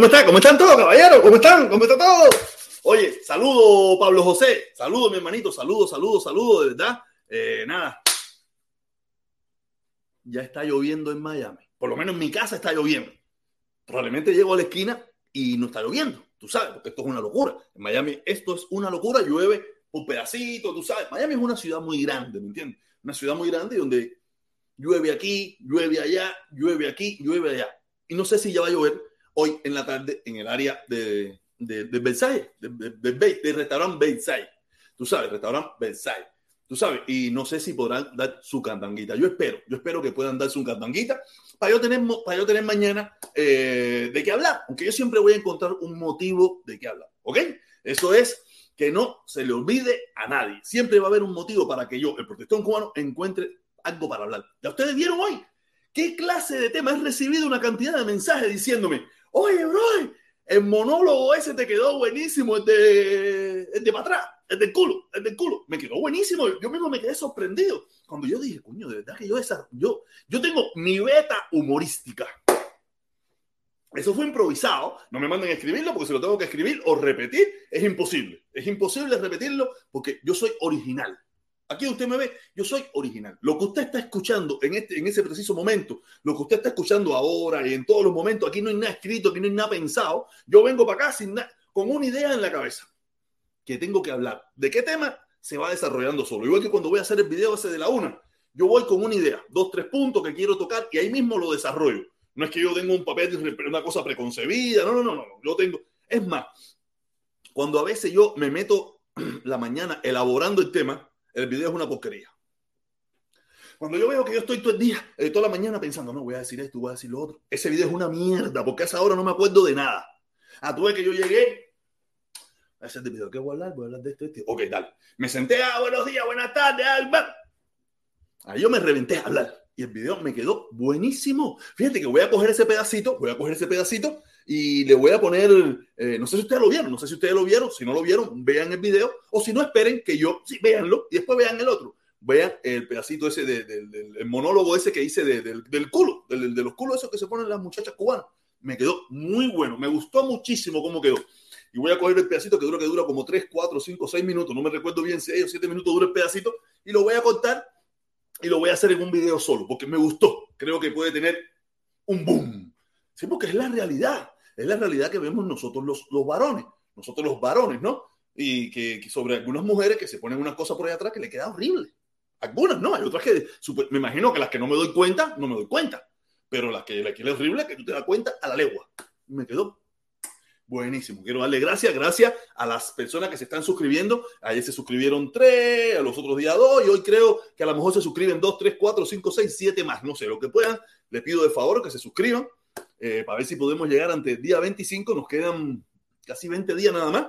¿Cómo están? ¿Cómo están todos, caballeros? ¿Cómo están? ¿Cómo está todo? Oye, saludo Pablo José, saludo mi hermanito, saludo, saludo, saludo, de verdad. Eh, nada, ya está lloviendo en Miami. Por lo menos en mi casa está lloviendo. Probablemente llego a la esquina y no está lloviendo, tú sabes, porque esto es una locura. En Miami esto es una locura, llueve un pedacito, tú sabes. Miami es una ciudad muy grande, ¿me entiendes? Una ciudad muy grande donde llueve aquí, llueve allá, llueve aquí, llueve allá. Y no sé si ya va a llover hoy en la tarde en el área de, de, de Versailles, del de, de, restaurante Versailles. Tú sabes, restaurante Versailles. Tú sabes, y no sé si podrán dar su cantanguita. Yo espero, yo espero que puedan dar su cantanguita para yo tener, para yo tener mañana eh, de qué hablar. Aunque yo siempre voy a encontrar un motivo de qué hablar. ¿Ok? Eso es que no se le olvide a nadie. Siempre va a haber un motivo para que yo, el protestón cubano, encuentre algo para hablar. Ya ustedes vieron hoy qué clase de tema. He recibido una cantidad de mensajes diciéndome, oye, bro, el monólogo ese te quedó buenísimo, el de, el de para atrás, el del culo, el del culo. Me quedó buenísimo. Yo mismo me quedé sorprendido cuando yo dije, coño, de verdad que yo, esa, yo, yo tengo mi beta humorística. Eso fue improvisado. No me manden a escribirlo porque si lo tengo que escribir o repetir es imposible. Es imposible repetirlo porque yo soy original. Aquí usted me ve, yo soy original. Lo que usted está escuchando en, este, en ese preciso momento, lo que usted está escuchando ahora y en todos los momentos, aquí no hay nada escrito, aquí no hay nada pensado. Yo vengo para acá sin con una idea en la cabeza que tengo que hablar. ¿De qué tema? Se va desarrollando solo. Igual que cuando voy a hacer el video ese de la una, yo voy con una idea, dos, tres puntos que quiero tocar y ahí mismo lo desarrollo. No es que yo tenga un papel, una cosa preconcebida, no, no, no, no. Yo tengo. Es más, cuando a veces yo me meto la mañana elaborando el tema, el video es una porquería. Cuando yo veo que yo estoy todo el día, eh, toda la mañana pensando, no, voy a decir esto, voy a decir lo otro, ese video es una mierda, porque a esa hora no me acuerdo de nada. A tu vez que yo llegué, a ese video, ¿qué voy a hablar? Voy a hablar de esto, esto. Ok, dale. Me senté, ah, buenos días, buenas tardes, Albert. Ahí yo me reventé a hablar y el video me quedó buenísimo. Fíjate que voy a coger ese pedacito, voy a coger ese pedacito y le voy a poner, eh, no sé si ustedes lo vieron, no sé si ustedes lo vieron, si no lo vieron, vean el video, o si no, esperen que yo, sí, véanlo y después vean el otro. Vean el pedacito ese del monólogo ese que hice del, culo, de los culos esos que se ponen las muchachas cubanas. Me quedó muy bueno, me gustó muchísimo cómo quedó. Y voy a coger el pedacito que dura, que dura como 3, 4, 5, 6 minutos, no me recuerdo bien, 6 o 7 minutos dura el pedacito, y lo voy a cortar y lo voy a hacer en un video solo, porque me gustó. Creo que puede tener un boom. Sí, porque es la realidad es la realidad que vemos nosotros los, los varones, nosotros los varones, ¿no? Y que, sobre algunas mujeres que se ponen unas cosas por ahí atrás que le queda horrible. Algunas, ¿no? Hay otras que, me imagino que las que no me doy cuenta, no me doy cuenta. Pero las que le queda horrible, que tú te das cuenta a la legua. Me quedó buenísimo. Quiero darle gracias, gracias a las personas que se están suscribiendo. Ayer se suscribieron tres, a los otros días dos, y hoy creo que a lo mejor se suscriben dos, tres, cuatro, cinco, seis, siete más. No sé, lo que puedan. Les pido de favor que se suscriban eh, para ver si podemos llegar ante el día 25, nos quedan casi 20 días nada más,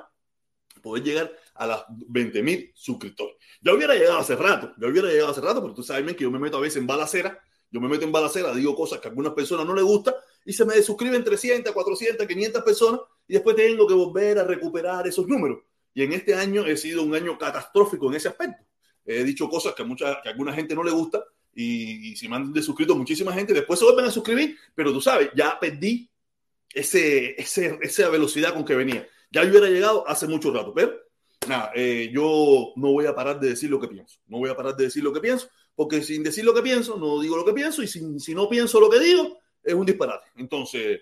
poder llegar a las 20 mil suscriptores. Ya hubiera llegado hace rato, ya hubiera llegado hace rato, pero tú sabes que yo me meto a veces en balacera, yo me meto en balacera, digo cosas que a algunas personas no les gusta y se me suscriben 300, 400, 500 personas y después tengo que volver a recuperar esos números. Y en este año he sido un año catastrófico en ese aspecto. He dicho cosas que a, mucha, que a alguna gente no le gusta y, si me han de suscrito muchísima gente, después se vuelven a suscribir, pero tú sabes, ya perdí ese, ese, esa velocidad con que venía. Ya hubiera llegado hace mucho rato, pero nada, eh, yo no voy a parar de decir lo que pienso. No voy a parar de decir lo que pienso, porque sin decir lo que pienso, no digo lo que pienso, y si, si no pienso lo que digo, es un disparate. Entonces,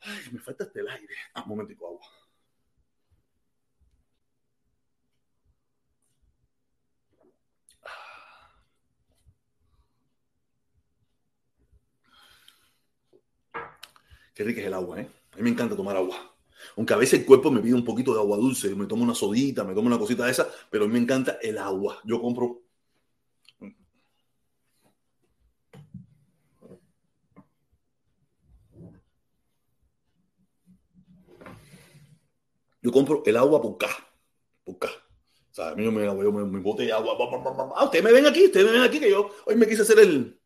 ay, me falta este el aire. Ah, un momentico, agua. Qué rica es el agua, ¿eh? A mí me encanta tomar agua. Aunque a veces el cuerpo me pide un poquito de agua dulce, me tomo una sodita, me tomo una cosita de esa, pero a mí me encanta el agua. Yo compro. Yo compro el agua por caja. Por caja. O sea, a mí yo me, yo me, me bote agua. Ah, ustedes me ven aquí, ustedes me ven aquí, que yo hoy me quise hacer el,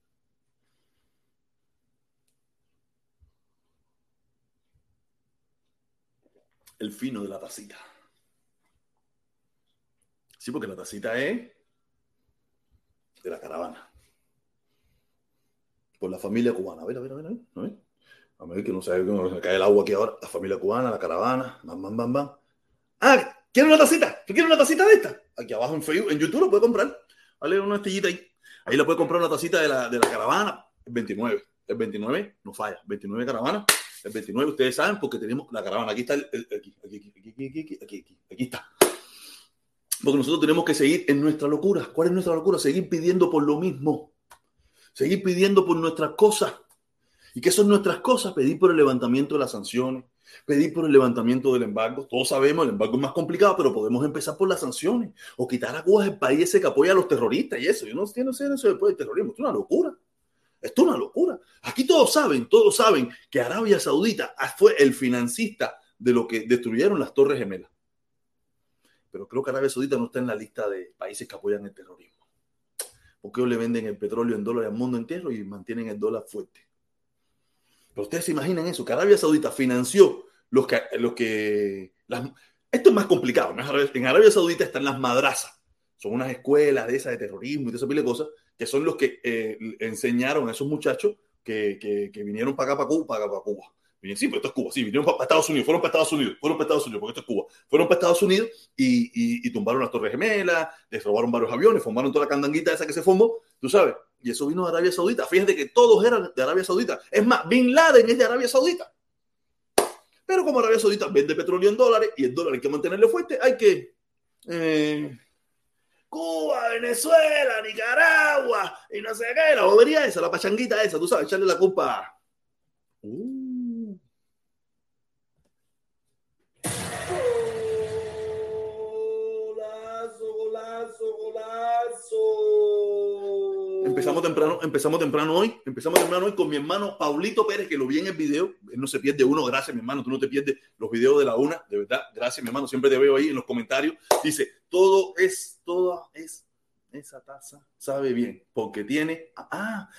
el fino de la tacita. Sí, porque la tacita es de la caravana. Por la familia cubana. A ver, a ver, a ver, a ver. Que no sabe cómo se cae el agua aquí ahora. La familia cubana, la caravana, bam, bam, bam, bam. Ah, ¿quiere una tacita? ¿Tú quieres una tacita de esta? Aquí abajo en Facebook, en YouTube lo puede comprar. Vale, una estillita ahí. Ahí le puede comprar una tacita de la, de la caravana. El 29. El 29 no falla. 29 caravana. El 29 ustedes saben porque tenemos la caravana. Aquí está, el, el, aquí, aquí, aquí, aquí, aquí está. Porque nosotros tenemos que seguir en nuestra locura. ¿Cuál es nuestra locura? Seguir pidiendo por lo mismo. Seguir pidiendo por nuestras cosas. ¿Y qué son nuestras cosas? Pedir por el levantamiento de las sanciones, pedir por el levantamiento del embargo. Todos sabemos, el embargo es más complicado, pero podemos empezar por las sanciones o quitar a Cuba el país que apoya a los terroristas y eso. Yo no sé, no sé, eso después del terrorismo. Es una locura. Esto es una locura. Aquí todos saben, todos saben que Arabia Saudita fue el financista de lo que destruyeron las Torres Gemelas. Pero creo que Arabia Saudita no está en la lista de países que apoyan el terrorismo. Porque ellos le venden el petróleo en dólares al mundo entero y mantienen el dólar fuerte. Pero ustedes se imaginan eso, que Arabia Saudita financió los que... Los que esto es más complicado. En Arabia Saudita están las madrazas. Son unas escuelas de esas de terrorismo y de esa pila de cosas, que son los que eh, enseñaron a esos muchachos que, que, vinieron para acá, para Cuba, para, para Cuba. Sí, pero esto es Cuba. Sí, vinieron para, Estados Unidos, fueron para Estados Unidos, fueron para Estados Unidos, porque esto es Cuba. Fueron para Estados Unidos y, y, y tumbaron las Torres Gemelas, les robaron varios aviones, formaron toda la candanguita esa que se formó, tú sabes. Y eso vino de Arabia Saudita. Fíjate que todos eran de Arabia Saudita. Es más, Bin Laden es de Arabia Saudita. Pero como Arabia Saudita vende petróleo en dólares y el dólar hay que mantenerle fuerte, hay que. Eh, Cuba, Venezuela, Nicaragua y no sé qué, la bobería esa, la pachanguita esa, tú sabes, echarle la culpa. Uh. Empezamos temprano, empezamos temprano hoy, empezamos temprano hoy con mi hermano Paulito Pérez, que lo vi en el video. Él no se pierde uno, gracias, mi hermano. Tú no te pierdes los videos de la una, de verdad. Gracias, mi hermano. Siempre te veo ahí en los comentarios. Dice: todo es, todo es, esa taza sabe bien, porque tiene, ah,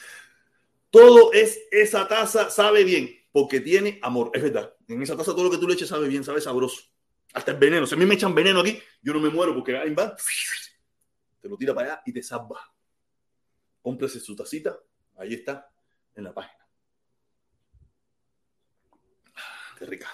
todo es, esa taza sabe bien, porque tiene amor. Es verdad. En esa taza todo lo que tú le eches sabe bien, sabe sabroso. Hasta el veneno. Si a mí me echan veneno aquí, yo no me muero porque ahí va, te lo tira para allá y te salva cómprese su tacita, ahí está, en la página. Qué rica.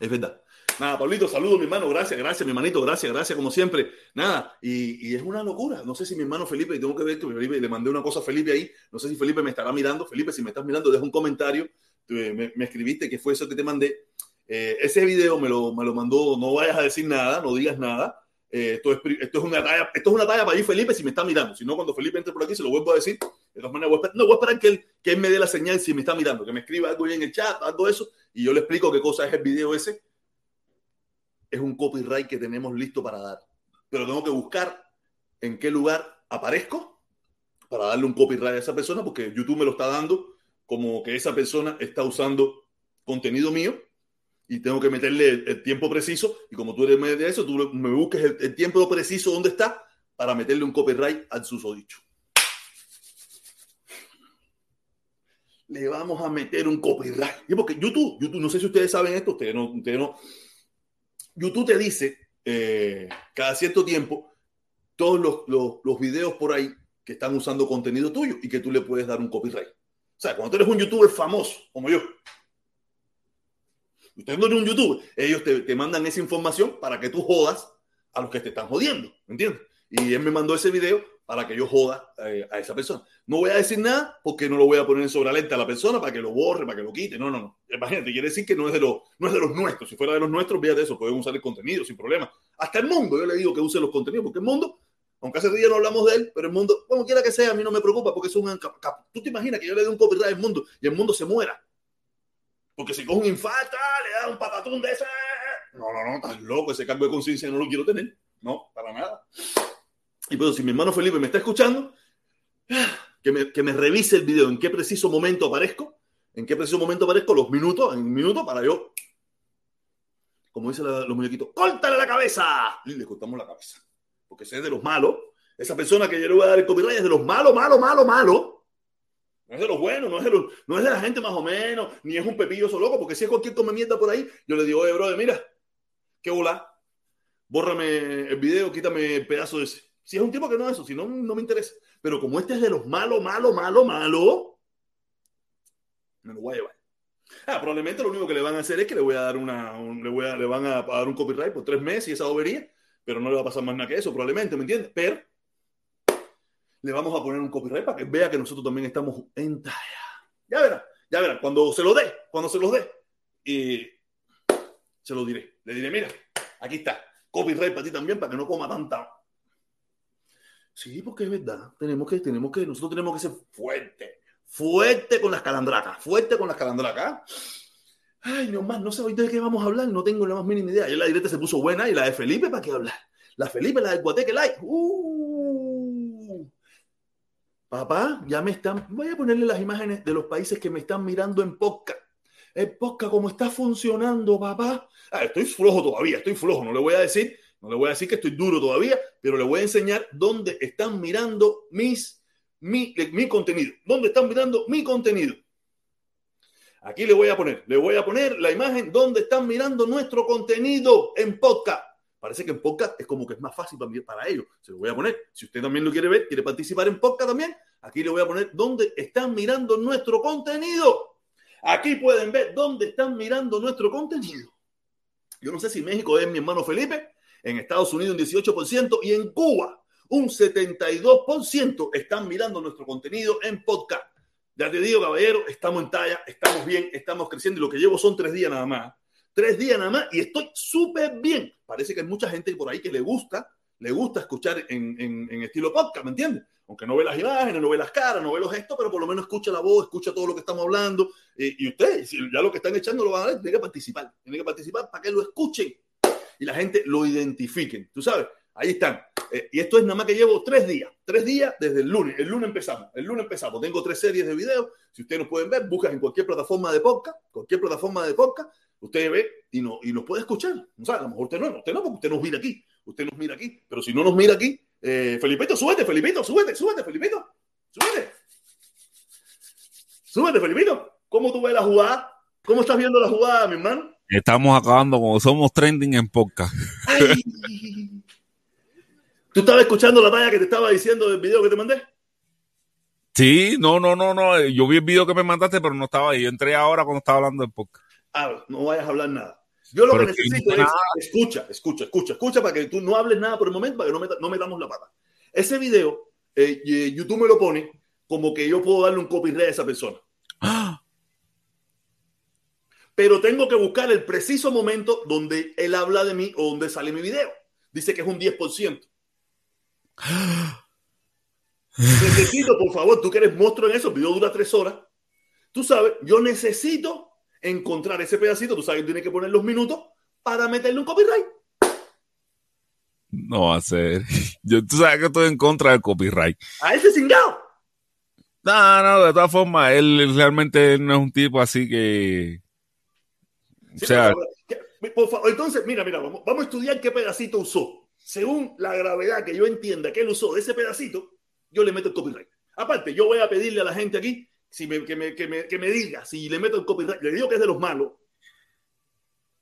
Es verdad. Nada, Pablito, saludo mi hermano, gracias, gracias, mi hermanito, gracias, gracias, como siempre. Nada, y, es una locura. No sé si mi hermano Felipe, tengo que ver que Felipe, le mandé una cosa a Felipe ahí, no sé si Felipe me estará mirando. Felipe, si me estás mirando, deja un comentario. Me, me escribiste que fue eso que te mandé. Eh, ese video me lo, me lo mandó, no vayas a decir nada, no digas nada. Eh, esto, es, esto, es, una talla, esto es una talla para ir Felipe si me está mirando. Si no, cuando Felipe entre por aquí, se lo vuelvo a decir. De todas maneras, voy a esperar, no voy a esperar que él, que él me dé la señal si me está mirando, que me escriba algo ahí en el chat, algo eso, y yo le explico qué cosa es el video ese. Es un copyright que tenemos listo para dar. Pero tengo que buscar en qué lugar aparezco para darle un copyright a esa persona, porque YouTube me lo está dando como que esa persona está usando contenido mío y tengo que meterle el, tiempo preciso. Y como tú eres medio de eso, tú me busques el, el, tiempo preciso donde está para meterle un copyright al susodicho. Le vamos a meter un copyright. Y porque YouTube, YouTube, no sé si ustedes saben esto, ustedes no, ustedes no. YouTube te dice eh, cada cierto tiempo todos los, los, los videos por ahí que están usando contenido tuyo y que tú le puedes dar un copyright. O sea, cuando tú eres un youtuber famoso, como yo, Usted no es un YouTube, ellos te, te, mandan esa información para que tú jodas a los que te están jodiendo, ¿me entiendes? Y él me mandó ese video para que yo joda eh, a esa persona. No voy a decir nada porque no lo voy a poner sobre alerta a la persona para que lo borre, para que lo quite. No, no, no. Imagínate, quiere decir que no es de, los, no es de los nuestros. Si fuera de los nuestros, fíjate eso, pueden usar el contenido sin problema. Hasta el mundo, yo le digo que use los contenidos, porque el mundo, aunque hace día no hablamos de él, pero el mundo, como quiera que sea, a mí no me preocupa porque es un... Tú te imaginas que yo le dé un copyright al mundo y el mundo se muera. Porque si coge un infarto, le da un patatón de ese. No, no, no, estás loco. Ese cambio de conciencia no lo quiero tener. No, para nada. Y pues, si mi hermano Felipe me está escuchando, que me, que me revise el video, en qué preciso momento aparezco, en qué preciso momento aparezco, los minutos, en un minuto, para yo, como dicen los muñequitos, ¡córtale la cabeza! Y le cortamos la cabeza. Porque ese es de los malos. Esa persona que yo le voy a dar el copyright es de los malos, malos, malos, malos. No es de los buenos, no es de, los, no es de la gente más o menos, ni es un pepilloso loco, porque si es cualquier come mierda por ahí, yo le digo, oye, brother, mira, qué bola, bórrame el video, quítame el pedazo de ese. Si es un tipo que no es eso, si no, no me interesa. Pero como este es de los malos, malo, malo, malo, me lo voy a llevar. Ah, probablemente lo único que le van a hacer es que le voy a dar una, un- le, voy a, le van a dar un copyright por tres meses y esa bobería, pero no le va a pasar más nada que eso, probablemente, ¿me entiendes? Pero le vamos a poner un copyright para que vea que nosotros también estamos en talla. Ya verá, ya verá, cuando se lo dé, cuando se los dé, y se lo diré. Le diré, mira, aquí está, copyright para ti también, para que no coma tanta. Sí, porque es verdad, tenemos que, tenemos que, nosotros tenemos que ser fuertes, fuerte con las calandracas, fuerte con las calandracas. Ay, no más, no sé hoy de qué vamos a hablar, no tengo la más mínima idea. Ya la directa se puso buena y la de Felipe, ¿para qué hablar? La Felipe, la del Guateque Light. Uh. Papá, ya me están. Voy a ponerle las imágenes de los países que me están mirando en podcast. El podcast, ¿cómo está funcionando, papá? Ah, estoy flojo todavía, estoy flojo. No le voy a decir, no le voy a decir que estoy duro todavía, pero le voy a enseñar dónde están mirando mis, mi, mi contenido. ¿Dónde están mirando mi contenido? Aquí le voy a poner, le voy a poner la imagen donde están mirando nuestro contenido en podcast. Parece que en podcast es como que es más fácil para, para ellos. Se lo voy a poner. Si usted también lo quiere ver, quiere participar en podcast también, aquí le voy a poner dónde están mirando nuestro contenido. Aquí pueden ver dónde están mirando nuestro contenido. Yo no sé si México es mi hermano Felipe, en Estados Unidos un 18% y en Cuba un 72% están mirando nuestro contenido en podcast. Ya te digo, caballero, estamos en talla, estamos bien, estamos creciendo y lo que llevo son tres días nada más. Tres días nada más y estoy súper bien. Parece que hay mucha gente por ahí que le gusta, le gusta escuchar en, en- en estilo podcast, ¿me entiendes? Aunque no ve las imágenes, no ve las caras, no ve los gestos, pero por lo menos escucha la voz, escucha todo lo que estamos hablando. Eh, y ustedes, si ya lo que están echando lo van a ver, tienen que participar. Tienen que participar para que lo escuchen y la gente lo identifiquen. Tú sabes, ahí están. Eh, y esto es nada más que llevo tres días. Tres días desde el lunes. El lunes empezamos. El lunes empezamos. Tengo tres series de videos. Si ustedes nos pueden ver, buscan en cualquier plataforma de podcast, cualquier plataforma de podcast, usted ve y, no, y nos puede escuchar. O sea, a lo mejor usted no, usted no, porque usted nos mira aquí. Usted nos mira aquí. Pero si no nos mira aquí, eh, Felipito, súbete, Felipito, súbete, súbete, Felipito. Súbete. Súbete, Felipito. ¿Cómo tú ves la jugada? ¿Cómo estás viendo la jugada, mi hermano? Estamos acabando como somos trending en podcast. Ay. ¿Tú estabas escuchando la talla que te estaba diciendo del video que te mandé? Sí, no, no, no, no. Yo vi el video que me mandaste, pero no estaba ahí. Yo entré ahora cuando estaba hablando en podcast. No vayas a hablar nada. Yo lo que es que necesito es escucha, escucha, escucha, escucha para que tú no hables nada por el momento, para que no, meta- no metamos la pata. Ese video, eh, eh, YouTube me lo pone como que yo puedo darle un copyright a esa persona. ¡Ah! Pero tengo que buscar el preciso momento donde él habla de mí o donde sale mi video. Dice que es un 10%. Necesito, por favor, tú que eres monstruo en eso, el video dura tres horas. Tú sabes, yo necesito encontrar ese pedacito, tú sabes que tiene que poner los minutos para meterle un copyright. No va a ser. Yo, tú sabes que estoy en contra del copyright. A ese cingado. No, no, de todas formas, él realmente no es un tipo así que. O sea, por favor, entonces, mira, mira, vamos, vamos a estudiar qué pedacito usó. Según la gravedad que yo entienda que él usó de ese pedacito, yo le meto el copyright. Aparte, yo voy a pedirle a la gente aquí si me- que, me, que, me, que me diga si le meto el copyright. Le digo que es de los malos.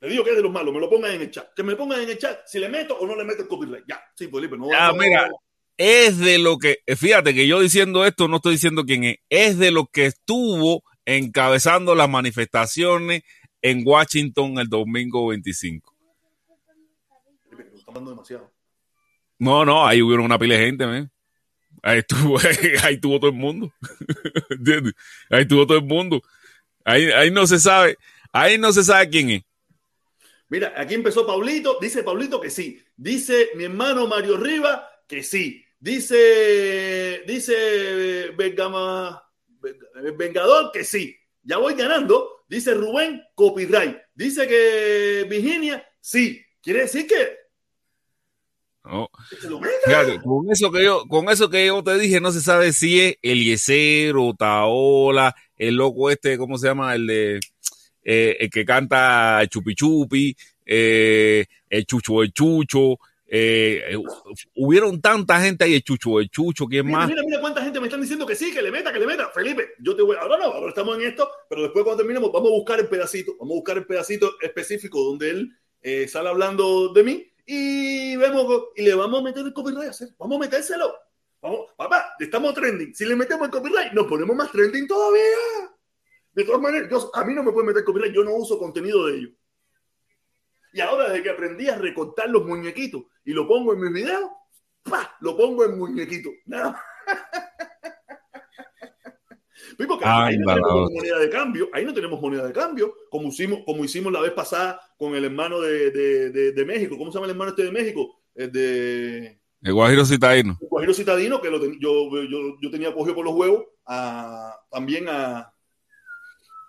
Le digo que es de los malos, me lo pongan en el chat. Que me pongan en el chat si le meto o no le meto el copyright. Ya, sí, Felipe, no Ya, no- mira. es de lo que. Fíjate que yo diciendo esto no estoy diciendo quién es. Es de lo que estuvo encabezando las manifestaciones en Washington el domingo 25. Felipe, lo está hablando demasiado. No, no, ahí hubieron una pila de gente. Ahí estuvo, ahí estuvo todo el mundo. Ahí estuvo todo el mundo. Ahí, ahí no se sabe, ahí no se sabe quién es. Mira, aquí empezó Pablito, dice Pablito que sí. Dice mi hermano Mario Riva que sí. Dice, dice Vengama- Vengador que sí. Ya voy ganando. Dice Rubén, copyright. Dice que Virginia, sí. Quiere decir que, No, con eso que yo, con eso que yo te dije, no se sabe si es Eliezer o Taola, el loco este, ¿cómo se llama? El de eh, el que canta Chupi Chupi, eh, el Chucho el Chucho, eh, hubieron tanta gente ahí, el Chucho el Chucho, ¿quién Mira, más? mira, mira cuánta gente me están diciendo que sí, que le meta, que le meta. Felipe, yo te voy. Ahora no, ahora estamos en esto, pero después cuando terminemos, vamos a buscar el pedacito, vamos a buscar el pedacito específico donde él sale hablando de mí y vemos y le vamos a meter el copyright a hacer. Vamos a metérselo. Vamos, papá, estamos trending. Si le metemos el copyright, nos ponemos más trending todavía. De todas maneras, a mí no me pueden meter copyright, yo no uso contenido de ellos. Y ahora, desde que aprendí a recortar los muñequitos y lo pongo en mis videos, ¡pah! lo pongo en muñequito. Nada porque ahí no tenemos moneda de cambio, ahí no tenemos moneda de cambio, como hicimos, como hicimos la vez pasada con el hermano de, de, de, México. ¿Cómo se llama el hermano este de México? El de. El Guajiro Citadino. El Guajiro Citadino, que lo yo, yo, yo, tenía cogido por los huevos a, también a,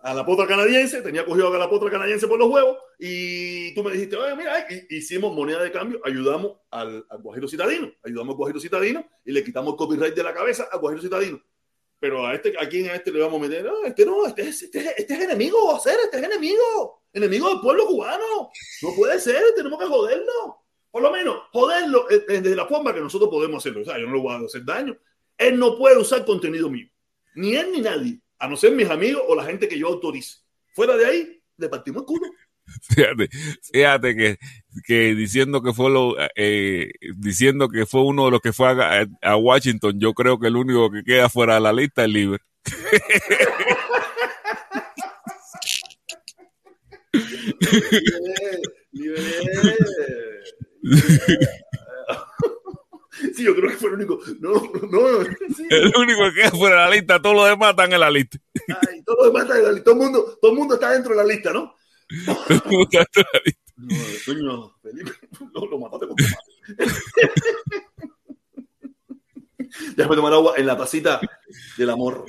a la potra canadiense, tenía cogido a la potra canadiense por los huevos, y tú me dijiste, oye, mira, hicimos moneda de cambio, ayudamos al, al Guajiro Citadino, ayudamos al Guajiro Citadino y le quitamos el copyright de la cabeza al Guajiro Citadino. Pero a este, ¿a quién a este le vamos a meter? No, este no, este es, este, este es enemigo, hacer, este es enemigo, enemigo del pueblo cubano. No puede ser, tenemos que joderlo. Por lo menos, joderlo eh, desde la forma que nosotros podemos hacerlo. O sea, yo no le voy a hacer daño. Él no puede usar contenido mío. Ni él ni nadie. A no ser mis amigos o la gente que yo autorice. Fuera de ahí, le partimos el culo. Fíjate, fíjate que, que diciendo que fue lo, eh, diciendo que fue uno de los que fue a, Washington, yo creo que el único que queda fuera de la lista es Libre. Sí, yo creo que fue el único. No, no. El único que queda fuera de la lista, todos los demás están en la lista. Ay, todos los demás están en la lista. Todo el mundo, todo el mundo está dentro de la lista, ¿no? No, Felipe, no, lo mataste con Déjame tomar agua en la tacita del amor.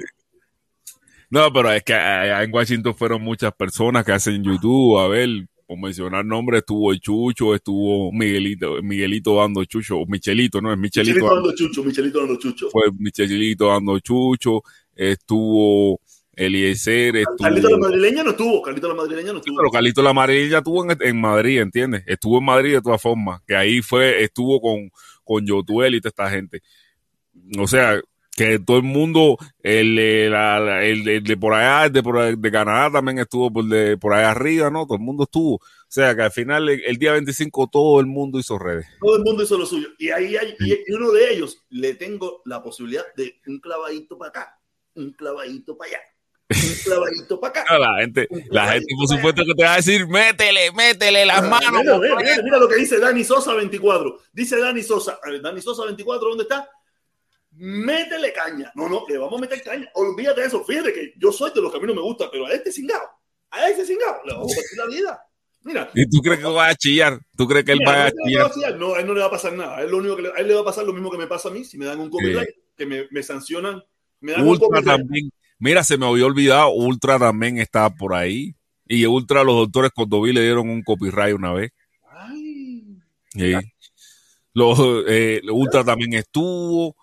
No, pero es que en Washington fueron muchas personas que hacen YouTube. A ver, por mencionar nombres, estuvo Chucho, estuvo Miguelito, Miguelito dando Chucho, o Michelito, ¿no? Es Michelito, Michelito dando Chucho, Michelito dando Chucho. Fue Michelito dando Chucho, estuvo Eliezer estuvo. Carlito la madrileña no estuvo, Carlito la madrileña no estuvo. Pero Carlito la madrileña estuvo en, Madrid, ¿entiendes? Estuvo en Madrid de todas formas, que ahí fue, estuvo con, con Yotuel y toda esta gente. O sea, que todo el mundo, el, de por allá, el de, por, de Canadá también estuvo por, de, por allá arriba, ¿no? Todo el mundo estuvo. O sea, que al final, el, día 25, todo el mundo hizo redes. Todo el mundo hizo lo suyo. Y ahí hay, y uno de ellos, le tengo la posibilidad de un clavadito para acá, un clavadito para allá un clavadito para acá. la gente, la gente por supuesto que te va a decir, métele, métele las manos. Mira, lo que dice Dani Sosa 24. Dice Dani Sosa, Dani Sosa 24, ¿dónde está? Métele caña. No, no, le vamos a meter caña. Olvídate de eso. Fíjate que yo soy de los que a mí no me gusta, pero a este cingado, a este cingado, le vamos a partir la vida. Mira. ¿Y tú crees que va a chillar? ¿Tú crees que él va a chillar? No, a él no le va a pasar nada. A él, lo único que le, a él le va a pasar lo mismo que me pasa a mí. Si me dan un copyright, que me, me sancionan. Me dan un copyright. También Mira, se me había olvidado, Ultra también está por ahí. Y Ultra, los doctores Cordoví le dieron un copyright una vez. Ay. Sí. Los, eh, Ultra también estuvo.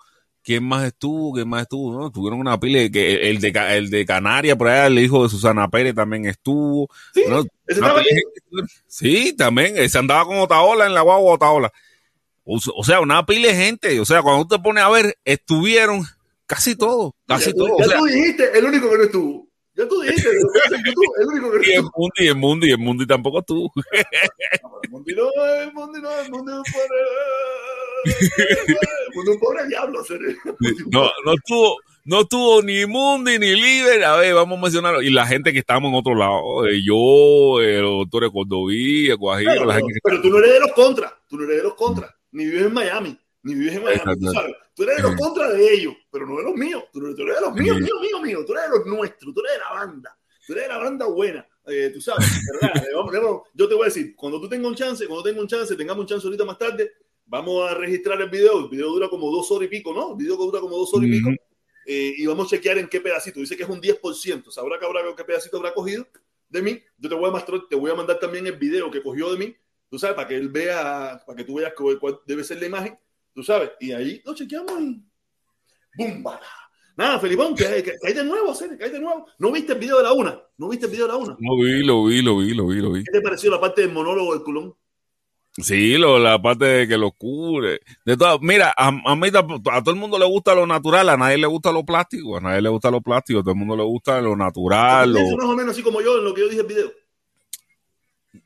¿Quién más estuvo? ¿Quién más estuvo? ¿No? Tuvieron una pila que el de, el de Canarias, por allá, el hijo de Susana Pérez también estuvo. Sí, sí también. Se andaba con Otaola en la guagua Otaola. O, sea, una pila de gente. O sea, cuando usted pone a ver, estuvieron Casi todo, casi ya, todo. Ya tú dijiste el único que no estuvo. Ya tú dijiste el único que no estuvo. Y el Mundi, y el Mundi, y el Mundi tampoco estuvo. el Mundi no, el Mundi no, el Mundi no Mundi un pobre diablo. No, no estuvo no tuvo ni Mundi ni Liber. A ver, vamos a mencionarlo. Y la gente que estamos en otro lado, eh, yo, el doctor Cordoví, el Guajiro, pero, la gente que Pero tú no eres de los contras, tú no eres de los contras, ni vives en Miami ni vives en Miami, tú sabes. Tú eres de los contra de ellos, pero no de los míos. Tú, eres de los míos, míos, míos, míos. Tú eres de los nuestros, tú eres de la banda. Tú eres de la banda buena. Eh, tú sabes, yo te voy a decir, cuando tú tengas un chance, cuando tenga un chance, tengamos un chance ahorita más tarde, vamos a registrar el video. El video dura como dos horas y pico, ¿no? El video dura como dos horas y pico. Eh, y vamos a chequear en qué pedacito. Dice que es un 10%. Sabrá que habrá qué pedacito habrá cogido de mí. Yo te voy a mostrar, te voy a mandar también el video que cogió de mí. Tú sabes, para que él vea, para que tú veas cuál debe ser la imagen tú sabes, y ahí lo chequeamos y ¡bum! Nada, Felipón, que, hay de nuevo, que hay de nuevo. ¿No viste el video de la una? ¿No viste el video de la una? No vi, lo vi, lo vi, lo vi, lo vi. ¿Qué te pareció la parte del monólogo del culón? Sí, lo, la parte de que lo cubre. De todo, mira, a, mí a todo el mundo le gusta lo natural, a nadie le gusta lo plástico, a nadie le gusta lo plástico, a todo el mundo le gusta lo natural. Lo... más o menos así como yo en lo que yo dije en el video.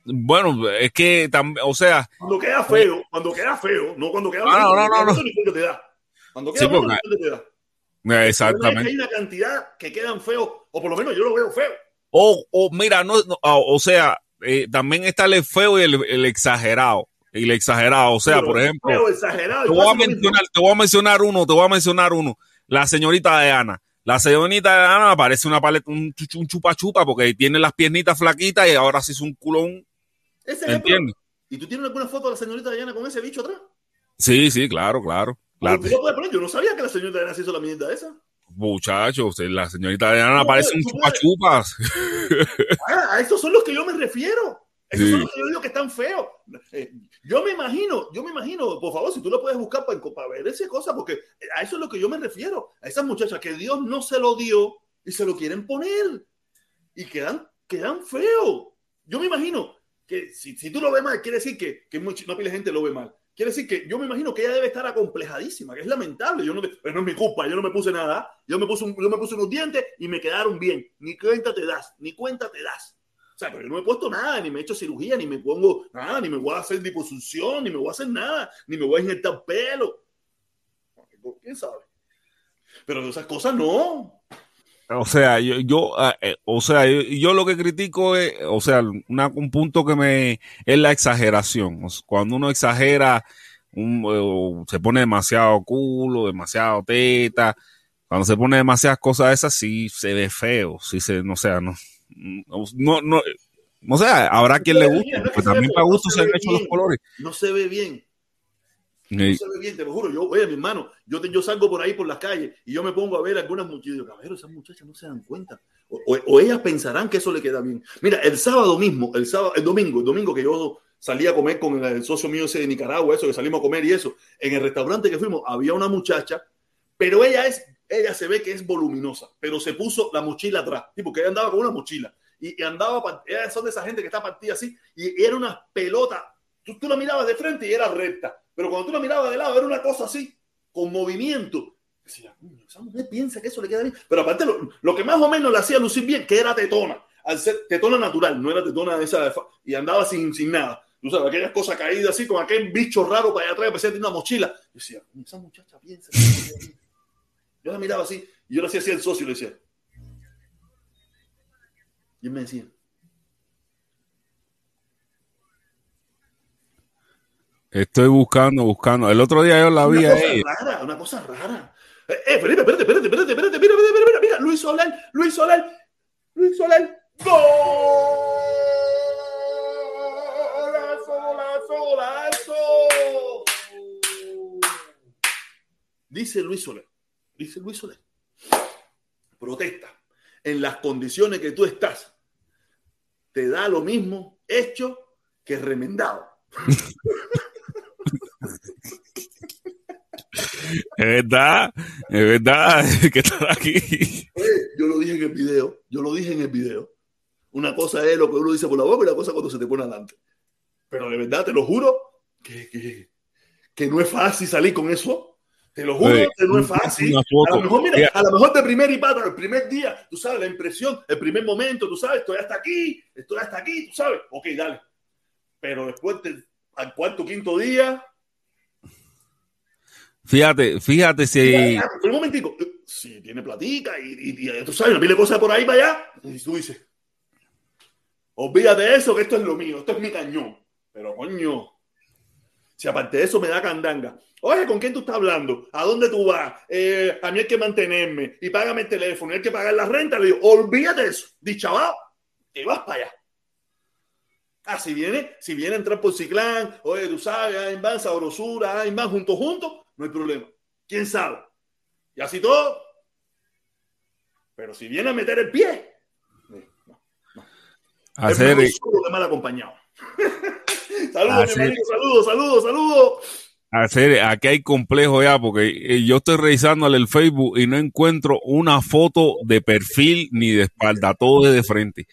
Bueno, es que también, o sea. Cuando queda feo, cuando queda feo, no cuando queda ah, no, no, no, no. Te da. Cuando queda sí, feo, te da. Exactamente. Hay una cantidad que quedan feos, o por lo menos yo lo veo feo. O, o mira, no, no o, o sea, eh, también está el feo y el, el, exagerado. Y el exagerado, o sea, Pero por ejemplo, feo, exagerado, te voy, a mencionar, te voy a mencionar uno, te voy a mencionar uno. La señorita de Ana. La señorita de Ana parece una paleta, un, chupa chupa porque tiene las piernitas flaquitas y ahora sí es un culón. Ese. ¿Entiendes? ¿Y tú tienes alguna foto de la señorita Diana con ese bicho atrás? Sí, sí, claro, claro. Yo no sabía que la señorita Diana se hizo la mierda esa. Muchachos, la señorita de Ana Tú parece un tú chupa chupas. Ah, a esos son los que yo me refiero. Esos Sí. son los que yo digo que están feos. Eh, yo me imagino, yo me imagino, por favor, si tú lo puedes buscar para, para ver esa cosa, porque a eso es lo que yo me refiero. A esas muchachas que Dios no se lo dio y se lo quieren poner. Y quedan, quedan feos. Yo me imagino que si, si tú lo ves mal, quiere decir que, que mucha, una pila de gente lo ve mal. Quiere decir que yo me imagino que ella debe estar acomplejadísima, que es lamentable. Yo no, pero no es mi culpa, yo no me puse nada. Yo me puse, un- yo me puse unos dientes y me quedaron bien. Ni cuenta te das, ni cuenta te das. O sea, pero yo no me he puesto nada, ni me he hecho cirugía, ni me pongo nada, ni me voy a hacer liposucción, ni me voy a hacer nada, ni me voy a inyectar pelo. ¿Quién sabe? Pero esas cosas no. O sea, yo, yo ah, eh, o sea, yo, lo que critico es, o sea, un punto que me es la exageración. Cuando uno exagera, o se pone demasiado culo, demasiado teta, cuando se pone demasiadas cosas esas, sí se ve feo, sí se, no sea, no, no, no, no sé, habrá quien le guste, no pues sea también para gusto se han ve hecho los bien. colores. No se ve bien. No se ve bien, te lo juro. Yo, oye, mi hermano, yo, te- yo salgo por ahí por las calles y yo me pongo a ver algunas muchachas. Caballero, esas muchachas no se dan cuenta. O, o- o ellas pensarán que eso le queda bien. Mira, el sábado mismo, el sábado, el domingo, el domingo que yo salí a comer con el, el socio mío ese de Nicaragua, eso que salimos a comer y eso, en el restaurante que fuimos había una muchacha, pero ella es, ella se ve que es voluminosa, pero se puso la mochila atrás, sí, porque ella andaba con una mochila y, y andaba, ellas son de esa gente que está partida así y era una pelota. Tú, tú la mirabas de frente y era recta, pero cuando tú la mirabas de lado era una cosa así, con movimiento. Decía, "Coño, esa mujer piensa que eso le queda bien. Pero aparte, lo, lo que más o menos le hacía lucir bien, que era tetona, al ser tetona natural, no era tetona de esa, y andaba sin, sin nada. Tú sabes, aquellas cosas caídas así, con aquel bicho raro para allá atrás, que parecía una mochila. Yo decía, "Coño, esa muchacha piensa Yo la miraba así, y yo le hacía así al socio y le decía. Y él me decía, Estoy buscando, buscando. El otro día yo la vi una cosa rara, una cosa rara. Eh, eh, Felipe, espérate, espérate, espérate, espérate, mira, mira, mira, mira, Luis Solar, Luis Solar, Luis Solar, golazo, golazo, golazo. Dice Luis Solar, dice Luis Solar, protesta en las condiciones que tú estás, te da lo mismo hecho que remendado. Es verdad, es verdad que está aquí. Oye, yo lo dije en el video, yo lo dije en el video. Una cosa es lo que uno dice por la boca y la cosa cuando se te pone adelante. Pero de verdad, te lo juro, que, que, que no es fácil salir con eso. Te lo juro no es una fácil. A lo mejor, mira, a lo mejor de primer impacto, el primer día, tú sabes, la impresión, el primer momento, tú sabes, estoy hasta aquí, estoy hasta aquí, tú sabes. Ok, dale. Pero después, te- al cuarto, quinto día, Fíjate, fíjate si. Pero un momentico. Si tiene platica y, y, y tú sabes, no pile cosas por ahí para allá. Y tú dices, olvídate de eso, que esto es lo mío, esto es mi cañón. Pero coño, si aparte de eso me da candanga. Oye, ¿con quién tú estás hablando? ¿A dónde tú vas? Eh, a mí hay que mantenerme y págame el teléfono, y hay que pagar la renta. Le digo, olvídate de eso, dichaval, que vas para allá. Ah, si viene, si viene a entrar por Ciclán, oye, tú sabes, hay más sabrosura, hay más juntos, juntos, no hay problema. ¿Quién sabe? Y así todo. Pero si viene a meter el pie, no. Hacer, es que mal acompañado. saludos, mi saludos, saludos, saludos. hacer, aquí hay complejo ya, porque eh, yo estoy revisándole el Facebook y no encuentro una foto de perfil ni de espalda, todo es de frente.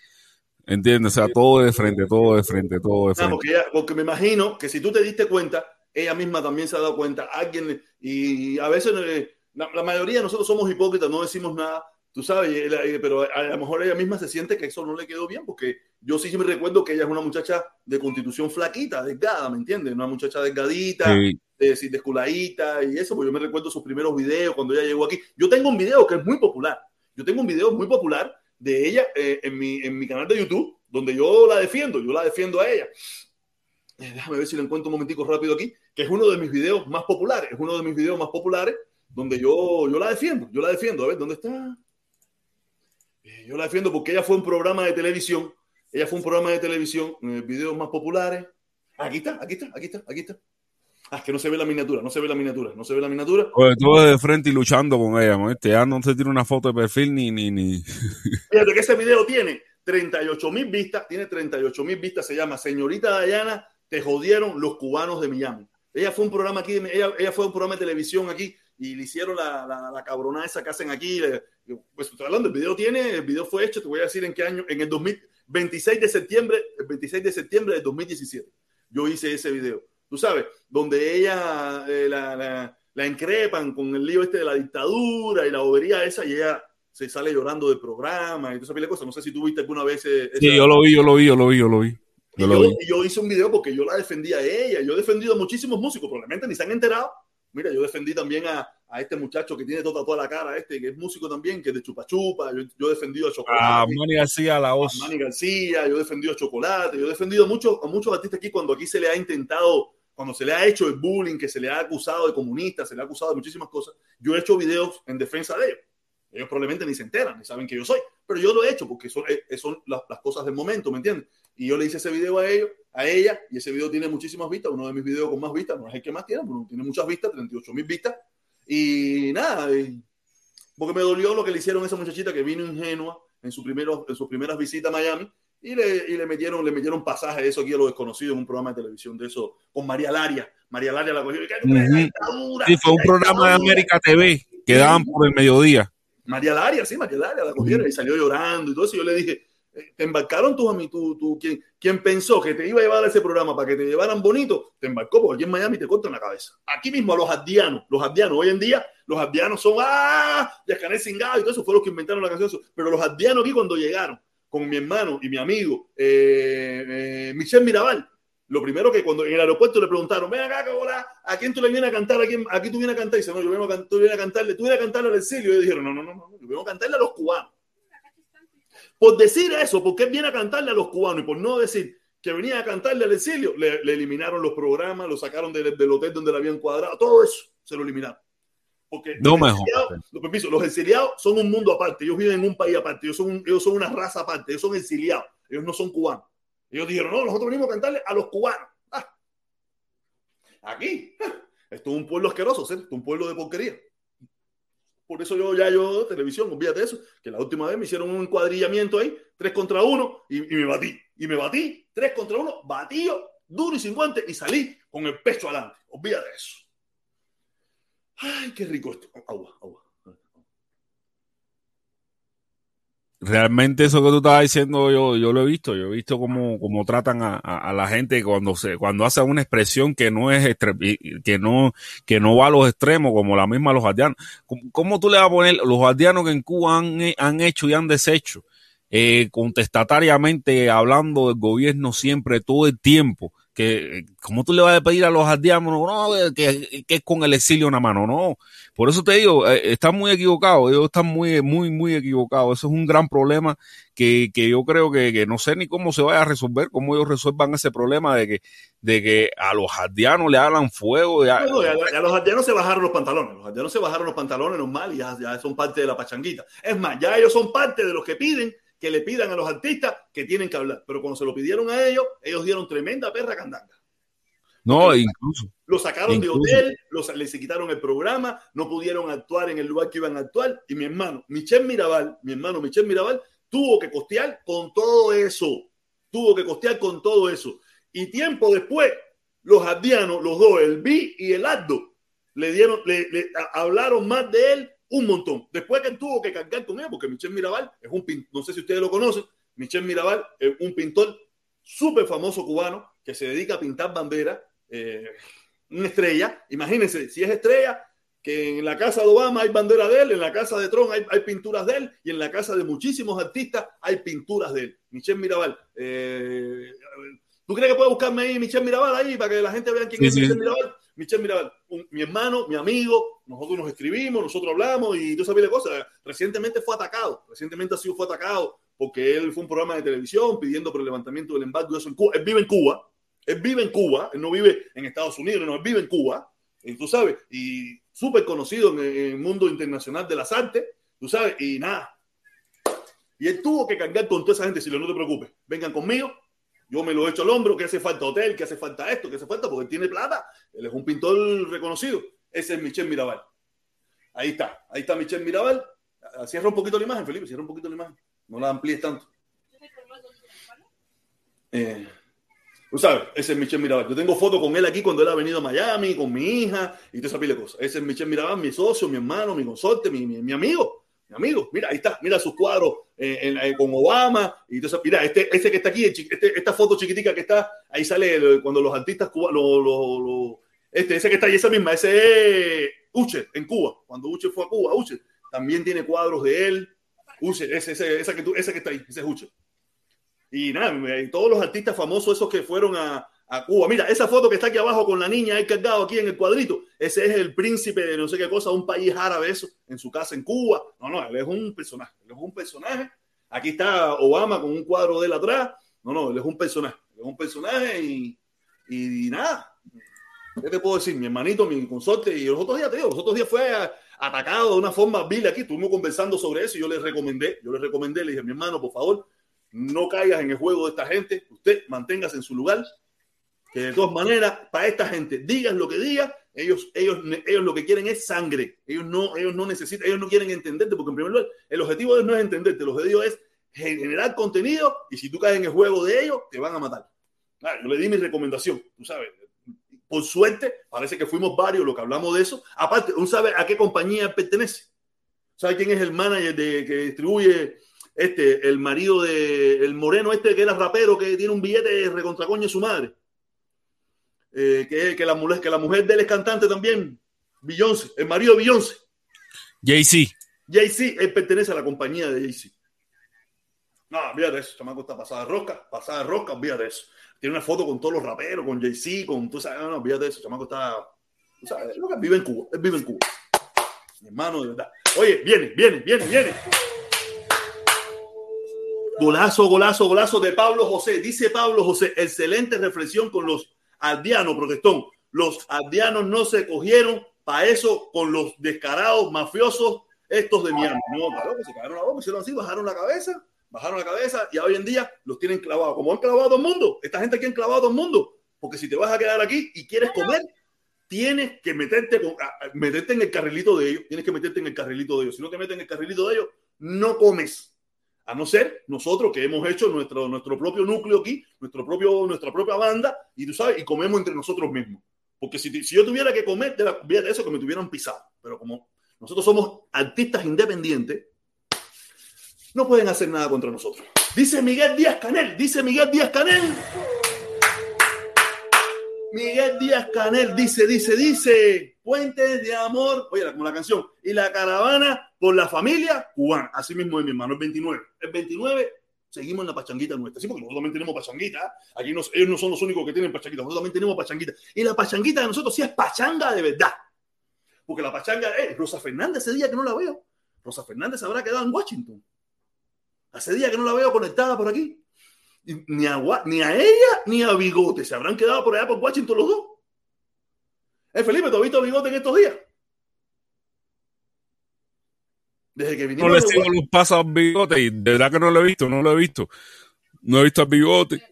¿Entiendes? O sea, todo es de frente, todo de frente, todo de No, frente. porque, ella- porque me imagino que si tú te diste cuenta, ella misma también se ha dado cuenta. Alguien, y a veces eh, la, la mayoría de nosotros somos hipócritas, no decimos nada. Tú sabes, pero a lo mejor ella misma se siente que eso no le quedó bien, porque yo sí, me recuerdo que ella es una muchacha de constitución flaquita, delgada, ¿me entiendes? Una muchacha delgadita, sí. de, desculadita y eso, pues yo me recuerdo sus primeros videos cuando ella llegó aquí. Yo tengo un video que es muy popular. Yo tengo un video muy popular de ella eh, en, mi, en mi canal de YouTube, donde yo la defiendo, yo la defiendo a ella. Eh, déjame ver si lo encuentro un momentico rápido aquí, que es uno de mis videos más populares, es uno de mis videos más populares donde yo, yo la defiendo, yo la defiendo. A ver, ¿dónde está? Yo la defiendo porque ella fue un programa de televisión. Ella fue un programa de televisión, eh, videos más populares. Aquí está, aquí está, aquí está, aquí está. Ah, es que no se ve la miniatura, no se ve la miniatura, no se ve la miniatura. Pues tú de frente y luchando con ella, ¿no? Este, ya no se tiene una foto de perfil ni, ni, ni. Fíjate que ese video tiene 38 mil vistas, tiene 38 mil vistas, se llama Señorita Dayana, te jodieron los cubanos de Miami. Ella fue un programa aquí, ella, ella fue un programa de televisión aquí y le hicieron la, la, la cabrona esa que hacen aquí. Pues estoy hablando, el video tiene, el video fue hecho, te voy a decir en qué año, en el 2026 de septiembre, el 26 de septiembre de 2017. Yo hice ese video, tú sabes, donde ella eh, la, la, la, increpan con el lío este de la dictadura y la bobería esa y ella se sale llorando del programa y toda esa cosas. No sé si tú viste alguna vez. Esa... Sí, yo lo vi, yo lo vi, yo lo vi, yo lo vi. Yo, yo, yo hice un video porque yo la defendía a ella. Yo he defendido a muchísimos músicos, probablemente ni se han enterado, Mira, yo defendí también a, a este muchacho que tiene toda, toda la cara, este que es músico también, que es de Chupa Chupa. Yo, yo he defendido a Chocolate. Ah, Manny García, la voz. Manny García, yo he defendido a Chocolate. Yo he defendido a muchos, a muchos artistas aquí cuando aquí se le ha intentado, cuando se le ha hecho el bullying, que se le ha acusado de comunista, se le ha acusado de muchísimas cosas. Yo he hecho videos en defensa de ellos. Ellos probablemente ni se enteran, ni saben que yo soy, pero yo lo he hecho porque son, eh, son las, las cosas del momento, ¿me entiendes? Y yo le hice ese video a ellos, a ella, y ese video tiene muchísimas vistas, uno de mis videos con más vistas, no es el que más tiene, pero tiene muchas vistas, 38 mil vistas. Y nada, porque me dolió lo que le hicieron a esa muchachita que vino ingenua en, su primero, en sus primeras visitas a Miami y le, y le metieron le metieron pasaje de eso aquí a los desconocidos en un programa de televisión de eso con María Laria. María Laria la cogió. Uh -huh. Sí, fue un programa de América TV que daban por el mediodía. María Laria, sí, María Laria la cogieron uh -huh. y salió llorando y todo eso. Yo le dije, te embarcaron tú a mí, tú, tú, ¿quién, ¿quién pensó que te iba a llevar a ese programa para que te llevaran bonito? Te embarcó porque aquí en Miami te cortan la cabeza. Aquí mismo a los ardianos, los ardianos, hoy en día los ardianos son, ah, Yascané Singado y todo eso fue los que inventaron la canción. Pero los ardianos aquí cuando llegaron con mi hermano y mi amigo eh, eh, Michel Mirabal, lo primero que cuando en el aeropuerto le preguntaron, ven acá, ¿a quién tú le vienes a cantar? ¿A quién, aquí tú vienes a cantar? Y dice, no, yo vengo a, tú vienes a cantarle, tú vienes a cantarle al exilio. Y ellos dijeron, no, no, no, no, yo vengo a cantarle a los cubanos. Por decir eso, porque él viene a cantarle a los cubanos y por no decir que venía a cantarle al exilio, le, le eliminaron los programas, lo sacaron del, del, hotel donde le habían cuadrado, todo eso se lo eliminaron. Porque no los, exiliados, los, permiso, los exiliados son un mundo aparte, ellos viven en un país aparte, ellos son, ellos son una raza aparte, ellos son exiliados, ellos no son cubanos. Ellos dijeron, no, nosotros venimos a cantarle a los cubanos. Ah. Aquí, esto es un pueblo asqueroso, ¿sí? esto es un pueblo de porquería. Por eso yo ya yo, televisión, olvídate de eso, que la última vez me hicieron un cuadrillamiento ahí, tres contra uno, y, me batí. Y me batí, tres contra uno, batido, duro y sin guante, y salí con el pecho adelante. Olvídate de eso. Ay, qué rico esto. Agua, agua. Realmente eso que tú estabas diciendo, yo, yo lo he visto, yo he visto cómo, cómo tratan a, a, a, la gente cuando se, cuando hacen una expresión que no es que no, que no va a los extremos, como la misma los aldeanos. ¿Cómo, ¿Cómo, tú le vas a poner los aldeanos que en Cuba han, han hecho y han deshecho? Eh, contestatariamente hablando del gobierno siempre, todo el tiempo, que como tú le vas a pedir a los aldeanos no, que, que, con el exilio en la mano, no. Por eso te digo, eh, están muy equivocados, ellos están muy, muy, muy equivocados. Eso es un gran problema que, que yo creo que, que, no sé ni cómo se vaya a resolver, cómo ellos resuelvan ese problema de que, de que a los aldeanos le hagan fuego. Ya, no, ya, los aldeanos se bajaron los pantalones, los aldeanos se bajaron los pantalones normal y ya son parte de la pachanguita. Es más, ya ellos son parte de los que piden que le pidan a los artistas que tienen que hablar. Pero cuando se lo pidieron a ellos, ellos dieron tremenda perra candanga. No, Porque incluso. Lo sacaron incluso. de hotel, los, les quitaron el programa, no pudieron actuar en el lugar que iban a actuar. Y mi hermano, Michel Mirabal, mi hermano Michel Mirabal, tuvo que costear con todo eso. Tuvo que costear con todo eso. Y tiempo después, los ardianos, los dos, el B y el Aldo, le dieron, le, le hablaron más de él un montón. Después que tuvo que cargar con él, porque Michel Mirabal es un pintor, no sé si ustedes lo conocen, Michel Mirabal es un pintor súper famoso cubano que se dedica a pintar banderas, eh, una estrella. Imagínense, si es estrella, que en la casa de Obama hay bandera de él, en la casa de Trump hay, hay pinturas de él y en la casa de muchísimos artistas hay pinturas de él. Michelle Mirabal. Eh, ¿Tú crees que puedes buscarme ahí Michelle Mirabal ahí para que la gente vea quién Sí, es sí. Michelle Mirabal? Michelle Mirabal, un- mi hermano, mi amigo, nosotros nos escribimos, nosotros hablamos y tú sabes de cosas. Recientemente fue atacado, recientemente ha sido fue atacado porque él fue un programa de televisión pidiendo por el levantamiento del embargo eso en Cuba. Él vive en Cuba, él vive en Cuba, él no vive en Estados Unidos, no, él vive en Cuba, y tú sabes, y súper conocido en el, mundo internacional de las artes, tú sabes, y nada. Y él tuvo que cargar con toda esa gente, si no te preocupes, vengan conmigo, yo me lo echo al hombro, que hace falta hotel, que hace falta esto, que hace falta, porque tiene plata, él es un pintor reconocido, ese es Michel Mirabal. Ahí está, ahí está Michel Mirabal. Cierra un poquito la imagen, Felipe, cierra un poquito la imagen, no la amplíes tanto. Eh, Tú sabes, ese es Michel Mirabal. Yo tengo fotos con él aquí cuando él ha venido a Miami, con mi hija y toda esa de cosas. Ese es Michel Mirabal, mi socio, mi hermano, mi consorte, mi, mi amigo. Mi amigo, mira, ahí está, mira sus cuadros eh, eh, con Obama y eso. Mira, este, este que está aquí, este- esta foto chiquitica que está, ahí sale cuando los artistas cubanos, lo- este, ese que está ahí, esa misma, ese es Uche en Cuba, cuando Uche fue a Cuba, Uche también tiene cuadros de él. Uche, ese, ese, esa que tú, ese que está ahí, ese es Uche. Y nada, todos los artistas famosos esos que fueron a, a Cuba. Mira, esa foto que está aquí abajo con la niña ahí cargado aquí en el cuadrito, ese es el príncipe de no sé qué cosa, un país árabe eso, en su casa en Cuba. No, no, él es un personaje, él es un personaje. Aquí está Obama con un cuadro de él atrás. No, no, él es un personaje, él es un personaje y, y, nada. ¿Qué te puedo decir? Mi hermanito, mi consorte, y los otros días, te digo, los otros días fue a- atacado de una forma vil aquí. Estuvimos conversando sobre eso y yo le recomendé, yo le recomendé, le dije, mi hermano, por favor, no caigas en el juego de esta gente, usted manténgase en su lugar, de todas maneras, para esta gente, digas lo que digas, ellos, ellos, ellos lo que quieren es sangre, ellos no, ellos no necesitan, ellos no quieren entenderte, porque en primer lugar, el objetivo de ellos no es entenderte, el objetivo es generar contenido y si tú caes en el juego de ellos, te van a matar. Ah, yo le di mi recomendación, tú sabes. Por suerte, parece que fuimos varios los que hablamos de eso. Aparte, ¿uno sabe a qué compañía pertenece? ¿Sabe quién es el manager de, que distribuye este, el marido de el moreno este que era rapero, que tiene un billete de recontracoño de su madre? Eh, que, que, la, mujer- que la mujer de él es cantante también, Beyoncé, el marido de Beyoncé. Jay-Z. Jay-Z, él pertenece a la compañía de Jay-Z. No, de eso, chamaco está pasada de rosca, pasada de rosca, de eso. Tiene una foto con todos los raperos, con Jay-Z, con tú sabes, no, no, de eso, chamaco está, tú sabes, lo que vive en Cuba, él vive en Cuba. Mi hermano, de verdad. Oye, viene, viene, viene, viene. Golazo, golazo, golazo de Pablo José. Dice Pablo José, excelente reflexión con los aldeanos, protestón. Los aldeanos no se cogieron para eso con los descarados mafiosos estos de Miami. No, claro, que se cagaron la boca, hicieron así, bajaron la cabeza, bajaron la cabeza y hoy en día los tienen clavados. Como han clavado a todo el mundo, esta gente aquí han clavado a todo el mundo. Porque si te vas a quedar aquí y quieres comer, tienes que meterte, con, meterte en el carrilito de ellos. Tienes que meterte en el carrilito de ellos. Si no te metes en el carrilito de ellos, no comes. A no ser nosotros que hemos hecho nuestro, nuestro propio núcleo aquí, nuestro propio, nuestra propia banda, y tú sabes, y comemos entre nosotros mismos. Porque si, si yo tuviera que comer de, la, de eso, que me tuvieran pisado. Pero como nosotros somos artistas independientes, no pueden hacer nada contra nosotros. Dice Miguel Díaz Canel, dice Miguel Díaz Canel. Miguel Díaz Canel dice, dice, dice, puentes de amor, oye, como la canción, y la caravana por la familia cubana. Así mismo es mi hermano, el 29. El 29 seguimos en la pachanguita nuestra. Sí, porque nosotros también tenemos pachanguita. Aquí ellos no son los únicos que tienen pachanguita, nosotros también tenemos pachanguita. Y la pachanguita de nosotros sí es pachanga de verdad. Porque la pachanga es Rosa Fernández ese día que no la veo. Rosa Fernández habrá quedado en Washington. Hace día que no la veo conectada por aquí. Ni a, ni a ella ni a Bigote. Se habrán quedado por allá por Washington los dos. Eh, Felipe, ¿tú has visto a Bigote en estos días? Desde que No vinimos le de sigo los pasos al bigote y de verdad que no lo he visto, no lo he visto. No he visto al bigote.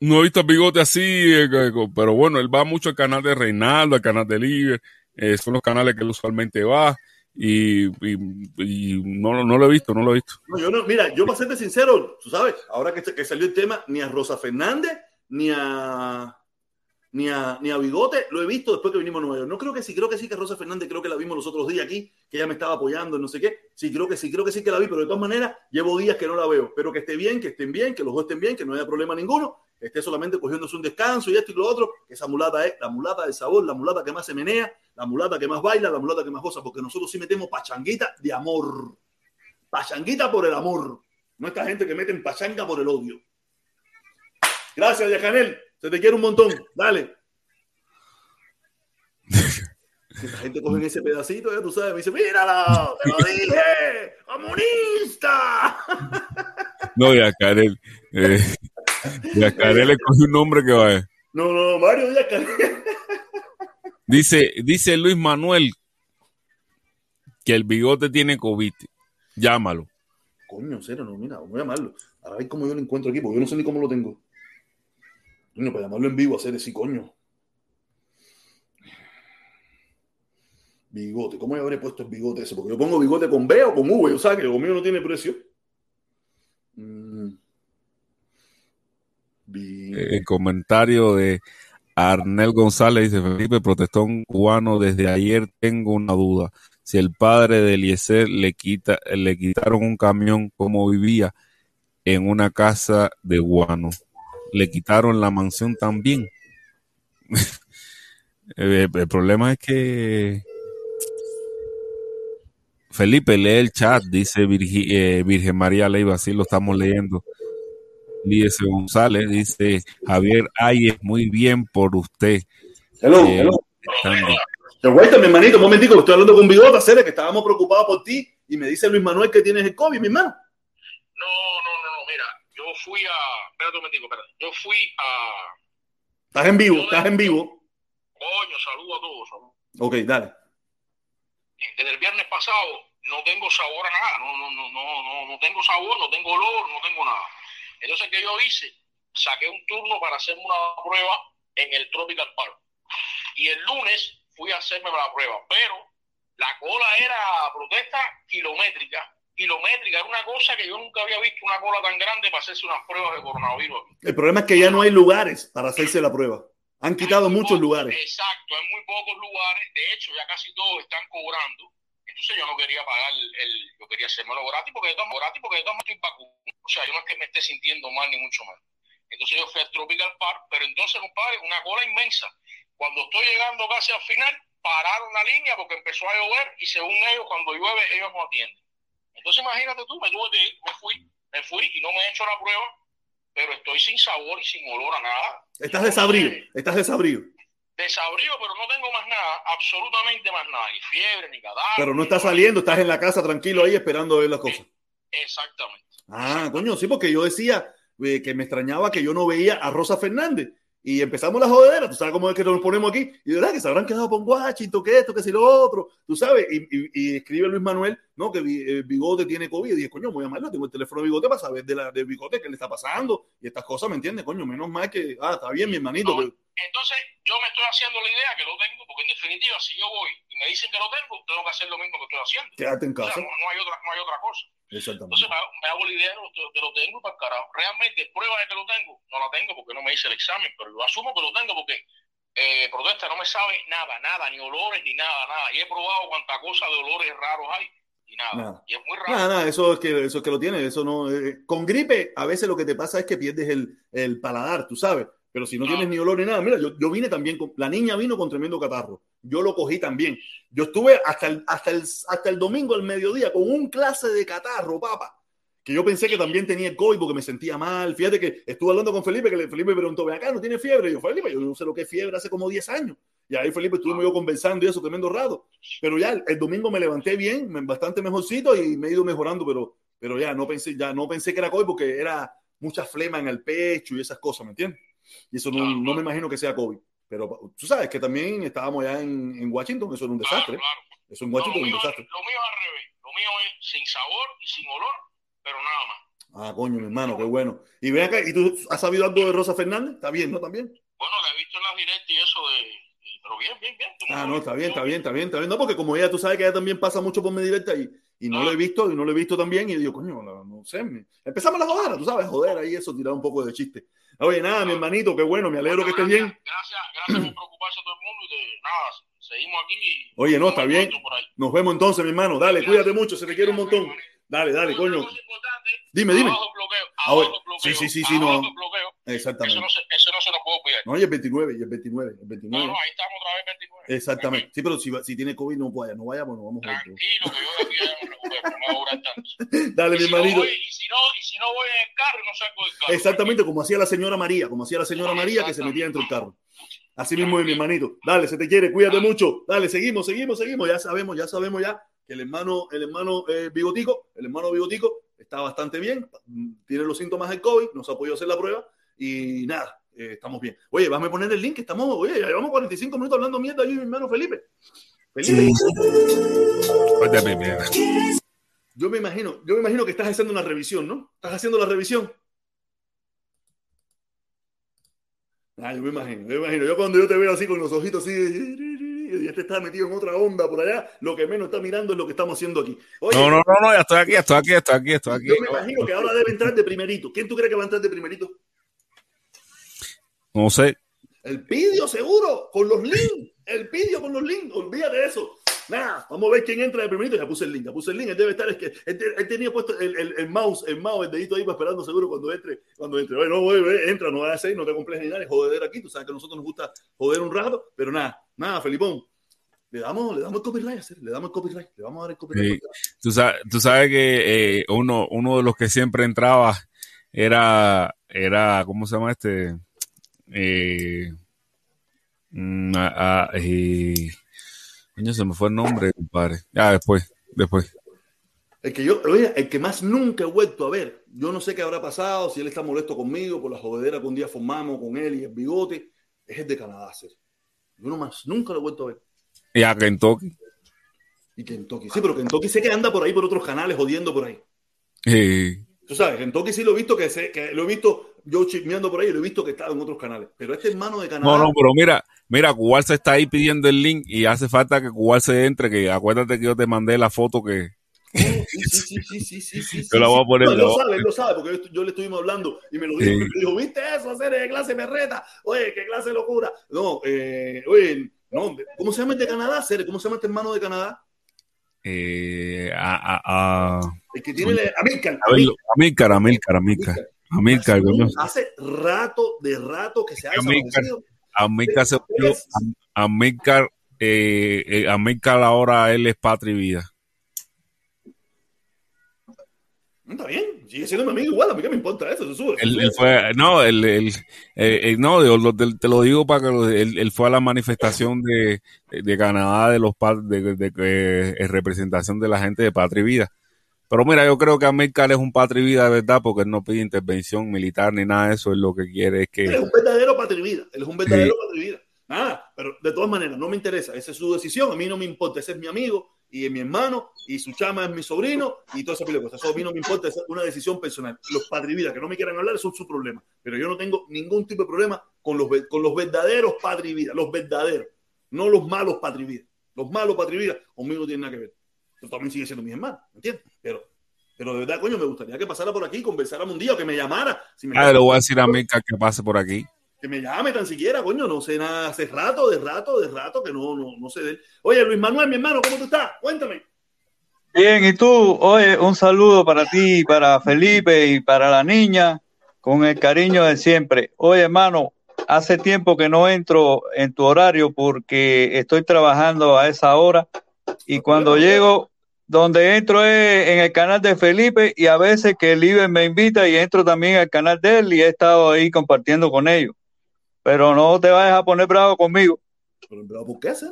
No he visto al bigote así, eh, pero bueno, él va mucho al canal de Reinaldo, al canal de Libre, eh, son los canales que él usualmente va y, y- y no, no lo he visto, no lo he visto. No, yo no, mira, yo para serte sincero, tú sabes, ahora que, que salió el tema, ni a Rosa Fernández, ni a, ni a, ni a Bigote, lo he visto después que vinimos a. No creo que sí, creo que sí que Rosa Fernández, creo que la vimos los otros días aquí, que ella me estaba apoyando, no sé qué. Sí, creo que sí, creo que sí que la vi, pero de todas maneras, llevo días que no la veo. Pero que esté bien, que estén bien, que los dos estén bien, que no haya problema ninguno. que esté solamente cogiéndose un descanso y esto y lo otro, esa mulata es la mulata del sabor, la mulata que más se menea, la mulata que más baila, la mulata que más goza, porque nosotros sí metemos pachanguita de amor. Pachanguita por el amor. No esta gente que mete en pachanga por el odio. Gracias, Yacanel. Se te quiere un montón. Dale. Esta gente coge ese pedacito, ya tú sabes, me dice, míralo, te lo dije, comunista. No, Yacanel. Eh, Yacanel le coge un nombre que vaya. No, no, Mario Yacanel. Dice, dice Luis Manuel que el bigote tiene COVID. Llámalo. Coño, cero, no, mira, voy a llamarlo. A ver cómo yo lo encuentro aquí, porque yo no sé ni cómo lo tengo. Coño, para llamarlo en vivo, hacer ese coño. Bigote, ¿cómo yo habré puesto el bigote ese? Porque yo pongo bigote con B o con V, o sea que lo mío no tiene precio. Mm. El comentario de Arnel González dice, Felipe, protestón cubano, desde ayer tengo una duda. Si el padre de Eliezer le, quita, le quitaron un camión, ¿cómo vivía? En una casa de guano. Le quitaron la mansión también. el, el problema es que Felipe, lee el chat, dice Virgi, eh, Virgen María Leiva, así lo estamos leyendo. Líder González dice, Javier Ayes, muy bien por usted. Hello, eh, hello. Te vuelta, mi hermanito, un momentico, estoy hablando con Bigota, Cere, que estábamos preocupados por ti, y me dice Luis Manuel que tienes el COVID, mi hermano. No, no, no, no, mira, yo fui a, espérate un momentico, espérate, yo fui a... Estás en vivo, estás en vivo. Coño, saludo a todos. Saludo. Ok, dale. Desde el viernes pasado no tengo sabor a nada, no, no, no, no, no, no tengo sabor, no tengo olor, no tengo nada. Entonces, ¿qué yo hice? Saqué un turno para hacerme una prueba en el Tropical Park. Y el lunes fui a hacerme la prueba, pero la cola era protesta kilométrica. Kilométrica, era una cosa que yo nunca había visto una cola tan grande para hacerse unas pruebas de coronavirus. El problema es que ya no hay lugares para hacerse la prueba. Han quitado muchos pocos, lugares. Exacto, hay muy pocos lugares. De hecho, ya casi todos están cobrando. Entonces yo no quería pagar el, el yo quería hacérmelo gratis porque de todas gratis porque de todas estoy vacunado. O sea, yo no es que me esté sintiendo mal ni mucho menos. Entonces yo fui al Tropical Park, pero entonces, compadre, una cola inmensa. Cuando estoy llegando casi al final, pararon la línea porque empezó a llover y según ellos, cuando llueve, ellos no atienden. Entonces imagínate tú, me tuve que ir, me fui, me fui y no me he hecho la prueba, pero estoy sin sabor y sin olor a nada. Estás desabrido, estás desabrido. Desabrido, pero no tengo más nada, absolutamente más nada, ni fiebre, ni cadáver. Pero no estás saliendo, estás en la casa tranquilo ahí esperando a ver las cosas. Exactamente. Ah, coño, sí, porque yo decía eh, que me extrañaba que yo no veía a Rosa Fernández. Y empezamos la jodera, tú sabes cómo es que nos ponemos aquí. Y verdad que se habrán quedado con Washington, que esto, que si lo otro, tú sabes. Y, y, y escribe Luis Manuel, ¿no? Que el Bigote tiene COVID. Y dije, coño, voy a llamarlo, tengo el teléfono de Bigote para saber de la, del Bigote qué le está pasando. Y estas cosas, ¿me entiendes? Coño, menos mal que, ah, está bien, mi hermanito. No, que- entonces, yo me estoy haciendo la idea que lo tengo, porque en definitiva, si yo voy y me dicen que lo tengo, tengo que hacer lo mismo que estoy haciendo. quédate en O sea, casa. no, no hay otra, no hay otra cosa. Exactamente. Entonces me, hago- la idea de lo, lo tengo para el carajo. Realmente, prueba de que lo tengo, no la tengo porque no me hice el examen, pero yo asumo que lo tengo porque eh, protesta no me sabe nada, nada, ni olores, ni nada, nada. Y he probado cuánta cosa de olores raros hay y nada. Nada. Y es muy raro. Nada, nada, eso es que eso es que lo tiene, eso no. eh, con gripe, a veces lo que te pasa es que pierdes el, el paladar, tú sabes. Pero si no Claro. tienes ni olor ni nada, mira, yo, yo vine también con. La niña vino con tremendo catarro. Yo lo cogí también. Yo estuve hasta el, hasta el, hasta el domingo al mediodía con un clase de catarro, papá. Que yo pensé que también tenía COVID porque me sentía mal. Fíjate que estuve hablando con Felipe, que Felipe me preguntó, ve acá, ¿no tiene fiebre? Y yo, Felipe, yo no sé lo que es fiebre hace como 10 años. Y ahí Felipe estuvimos yo conversando y eso, tremendo rato. Pero ya el, el domingo me levanté bien, bastante mejorcito y me he ido mejorando, pero, pero ya no pensé, ya no pensé que era COVID porque era mucha flema en el pecho y esas cosas, ¿me entiendes? Y eso no, no me imagino que sea COVID. Pero tú sabes que también estábamos allá en, en Washington, eso era un Claro, desastre. claro. Eso en No, Washington es un desastre. lo mío es al revés. Lo mío es sin sabor y sin olor, pero nada más. Ah, coño, mi hermano, qué bueno. Y ven acá, ¿y tú has sabido algo de Rosa Fernández? Está bien, ¿no? También. Bueno, la he visto en las directas y eso de. y- Pero bien, bien, bien. Ah, no, está bien, está bien, está bien, está bien. No, porque como ella, tú sabes que ella también pasa mucho por mi directa y, y no lo he visto, y no lo he visto también, y digo, coño, no, no sé. me- Empezamos la jodera, tú sabes, joder ahí eso, tirar un poco de chiste. Oye, nada, mi hermanito, qué bueno, me alegro que estés bien. Gracias, gracias por preocuparse a todo el mundo y de nada, seguimos aquí. y- Oye, no, está bien. Nos vemos entonces, mi hermano. Dale, cuídate mucho, se te quiere un montón. Dale, dale, coño. Dime, dime. Abajo bloqueo, Ahora, los bloqueos, sí, sí, sí, sí, no. los bloqueos. Eso Exactamente. no, se, eso no se lo puedo olvidar. No, y el 29, y el 29, el No, 29. no, ahí estamos otra vez 29. Exactamente. Sí, pero si, si tiene COVID no vaya, no vayamos, no vamos a ver. Tranquilo, que yo de aquí allá me recupero, no me va a durar tanto. Dale, Y mi si, no voy, y, si no, y si no voy en el carro, no salgo del carro. Exactamente como hacía la señora María, como hacía la señora María que se metía dentro del carro. Así mismo es mi hermanito. Dale, se te quiere, cuídate mucho. Dale, seguimos, seguimos, seguimos. Ya sabemos, ya sabemos ya que el hermano, el hermano eh, Bigotico, el hermano Bigotico está bastante bien, tiene los síntomas del COVID, nos ha podido hacer la prueba y nada, eh, estamos bien. Oye, vas a poner el link, estamos, oye, ya llevamos 45 minutos hablando mierda yo y mi hermano Felipe. Felipe, yo me imagino, yo me imagino que estás haciendo una revisión, ¿no? ¿Estás haciendo la revisión? Ah, yo me imagino, yo me imagino. Yo cuando yo te veo así con los ojitos así, ya te estás metido en otra onda por allá, lo que menos está mirando es lo que estamos haciendo aquí. Oye, No, no, no, no, ya estoy aquí, estoy aquí, estoy aquí, estoy aquí. yo me imagino que ahora debe entrar de primerito. ¿Quién tú crees que va a entrar de primerito? No sé. El Pidio, seguro, con los links. El Pidio con los links. Olvídate de eso. Nada, vamos a ver quién entra de primerito. Ya puse el link, ya puse el link. Él debe estar, es que él, él tenía puesto el, el, el mouse, el mouse, el dedito ahí va esperando seguro cuando entre. Cuando entre. Oye, no, oye, entra, no va a hacer, no te complejes ni nada, es joder aquí. Tú sabes que a nosotros nos gusta joder un rato, pero nada, nada, Felipón. Le damos, le damos el copyright, hacer, le damos el copyright, le vamos a dar el copyright. Sí. Tú sabes, tú sabes que eh, uno, uno de los que siempre entraba era, era, ¿cómo se llama este? Eh, mm, ah, eh, coño, se me fue el nombre, compadre. Ya, después, después. El que yo, oye, el que más nunca he vuelto a ver, yo no sé qué habrá pasado, si él está molesto conmigo por la jodedera que un día formamos con él y el bigote, es el de Canadá, ser. Yo no más, nunca lo he vuelto a ver. Y a Kentucky. Y Kentucky, sí, pero Kentucky sé que anda por ahí por otros canales jodiendo por ahí. Eh, Tú sabes, Kentucky sí lo he visto que, sé, que lo he visto yo chismeando por ahí, lo he visto que estaba en otros canales. Pero este hermano de Canadá, no, no, pero mira, mira, Cubal se está ahí pidiendo el link y hace falta que Cubal se entre, que acuérdate que yo te mandé la foto que, sí, sí, sí, sí, sí, sí, sí, Yo la voy a poner, lo sabe, él lo sabe, porque yo, le estuvimos hablando y me lo dijo. Me dijo, ¿viste eso? Hacer de clase berreta. Oye, qué clase de locura. No, eh, oye, no, ¿cómo se llama el de Canadá? Cere? ¿Cómo se llama este hermano de Canadá? eh, a, a, a, El que tiene la- Amílcar. a ver, Amílcar, Amílcar, Amílcar, Amílcar. Amílcar, coño. Hace rato, de rato que se ha desaparecido. Amílcar se volvió- Am- Amílcar, eh, eh, Amílcar ahora él es patria y vida. Está bien, sigue siendo mi amigo igual, a mí que me importa eso. se sube, se Él, sube. él fue, no, él, él, eh, eh, no, yo lo- te, lo digo para que lo- él, él fue a la manifestación de, de Canadá de los de, de, de- en representación de la gente de Patria y Vida. Pero mira, yo creo que Amílcar es un Patria y Vida de verdad porque él no pide intervención militar ni nada de eso, él lo que quiere es Él es que un verdadero patrivida. Él es un verdadero patrivida. Nada, pero de todas maneras, no me interesa. Esa es su decisión. A mí no me importa. Ese es mi amigo y es mi hermano y su chama es mi sobrino y toda esa pila de cosas. Eso a mí no me importa. Es una decisión personal. Los patrividas que no me quieran hablar, es su problema. Pero yo no tengo ningún tipo de problema con los, con los verdaderos patrividas. Los verdaderos. No los malos patrividas. Los malos patrividas conmigo no tienen nada que ver. Pero también sigue siendo mi hermano. ¿Me entiendes? Pero, pero de verdad, coño, me gustaría que pasara por aquí, conversáramos un día o que me llamara. Si me ah, le voy a decir a Amílcar que pase por aquí. Que me llame tan siquiera, coño, no sé nada, hace rato, de rato, de rato, que no, no, no sé de él. Oye, Luis Manuel, mi hermano, ¿cómo tú estás? Cuéntame. Bien, y tú, oye, un saludo para ti, para Felipe y para la niña, con el cariño de siempre. Oye, hermano, hace tiempo que no entro en tu horario porque estoy trabajando a esa hora y cuando llego, donde entro es en el canal de Felipe y a veces que el Iber me invita y entro también al canal de él y he estado ahí compartiendo con ellos. Pero no te vayas a poner bravo conmigo, Pero, pero, ¿por qué hacer?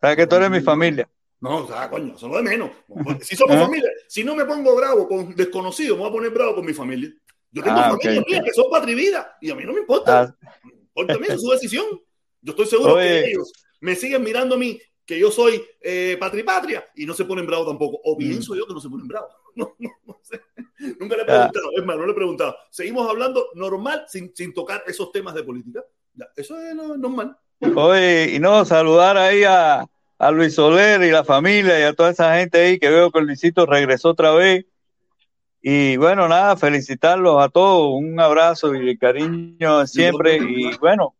sabes que tú eres mi familia. No, o sea, coño, eso no de menos. Si somos Ah. familia, si no me pongo bravo con desconocidos, me voy a poner bravo con mi familia. Yo tengo Ah, familia mía que son patrividas y a mí no me importa. Ah, Porque también es su decisión. Yo estoy seguro Oye. que ellos me siguen mirando a mí que yo soy eh, patripatria y no se ponen bravo tampoco. O Mm. pienso yo que no se ponen bravo. No, no, no sé. Nunca le he Ah. preguntado. Es más, no le he preguntado. Seguimos hablando normal sin, sin tocar esos temas de política. Ya, eso es normal. Oye, y no, saludar ahí a, a Luis Soler y la familia y a toda esa gente ahí que veo que Luisito regresó otra vez. Y bueno, nada, felicitarlos a todos, un abrazo y cariño siempre. Y bueno,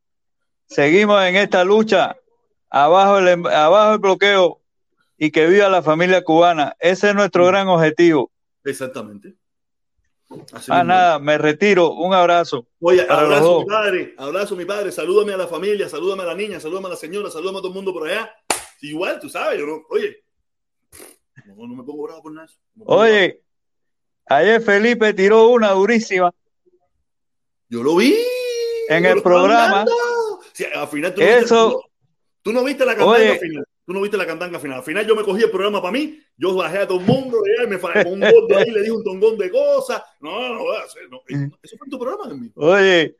seguimos en esta lucha, abajo el, em- abajo el bloqueo y que viva la familia cubana. Ese es nuestro gran objetivo. Exactamente. ah, nada, me retiro. Un abrazo. Oye, abrazo mi padre, abrazo mi padre, salúdame a la familia, salúdame a la niña, salúdame a la señora, salúdame a todo el mundo por allá. Igual, tú sabes, yo no, oye, no, me pongo bravo por nada. oye, ayer Felipe tiró una durísima. Yo lo vi. En el programa. al final tú Eso. tú no viste la cantanga final. Tú no viste la cantanga final. Al final yo me cogí el programa para mí. Yo bajé a todo el mundo. Y me fallé con un gordo ahí, le dije un tongón de cosas. No, no voy a hacer. No. Eso fue tu programa, mí. Oye,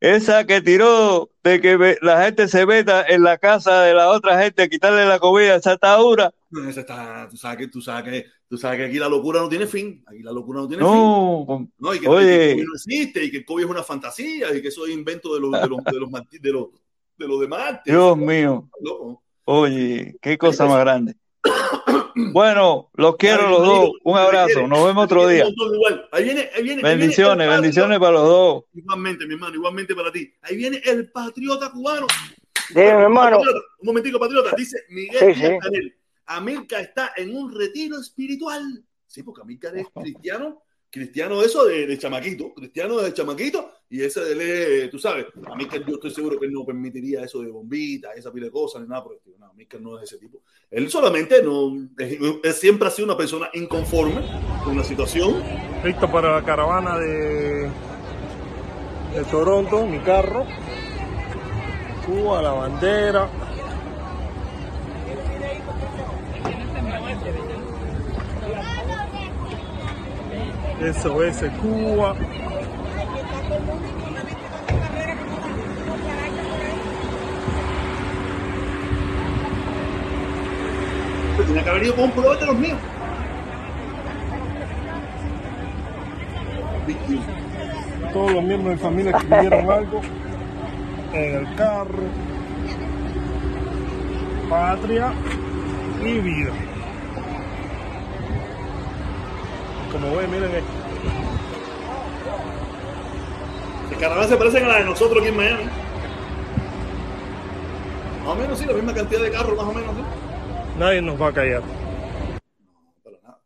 esa que tiró de que la gente se meta en la casa de la otra gente, quitarle la comida, esa está dura. Esa está, tú sabes que, tú sabes que, tú sabes que aquí la locura no tiene fin. Aquí la locura no tiene fin. No, y que, oye. el COVID no existe, y que el COVID es una fantasía, y que eso es invento de los, de los, de los, de los, de los demás. Dios mío. Oye, qué cosa más grande. Bueno, los quiero los dos. Un abrazo. Nos vemos otro día. Ahí viene, ahí viene, bendiciones, bendiciones para los dos. Igualmente, mi hermano, igualmente para ti. Ahí viene el patriota cubano. Dime, hermano. un momentico, patriota. Dice Miguel sí, Amilca está en un retiro espiritual. Sí, porque Amilcar es cristiano cristiano eso de, chamaquito, cristiano de chamaquito, y ese de tú sabes, a mí yo estoy seguro que él no permitiría eso de bombitas, esa pila de cosas, ni nada por el estilo. No, mí no es ese tipo. Él solamente no, es, siempre ha sido una persona inconforme con la situación. Listo para la caravana de, de Toronto, mi carro, Cuba, la bandera. Eso es Cuba. Tenía que haber ido con un pullover de los míos. Todos los miembros de familia que pidieron algo en el carro. Patria y vida. Como ven, miren esto. El caravana se parecen a la de nosotros aquí en Miami. Más o menos, sí, la misma cantidad de carros, más o menos, ¿sí? Nadie nos va a callar. No, para nada.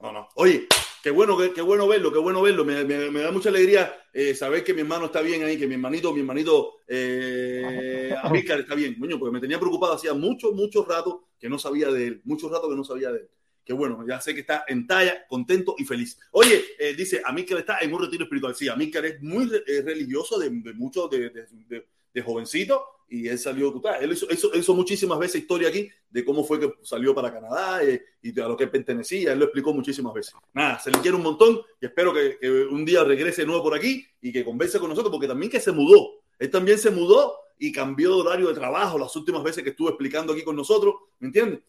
No, no. Oye, qué bueno, qué, bueno verlo, qué bueno verlo. Me, me, da mucha alegría eh, saber que mi hermano está bien ahí, que mi hermanito, mi hermanito eh, está bien. Coño, porque me tenía preocupado hacía mucho, mucho rato que no sabía de él. Mucho rato que no sabía de él que bueno, ya sé que está en talla, contento y feliz. Oye, eh, dice, Amícar está en un retiro espiritual. Sí, Amícar es muy religioso de, de mucho, de, de, jovencito, y él salió, él hizo, hizo, muchísimas veces historia aquí de cómo fue que salió para Canadá eh, y a lo que pertenecía, él lo explicó muchísimas veces. Nada, se le quiere un montón y espero que, que, un día regrese de nuevo por aquí y que converse con nosotros, porque también que se mudó, él también se mudó y cambió de horario de trabajo las últimas veces que estuvo explicando aquí con nosotros, ¿me entiendes?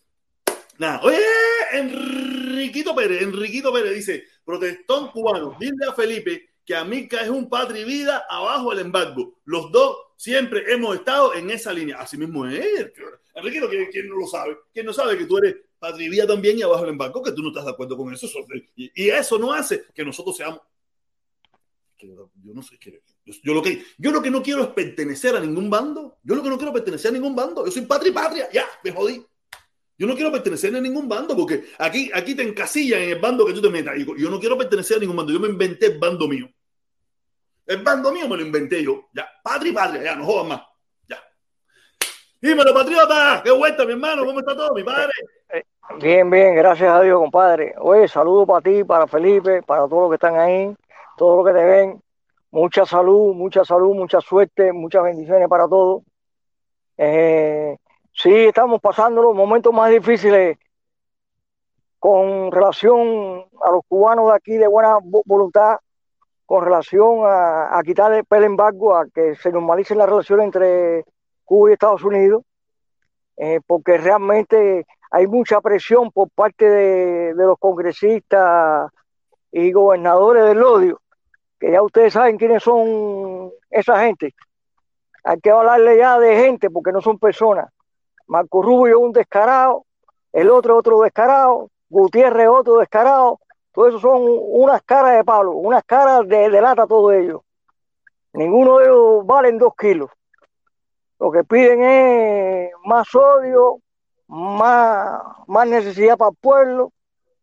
Nada, oye, Enriquito Pérez, Enriquito Pérez dice, protestón cubano, dile a Felipe que Amica es un patri vida abajo el embargo. Los dos siempre hemos estado en esa línea. Así mismo es. Enriquito, ¿quién, no lo sabe? ¿Quién no sabe que tú eres patri vida también y abajo el embargo? Que tú no estás de acuerdo con eso. Y, eso no hace que nosotros seamos... Yo no sé, yo lo, que, yo lo que no quiero es pertenecer a ningún bando. Yo lo que no quiero es pertenecer a ningún bando. Yo soy patria patria. Ya, me jodí. Yo no quiero pertenecer a ningún bando porque aquí, aquí te encasillan en el bando que tú te metas. Yo no quiero pertenecer a ningún bando. Yo me inventé el bando mío. El bando mío me lo inventé yo. Ya, patria y patria, ya, no jodas más. Ya. Dímelo, patriota. Qué vuelta, mi hermano. ¿Cómo está todo, mi padre? Eh, bien, bien, gracias a Dios, compadre. Oye, saludo para ti, para Felipe, para todos los que están ahí, todos los que te ven. Mucha salud, mucha salud, mucha suerte, muchas bendiciones para todos. Eh, Sí, estamos pasando los momentos más difíciles con relación a los cubanos de aquí de buena voluntad, con relación a, quitar el embargo, a que se normalice la relación entre Cuba y Estados Unidos, eh, porque realmente hay mucha presión por parte de, los congresistas y gobernadores del odio, que ya ustedes saben quiénes son esa gente. Hay que hablarle ya de gente porque no son personas. Marco Rubio un descarado, el otro otro descarado, Gutiérrez otro descarado, todo eso son unas caras de palo, unas caras de, lata todo ello. Ninguno de ellos valen dos kilos. Lo que piden es más odio, más, más necesidad para el pueblo.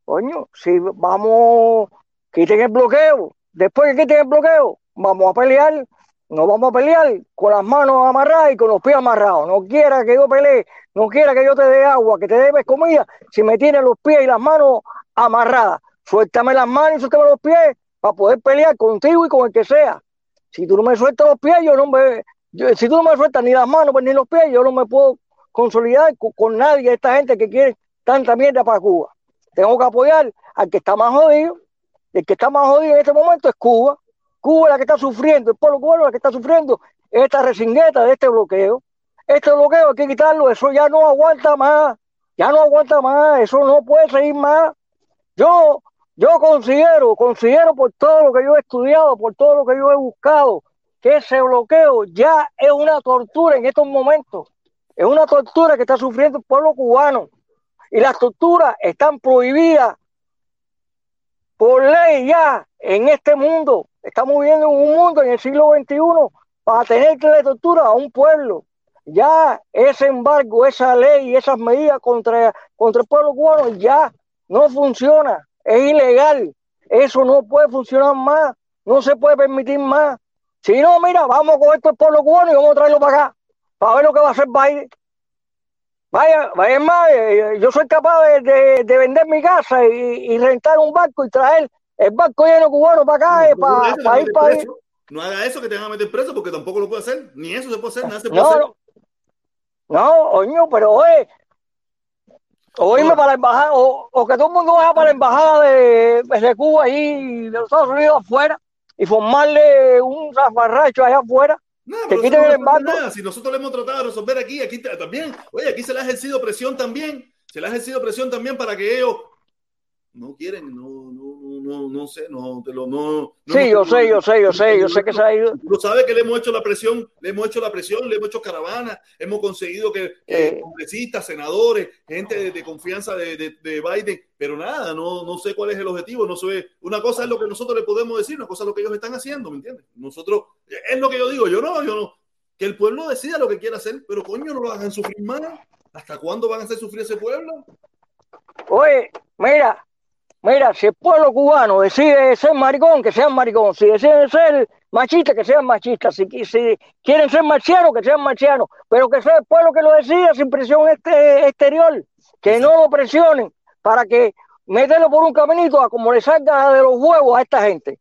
Coño, si vamos quiten el bloqueo. Después que quiten el bloqueo, vamos a pelear. No vamos a pelear con las manos amarradas y con los pies amarrados. No quiera que yo pelee, no quiera que yo te dé agua, que te debes comida, si me tienes los pies y las manos amarradas. Suéltame las manos y suéltame los pies para poder pelear contigo y con el que sea. Si tú no me sueltas los pies, yo no me, si tú no me sueltas ni las manos pues, ni los pies, yo no me puedo consolidar con, con nadie, esta gente que quiere tanta mierda para Cuba. Tengo que apoyar al que está más jodido. El que está más jodido en este momento es Cuba. Cuba es la que está sufriendo, el pueblo cubano es la que está sufriendo esta resingueta de este bloqueo. Este bloqueo hay que quitarlo, eso ya no aguanta más, ya no aguanta más, eso no puede seguir más. Yo, yo considero, considero por todo lo que yo he estudiado, por todo lo que yo he buscado, que ese bloqueo ya es una tortura en estos momentos. Es una tortura que está sufriendo el pueblo cubano. Y las torturas están prohibidas por ley ya en este mundo. Estamos viviendo en un mundo en el siglo XXI para tener le tortura a un pueblo. Ya ese embargo, esa ley, esas medidas contra, contra el pueblo cubano ya no funciona. Es ilegal. Eso no puede funcionar más. No se puede permitir más. Si no, mira, vamos con esto el pueblo cubano y vamos a traerlo para acá. Para ver lo que va a hacer Biden. Vaya, vaya más, eh, yo soy capaz de, de, de vender mi casa y, y, rentar un barco y traer el barco lleno cubano para acá, eh, para, para ir para ir. No haga eso que te van a meter preso porque tampoco lo puede hacer. Ni eso se puede hacer, nada se puede no, hacer. No, oño, pero oye, oíme no. para la embajada, o, o, que todo el mundo vaya para la embajada de, de Cuba y de los Estados Unidos afuera y formarle un zafarracho allá afuera. No, que quiten el embargo. Nada. Si nosotros le hemos tratado de resolver aquí, aquí también, oye, aquí se le ha ejercido presión también, se le ha ejercido presión también para que ellos no quieren, no, no, no, sé, no, te lo, no, no Sí, yo sé, yo sé, yo sé, yo sé que se ha ido. Tú sabes que le hemos hecho la presión, le hemos hecho la presión, le hemos hecho caravanas, hemos conseguido que, que eh. congresistas, senadores, gente de, de confianza de, de, de, Biden, pero nada, no, no sé cuál es el objetivo, no sé, una cosa es lo que nosotros le podemos decir, una cosa es lo que ellos están haciendo, ¿me entiendes? Nosotros, es lo que yo digo, yo no, yo no, que el pueblo decida lo que quiera hacer, pero coño, no lo hagan sufrir más. ¿Hasta cuándo van a hacer sufrir ese pueblo? Oye, mira, Mira, si el pueblo cubano decide ser maricón, que sean maricón. Si deciden ser machistas, que sean machistas. Si, si, quieren ser marcianos, que sean marcianos. Pero que sea el pueblo que lo decida sin presión este, exterior. Que no lo presionen para que meterlo por un caminito a como le salga de los huevos a esta gente.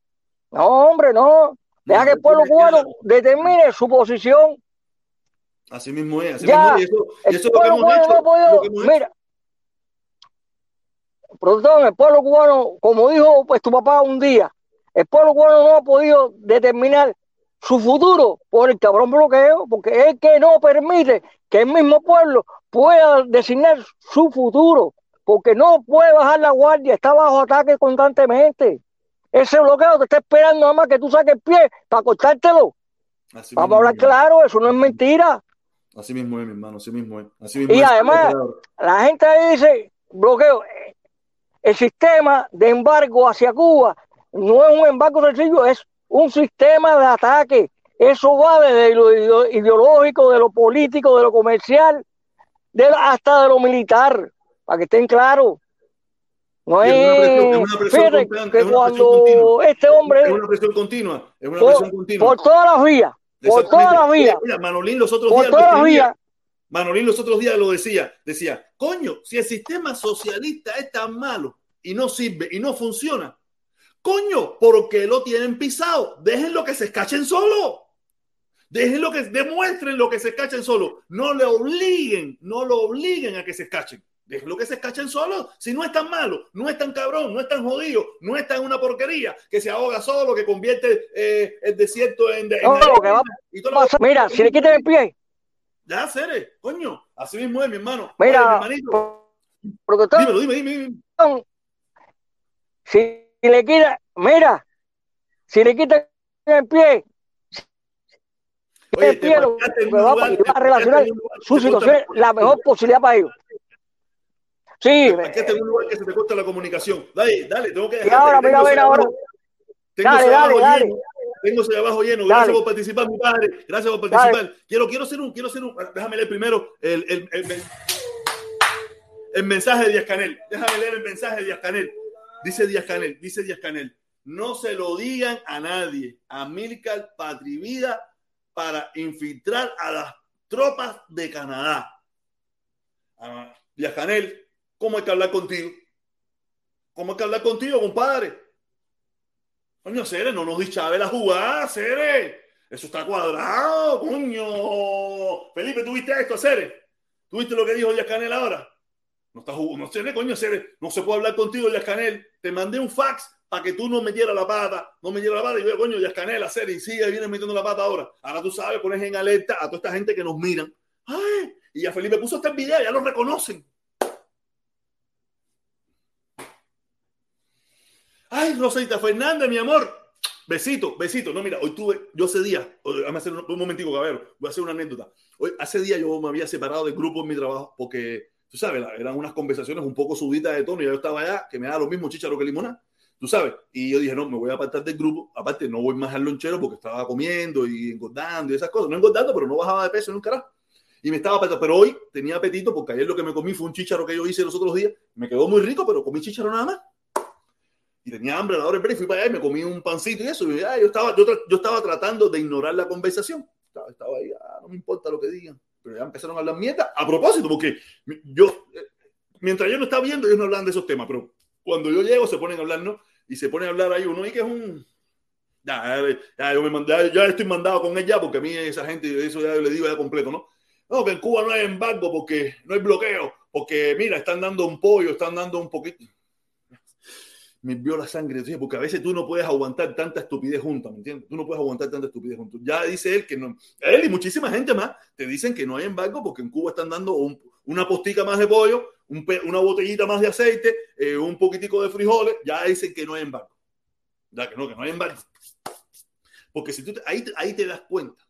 No, hombre, no. Deja que el pueblo cubano determine su posición. Así mismo es. Así ya, mismo es. Y eso, y eso es lo que hemos hecho. No podido, lo que hemos mira, perdón, el pueblo cubano, como dijo pues tu papá un día, el pueblo cubano no ha podido determinar su futuro por el cabrón bloqueo, porque es que no permite que el mismo pueblo pueda designar su futuro, porque no puede bajar la guardia, está bajo ataque constantemente. Ese bloqueo te está esperando nada más que tú saques el pie para cortártelo. Así Vamos a hablar claro, eso no es mentira. Así mismo es, mi hermano, así mismo es. Así mismo y es. además, la gente ahí dice, bloqueo, el sistema de embargo hacia Cuba no es un embargo sencillo, es un sistema de ataque. Eso va desde lo ideológico, de lo político, de lo comercial, de hasta de lo militar, para que estén claros. No es, una presión, es una presión, que cuando este hombre Es una presión continua. Es una por, presión continua. por todas las vías, por todas las vías, Mira, Manolín los otros por días todas las vías, Manolín los otros días lo decía, decía, coño, si el sistema socialista es tan malo y no sirve y no funciona, coño, ¿por qué lo tienen pisado? Déjenlo que se escachen solo. Déjenlo que demuestren lo que se escachen solo. No le obliguen, no lo obliguen a que se escachen. Déjenlo que se escachen solo. Si no es tan malo, no es tan cabrón, no es tan jodido, no es tan una porquería, que se ahoga solo, que convierte eh, el desierto en... en que va y todo a pasar- mira, si le quitan el pie, Ya, Cere, coño, así mismo es, mi hermano. Mira, Oye, mi hermanito, dímelo, dime, dime, dime. si le quita, mira, si le quitan el pie, Oye, el pie lo va, lugar, va a relacionar su situación, la mejor posibilidad para ellos. Sí, Te parqueaste en un lugar que se te corta la comunicación. Dale, dale, tengo que y dejarte. ahora, mira, tengo ese ahora. Tengo Dale, dale, dale. lleno. Tengo ese abajo lleno. Dale. Gracias por participar, mi padre. Gracias por participar. Quiero, quiero hacer un, quiero hacer un. Déjame leer primero el, el, el, el- mensaje de Díaz Canel. Déjame leer el mensaje de Díaz Canel. Dice Díaz Canel, dice Díaz Canel. no se lo digan a nadie. A Milcar Patrivida para infiltrar a las tropas de Canadá. A Canel, ¿cómo hay que hablar contigo? ¿Cómo hay que hablar contigo, compadre? Coño, Cere, no nos dichabe la jugada, Cere. Eso está cuadrado, coño. Felipe, ¿tuviste esto, Cere? ¿Tuviste lo que dijo Díaz Canel ahora? No está jugando, no sé, coño, Cere. No se puede hablar contigo, Díaz Canel. Te mandé un fax para que tú no metieras la pata, no metieras la pata y yo, coño, Díaz Canel, Cere, y sigue, viene metiendo la pata ahora. Ahora tú sabes, pones en alerta a toda esta gente que nos miran. Ay, y ya Felipe puso este video, ya lo reconocen. Ay, Rosita Fernández, mi amor. Besito, besito. No, mira, hoy tuve, yo ese día, vamos a hacer un, un momentico, cabrón, voy a hacer una anécdota. Hoy, hace día yo me había separado del grupo en mi trabajo porque, tú sabes, eran unas conversaciones un poco subidas de tono y yo estaba allá, que me da lo mismo chicharo que limonada, tú sabes. Y yo dije, no, me voy a apartar del grupo. Aparte, no voy más al lonchero porque estaba comiendo y engordando y esas cosas. No engordando, pero no bajaba de peso en un. Y me estaba apetito, pero hoy tenía apetito porque ayer lo que me comí fue un chicharo que yo hice los otros días. Me quedó muy rico, pero comí chicharo nada más y tenía hambre a la hora de y fui para allá y me comí un pancito y eso. Y yo, estaba, yo, yo, estaba tratando de ignorar la conversación. Estaba, estaba ahí, ah, no me importa lo que digan. Pero ya empezaron a hablar mierda a propósito, porque yo, eh, mientras yo no estaba viendo, ellos no hablan de esos temas, pero cuando yo llego se ponen a hablar, ¿no? Y se ponen a hablar ahí uno y que es un... Ya, ya, yo me mandé, ya estoy mandado con ella porque a mí esa gente, eso ya le digo ya completo, ¿no? No, que en Cuba no hay embargo porque no hay bloqueo, porque mira, están dando un pollo, están dando un poquito me vio la sangre, porque a veces tú no puedes aguantar tanta estupidez junta, ¿me entiendes? Tú no puedes aguantar tanta estupidez junta. Ya dice él que no, él y muchísima gente más te dicen que no hay embargo porque en Cuba están dando una postica más de pollo, una botellita más de aceite, eh, un poquitico de frijoles, ya dicen que no hay embargo. Ya que no, que no hay embargo. Porque si tú ahí, ahí te das cuenta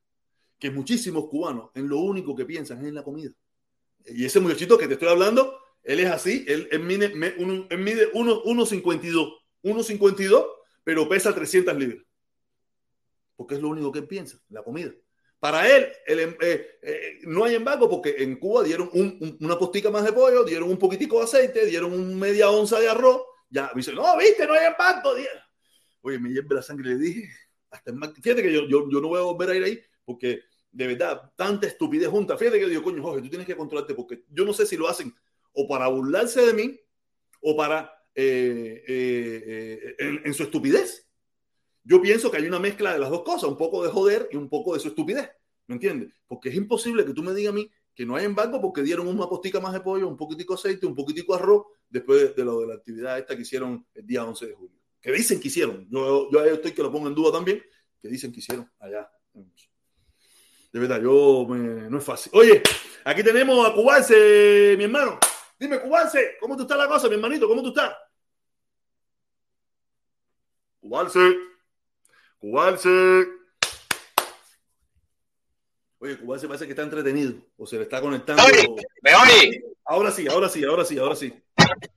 que muchísimos cubanos en lo único que piensan es en la comida. Y ese muchachito que te estoy hablando él es así, él, mide, mide 1,52, 1,52, pero pesa 300 libras. Porque es lo único que él piensa, la comida. Para él, em, eh, eh, no hay embargo porque en Cuba dieron una postica más de pollo, dieron un poquitico de aceite, dieron un media onza de arroz. Ya, dice, no, viste, no hay embargo. Oye, me hierve la sangre, le dije, hasta fíjate que yo, yo, yo no voy a volver a ir ahí porque de verdad, tanta estupidez junta. Fíjate que yo digo, coño, Jorge, tú tienes que controlarte porque yo no sé si lo hacen o para burlarse de mí o para eh, eh, eh, en, su estupidez. Yo pienso que hay una mezcla de las dos cosas, un poco de joder y un poco de su estupidez. ¿Me entiendes? Porque es imposible que tú me digas a mí que no hay embargo porque dieron una postica más de pollo, un poquitico aceite, un poquitico arroz después de, lo de la actividad esta que hicieron el día 11 de julio. Que dicen que hicieron. Yo, yo estoy que lo pongo en duda también, que dicen que hicieron allá. De verdad, yo no es fácil. Oye, aquí tenemos a Cubarse, mi hermano. Dime, Cubalce, ¿cómo tú estás la cosa, mi hermanito? ¿Cómo tú estás? Cubalce, Cubalce. Oye, Cubalce parece que está entretenido o se le está conectando. Oye, ¿Me oye? Ahora sí, ahora sí, ahora sí, ahora sí.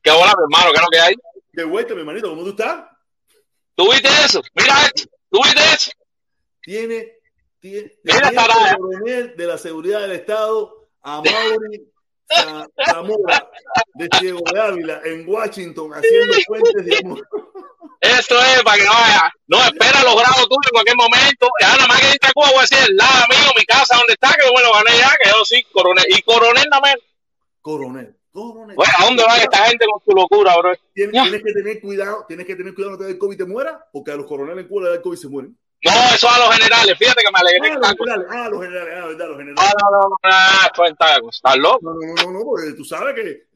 ¿Qué hola, mi hermano? ¿Qué es lo que hay? Qué vuelta, mi hermanito, ¿cómo tú estás? ¿Tú viste eso? Mira esto, ¿tú viste eso? Tiene, tiene, Mira, tiene coronel de la seguridad del Estado a Mauri Zamora de Ciego de Ávila en Washington haciendo puentes de amor. Esto es para que no vaya. No, espera los grados tuyos en cualquier momento. Ya nada más que entra Cuba, voy a decir el lado mío, mi casa, donde está, que bueno, gané ya, que yo sí, coronel. Y coronel también. Coronel. Coronel. Bueno, ¿a dónde va esta gente con su locura, bro? Tienes, tienes, que tener cuidado, tienes que tener cuidado no te el COVID y te muera, porque a los coroneles en Cuba le da el COVID y se mueren. No, eso a los generales, fíjate que me alegré. Ah, los generales, ah, los generales, ah, verdad, los generales. No, no, no, no, ah, cuenta, estás loco. No, no, no, no, porque tú sabes que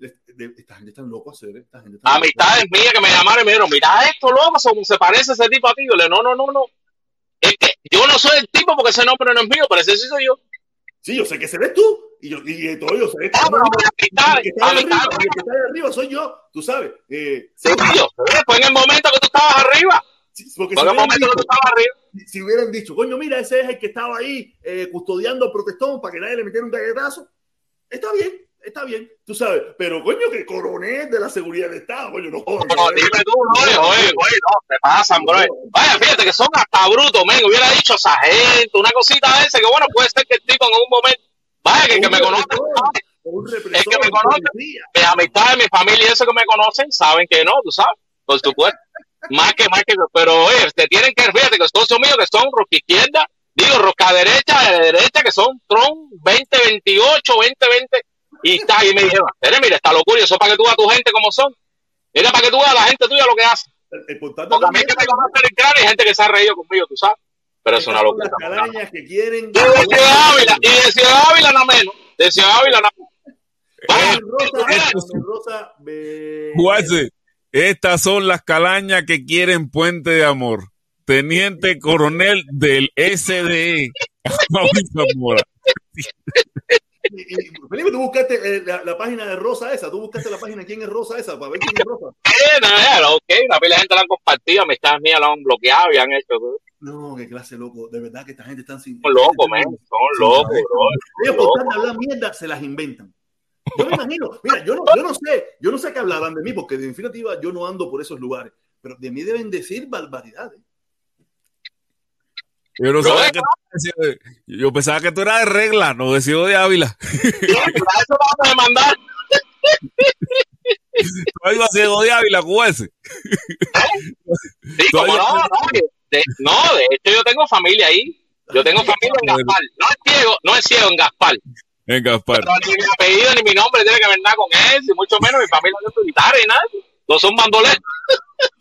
esta gente está loco a hacer, esta gente está Amistades mías que me llamaron y me dijeron, mira esto, loco, se parece ese tipo a ti. Yo le no, no, no, no. Es que yo no soy el tipo porque ese nombre no es mío, pero ese sí soy yo. Sí, yo sé que se ves tú. Y, yo, y todo yo sé. Ah, el, que está arriba, el que está de arriba soy yo, tú sabes. Eh, sí, yo. Fue en el momento que tú estabas arriba. Porque si hubieran, dicho, si hubieran, dicho, coño, mira, ese es el que estaba ahí eh, custodiando el protestón para que nadie le metiera un galletazo, está bien, está bien, tú sabes, pero coño, que coronel de la seguridad del Estado, coño, no joder. No, dime tú, no, oye, oye, no, te pasan, bro. Vaya, fíjate que son hasta brutos, men, hubiera dicho sargento, una cosita de ese, que bueno, puede ser que el tipo en un momento, vaya, que, que me conoce. Es que me conocen, mi amistad, mi familia y eso que me conocen, saben que no, tú sabes, por supuesto. Más que, más que, pero oye, te tienen que, fíjate que socios míos que son rosca izquierda, digo rosca derecha, de derecha, que son Tron 2028, 2020, y está, y me dijeron, mira, mira, está locura, eso para que tú veas a tu gente como son. Mira, para que tú veas a la gente tuya lo que hace. Porque a mí también que me conocen el cráneo hay gente que se ha reído conmigo, tú sabes. Pero es una son locura. las calañas que quieren. Y de Ciudad Ávila, y de Ciudad Ávila no menos. De Ciudad Ávila no menos. Rosa, Rosa, estas son las calañas que quieren puente de amor. Teniente coronel del SDE, Zamora. Felipe, tú buscaste eh, la, la página de Rosa esa, tú buscaste la página quién es Rosa esa, para ver quién es Rosa. Ya, ok, una pila de gente la han compartido, amistades mías la han bloqueado y han hecho. No, qué clase loco, de verdad que esta gente está sin. Son locos, men, son locos, bro. Ellos por hablar mierda se las inventan. Yo me imagino, mira, yo no, yo no sé, yo no sé qué hablarán de mí, porque en definitiva yo no ando por esos lugares, pero de mí deben decir barbaridades. Yo, no sabía que tú decías- yo pensaba que tú eras de regla, no de Ciudad de Ávila. Sí, para eso vamos a demandar. Tú a Ciudad de Ávila, Juanse. Sí, como no, de, no, de hecho yo tengo familia ahí. Yo tengo familia en Gaspar. No es ciego, no es ciego en Gaspar. En Gaspar. Pero ni mi apellido ni mi nombre tiene que ver nada con él, y mucho menos mi familia no es militar y nada. No son bandoleros.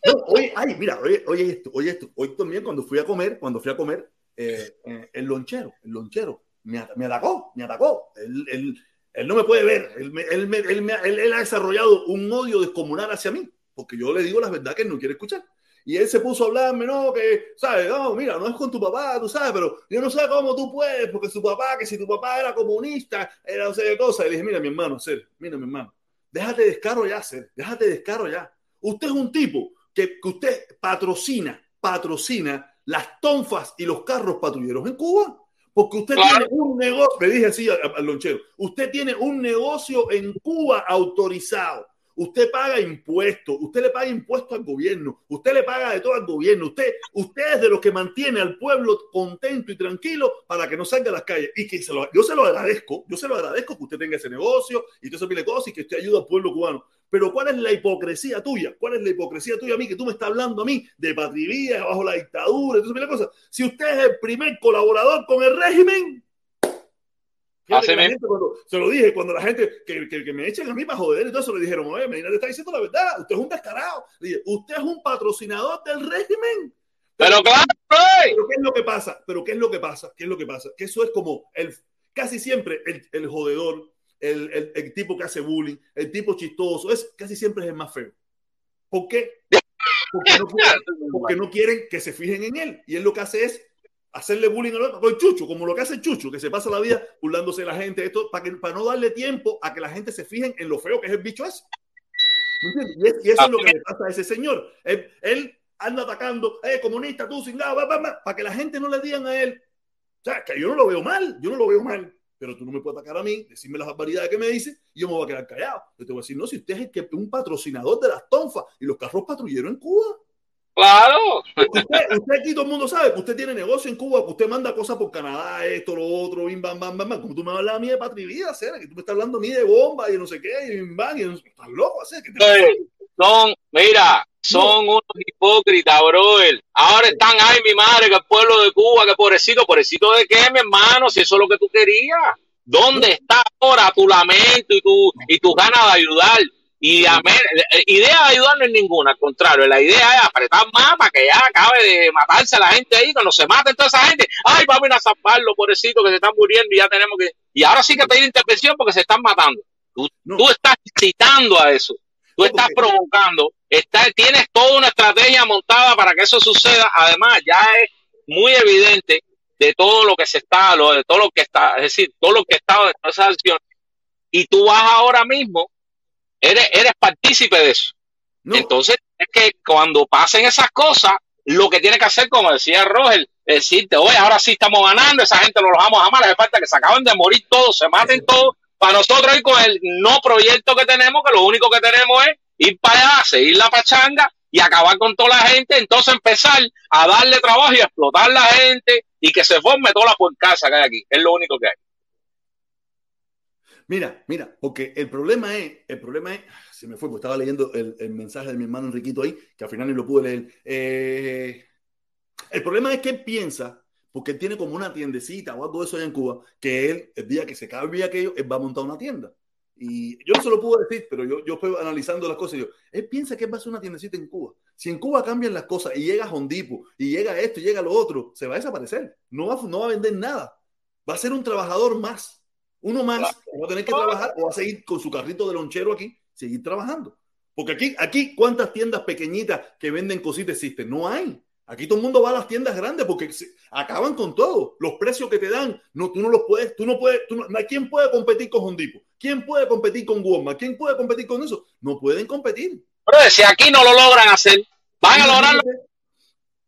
No, oye, ay, mira, oye, oye esto, oye esto. Hoy también cuando fui a comer, cuando fui a comer, eh, eh, el lonchero, el lonchero, me, me atacó, me atacó. Él, él- él no me puede ver. Él, me- él, me- él me- él- él ha desarrollado un odio descomunal hacia mí, porque yo le digo la verdad que él no quiere escuchar. Y él se puso a hablarme, no, que, ¿sabes? No, mira, no es con tu papá, tú sabes, pero yo no sé cómo tú puedes, porque su papá, que si tu papá era comunista, era no sé qué cosa. Y le dije, mira, mi hermano, ser, mira, mi hermano, déjate de descaro ya, ser, déjate de descaro ya. Usted es un tipo que, que usted patrocina, patrocina las tonfas y los carros patrulleros en Cuba. Porque usted Claro. tiene un negocio, le dije así al, al lonchero, usted tiene un negocio en Cuba autorizado. Usted paga impuestos, usted le paga impuestos al gobierno, usted le paga de todo al gobierno, usted, usted es de los que mantiene al pueblo contento y tranquilo para que no salga a las calles. Y que se lo- yo se lo agradezco, yo se lo agradezco que usted tenga ese negocio y todo pile cosas y que usted ayuda al pueblo cubano. Pero ¿cuál es la hipocresía tuya? ¿Cuál es la hipocresía tuya a mí? Que tú me estás hablando a mí de patrivía, bajo la dictadura, y eso pile cosas. Si usted es el primer colaborador con el régimen, Fíjate Así que la mismo. Gente cuando- se lo dije, cuando la gente que, que, que me echen a mí para joder y todo eso, le dijeron, oye, Medina te está diciendo la verdad, usted es un descarado. Le dije, usted es un patrocinador del régimen. Pero claro, bro. Pero ¿qué es lo que pasa? Pero ¿qué es lo que pasa? ¿Qué es lo que pasa? Que eso es como el, casi siempre el, el jodedor, el, el, el tipo que hace bullying, el tipo chistoso, es casi siempre es el más feo. ¿Por qué? Porque no, porque no quieren que se fijen en él. Y él lo que hace es hacerle bullying al otro, con Chucho, como lo que hace Chucho, que se pasa la vida burlándose de la gente, esto, para, que, para no darle tiempo a que la gente se fijen en lo feo que es el bicho ese. Y, es- y eso es lo que le pasa a ese señor. Él, él anda atacando, eh, comunista, tú, va, va, para que la gente no le digan a él. O sea, que yo no lo veo mal, yo no lo veo mal, pero tú no me puedes atacar a mí, decirme las barbaridades que me dices y yo me voy a quedar callado. Yo te voy a decir, no, si usted es el que, un patrocinador de las tonfas y los carros patrulleros en Cuba. Claro. Usted, usted aquí todo el mundo sabe que usted tiene negocio en Cuba, que usted manda cosas por Canadá, esto, lo otro, bim, bam, bam, bam, bam. Como tú me hablas a mí de patrivida, Cera, que tú me estás hablando a mí de bomba y no sé qué, y bim, bam, y no estás loco, Cera, que te- Son, mira, son unos hipócritas, brother. Ahora están, ay, mi madre, que el pueblo de Cuba, que pobrecito, pobrecito de qué, mi hermano, si eso es lo que tú querías. ¿Dónde está ahora tu lamento y tu, y tu ganas de ayudar? Y a mí, eh, idea de ayudar no es ninguna, al contrario, la idea es apretar más para que ya acabe de matarse la gente ahí, cuando se maten toda esa gente, ay, vamos a ir a salvarlo, pobrecito, que se están muriendo y ya tenemos que... Y ahora sí que pedir intervención porque se están matando. Tú, No. tú estás citando a eso. Tú No, estás porque- provocando, estás, tienes toda una estrategia montada para que eso suceda. Además, ya es muy evidente de todo lo que se está, lo, de todo lo que está, es decir, todo lo que está de esas acciones. Y tú vas ahora mismo, eres, eres partícipe de eso. No, Entonces, es que cuando pasen esas cosas, lo que tiene que hacer, como decía Roger, es decirte, oye, ahora sí estamos ganando, esa gente no los vamos a amar, hace falta que se acaben de morir todos, se maten todos, para nosotros ir con el no proyecto que tenemos, que lo único que tenemos es ir para allá, seguir la pachanga y acabar con toda la gente, entonces empezar a darle trabajo y a explotar la gente y que se forme toda la porcasa que hay aquí. Es lo único que hay. Mira, mira, porque el problema es, el problema es, se me fue, porque estaba leyendo el, mensaje de mi hermano Enriquito ahí, que al final ni lo pude leer. Eh, el problema es que él piensa, porque él tiene como una tiendecita o algo de eso allá en Cuba, que él, el día que se acabe aquello, él va a montar una tienda. Y yo no se lo puedo decir, pero yo, yo estoy analizando las cosas y yo, él piensa que va a hacer una tiendecita en Cuba. Si en Cuba cambian las cosas y llega Hondipo y llega esto y llega lo otro, se va a desaparecer. No va, no va a vender nada. Va a ser un trabajador más. Uno más va a tener que trabajar o va a seguir con su carrito de lonchero aquí, seguir trabajando. Porque aquí, aquí, ¿cuántas tiendas pequeñitas que venden cositas existen? No hay. Aquí todo el mundo va a las tiendas grandes porque se, acaban con todo. Los precios que te dan, no, tú no los puedes, tú no puedes, tú no, ¿quién puede competir con Hondipo? ¿Quién puede competir con Walmart? ¿Quién puede competir con eso? No pueden competir. Pero si aquí no lo logran hacer, van a lograrlo.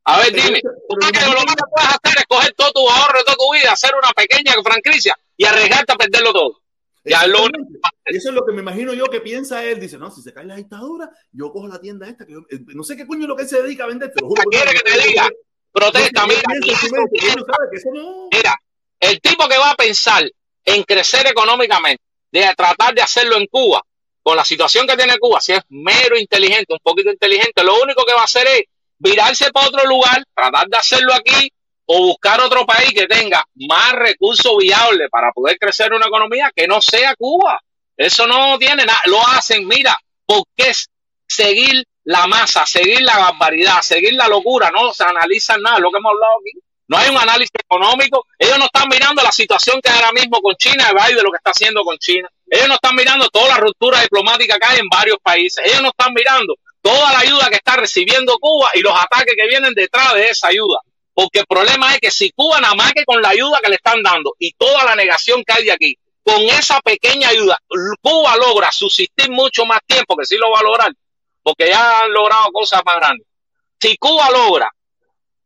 A ver, dime, ¿tú lo más que puedes hacer es coger todo tu ahorro, toda tu vida, hacer una pequeña franquicia y arriesgarte a perderlo todo? Ya lo eso es lo que me imagino yo que piensa él. Dice, no, si se cae la dictadura, yo cojo la tienda esta. Que yo, eh, no sé qué coño es lo que él se dedica a vender. Te lo juro, quiere que te diga? Protesta, mira. Mira, el tipo que va a pensar en crecer económicamente, de tratar de hacerlo en Cuba, con la situación que tiene Cuba, si es mero inteligente, un poquito inteligente, lo único que va a hacer es virarse para otro lugar, tratar de hacerlo aquí o buscar otro país que tenga más recursos viables para poder crecer una economía que no sea Cuba. Eso no tiene nada. Lo hacen, mira, porque es seguir la masa, seguir la barbaridad, seguir la locura. No se analizan nada, lo que hemos hablado aquí. No hay un análisis económico. Ellos no están mirando la situación que hay ahora mismo con China y de lo que está haciendo con China. Ellos no están mirando toda la ruptura diplomática que hay en varios países. Ellos no están mirando toda la ayuda que está recibiendo Cuba y los ataques que vienen detrás de esa ayuda. Porque el problema es que si Cuba nada más que con la ayuda que le están dando y toda la negación que hay de aquí, con esa pequeña ayuda, Cuba logra subsistir mucho más tiempo, que sí lo va a lograr, porque ya han logrado cosas más grandes. Si Cuba logra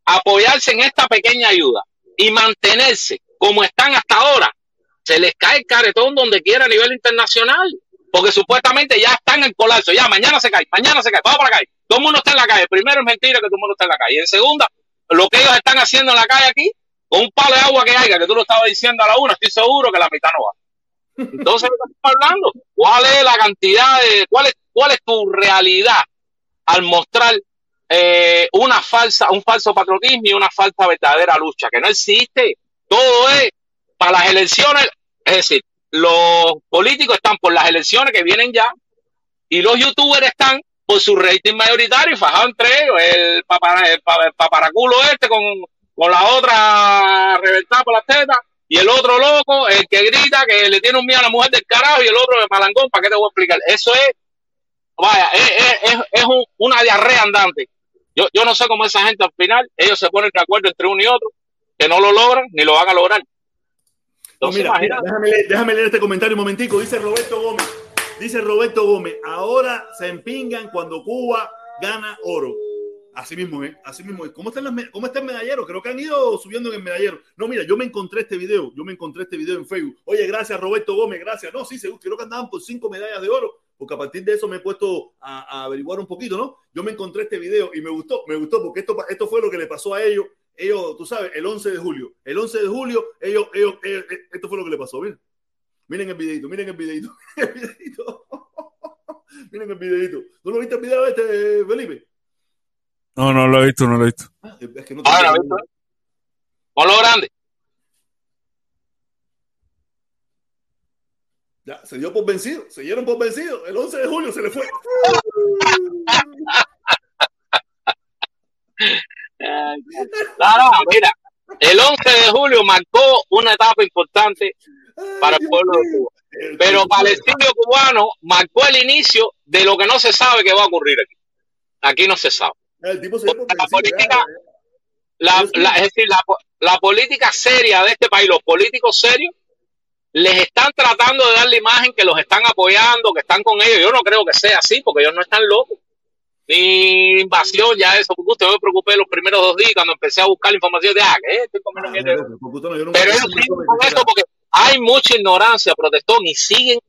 apoyarse en esta pequeña ayuda y mantenerse como están hasta ahora, se les cae el caretón donde quiera a nivel internacional porque supuestamente ya están en colapso, ya mañana se cae, mañana se cae, vamos para la calle, todo el mundo está en la calle, primero es mentira que todo el mundo está en la calle, en segunda, lo que ellos están haciendo en la calle aquí, con un palo de agua que haya, que tú lo estabas diciendo a la una, estoy seguro que la mitad no va. Entonces, ¿qué estamos hablando? ¿Cuál es la cantidad de, cuál es, cuál es tu realidad al mostrar eh, una falsa, un falso patriotismo y una falsa verdadera lucha, que no existe. Todo es para las elecciones, es decir, los políticos están por las elecciones que vienen ya y los youtubers están por su rating mayoritario y fajado entre ellos. El, paparaculo este con, con la otra reventada por las tetas y el otro loco, el que grita que le tiene un miedo a la mujer del carajo y el otro de malangón, ¿para qué te voy a explicar? Eso es, vaya, es, es, es una diarrea andante. Yo, yo no sé cómo esa gente al final, ellos se ponen de acuerdo entre uno y otro, que no lo logran ni lo van a lograr. mira, déjame, leer, déjame, leer, este comentario un momentico. Dice Roberto Gómez. Dice Roberto Gómez, ahora se empingan cuando Cuba gana oro. Así mismo es, así mismo. ¿Cómo, están las, ¿Cómo está el medallero? Creo que han ido subiendo en el medallero. No, mira, yo me encontré este video, yo me encontré este video en Facebook. Oye, gracias Roberto Gómez, gracias. No, sí, creo que andaban por cinco medallas de oro, porque a partir de eso me he puesto a, averiguar un poquito, ¿no? Yo me encontré este video y me gustó, me gustó, porque esto, esto fue lo que le pasó a ellos, ellos, tú sabes, el 11 de julio. El 11 de julio, ellos, ellos, ellos esto fue lo que le pasó, miren. Miren el videito, miren el videito. El videito. miren el videito. ¿No lo viste el video este, Felipe? No, no lo he visto, no lo he visto. Ah, es que no Ahora, ¿visto? Con lo grande. Ya, se dio por vencido, se dieron por vencido. El 11 de julio se le fue. Claro, mira, el 11 de julio marcó una etapa importante para el pueblo de Cuba. Pero para el estudio cubano marcó el inicio de lo que no se sabe que va a ocurrir aquí. Aquí no se sabe. El tipo se la política, la, la, es decir, la, la, política seria de este país, los políticos serios, les están tratando de dar la imagen que los están apoyando, que están con ellos. Yo no creo que sea así, porque ellos no están locos. Ni invasión, ya eso, porque usted me preocupé los primeros dos días cuando empecé a buscar la información de, ah, ¿qué? Estoy comiendo ah, no, no, Pero ellos siguen con esto porque hay mucha ignorancia, protestón, y siguen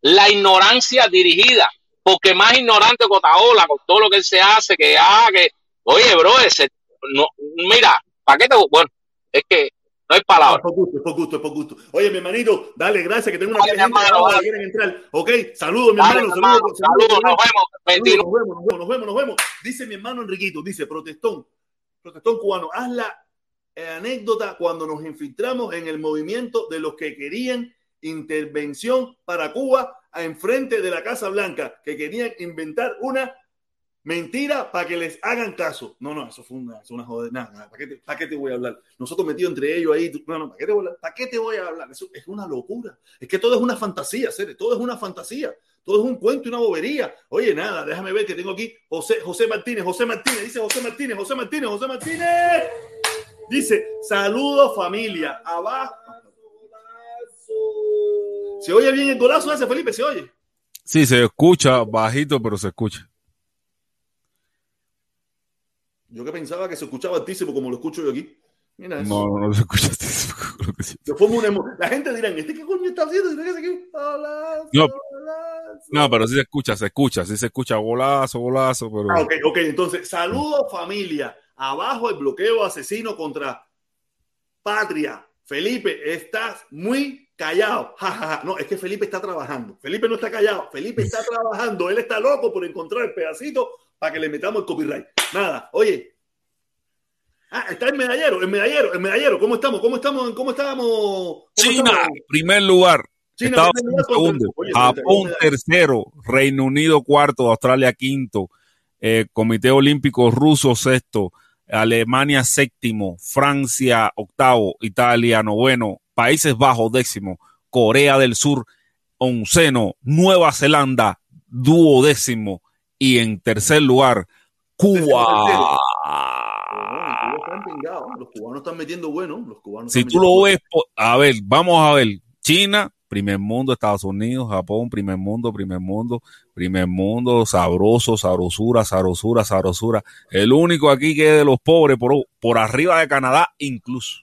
la ignorancia dirigida porque más ignorante Cotaola con todo lo que él se hace, que, ah, que, oye, bro, ese, no, mira, ¿para qué te, bueno, es que No hay Ah, palabra. por gusto, es por gusto, es por gusto. Oye, mi hermanito, dale, gracias, que tengo una Dale, hermano, que quieren entrar. Ok, saludos, mi Dale, hermano. Saludos, saludos, nos vemos. Saludos, 29. nos vemos, nos vemos, nos vemos, nos vemos. Dice mi hermano Enriquito, dice, protestón, protestón cubano, haz la eh, anécdota cuando nos infiltramos en el movimiento de los que querían intervención para Cuba enfrente de la Casa Blanca, que querían inventar una mentira para que les hagan caso. No, no, eso fue una, una joder. Nada, nada, ¿para qué, te, voy a hablar? Nosotros metidos entre ellos ahí. No, no, ¿para qué te voy a hablar? ¿Para qué te voy a hablar? Eso es una locura. Es que todo es una fantasía, Cere, todo es una fantasía. Todo es un cuento y una bobería. Oye, nada, déjame ver que tengo aquí José, José Martínez, José Martínez, dice José Martínez, José Martínez, José Martínez. Dice, saludos familia, abajo. ¿Se oye bien el golazo ese, Felipe? ¿Se oye? Sí, se escucha bajito, pero se escucha. Yo que pensaba que se escuchaba altísimo como lo escucho yo aquí. Mira eso. No, no se escucha. Se una emo- La gente dirá, ¿este qué coño está haciendo? ¿Este aquí? Golazo, No. golazo. No, pero sí se escucha, se escucha, sí se escucha golazo, golazo, pero Ah, ok, ok. Entonces, saludos familia. Abajo el bloqueo asesino contra Patria. Felipe, estás muy callado. Ja, ja, ja. No, es que Felipe está trabajando. Felipe no está callado. Felipe está trabajando. Él está loco por encontrar el pedacito para que le metamos el copyright. Nada, oye. Ah, está el medallero, el medallero, el medallero. ¿Cómo estamos? ¿Cómo estamos? ¿Cómo estamos? ¿Cómo China, estamos? primer lugar, China, Estados primer Unidos lugar contra- segundo, Oye, Japón 31 medallas. tercero, Reino Unido cuarto, Australia quinto, eh, Comité Olímpico Ruso sexto, Alemania séptimo, Francia octavo, Italia noveno, Países Bajos décimo, Corea del Sur onceno, Nueva Zelanda duodécimo y en tercer lugar Cuba. Empingado. Los cubanos están metiendo bueno. Los cubanos Si tú lo ves, a ver, vamos a ver. China, primer mundo, Estados Unidos, Japón, primer mundo, primer mundo, primer mundo, sabroso, sabrosura, sabrosura, sabrosura. El único aquí que es de los pobres, por, por arriba de Canadá, incluso.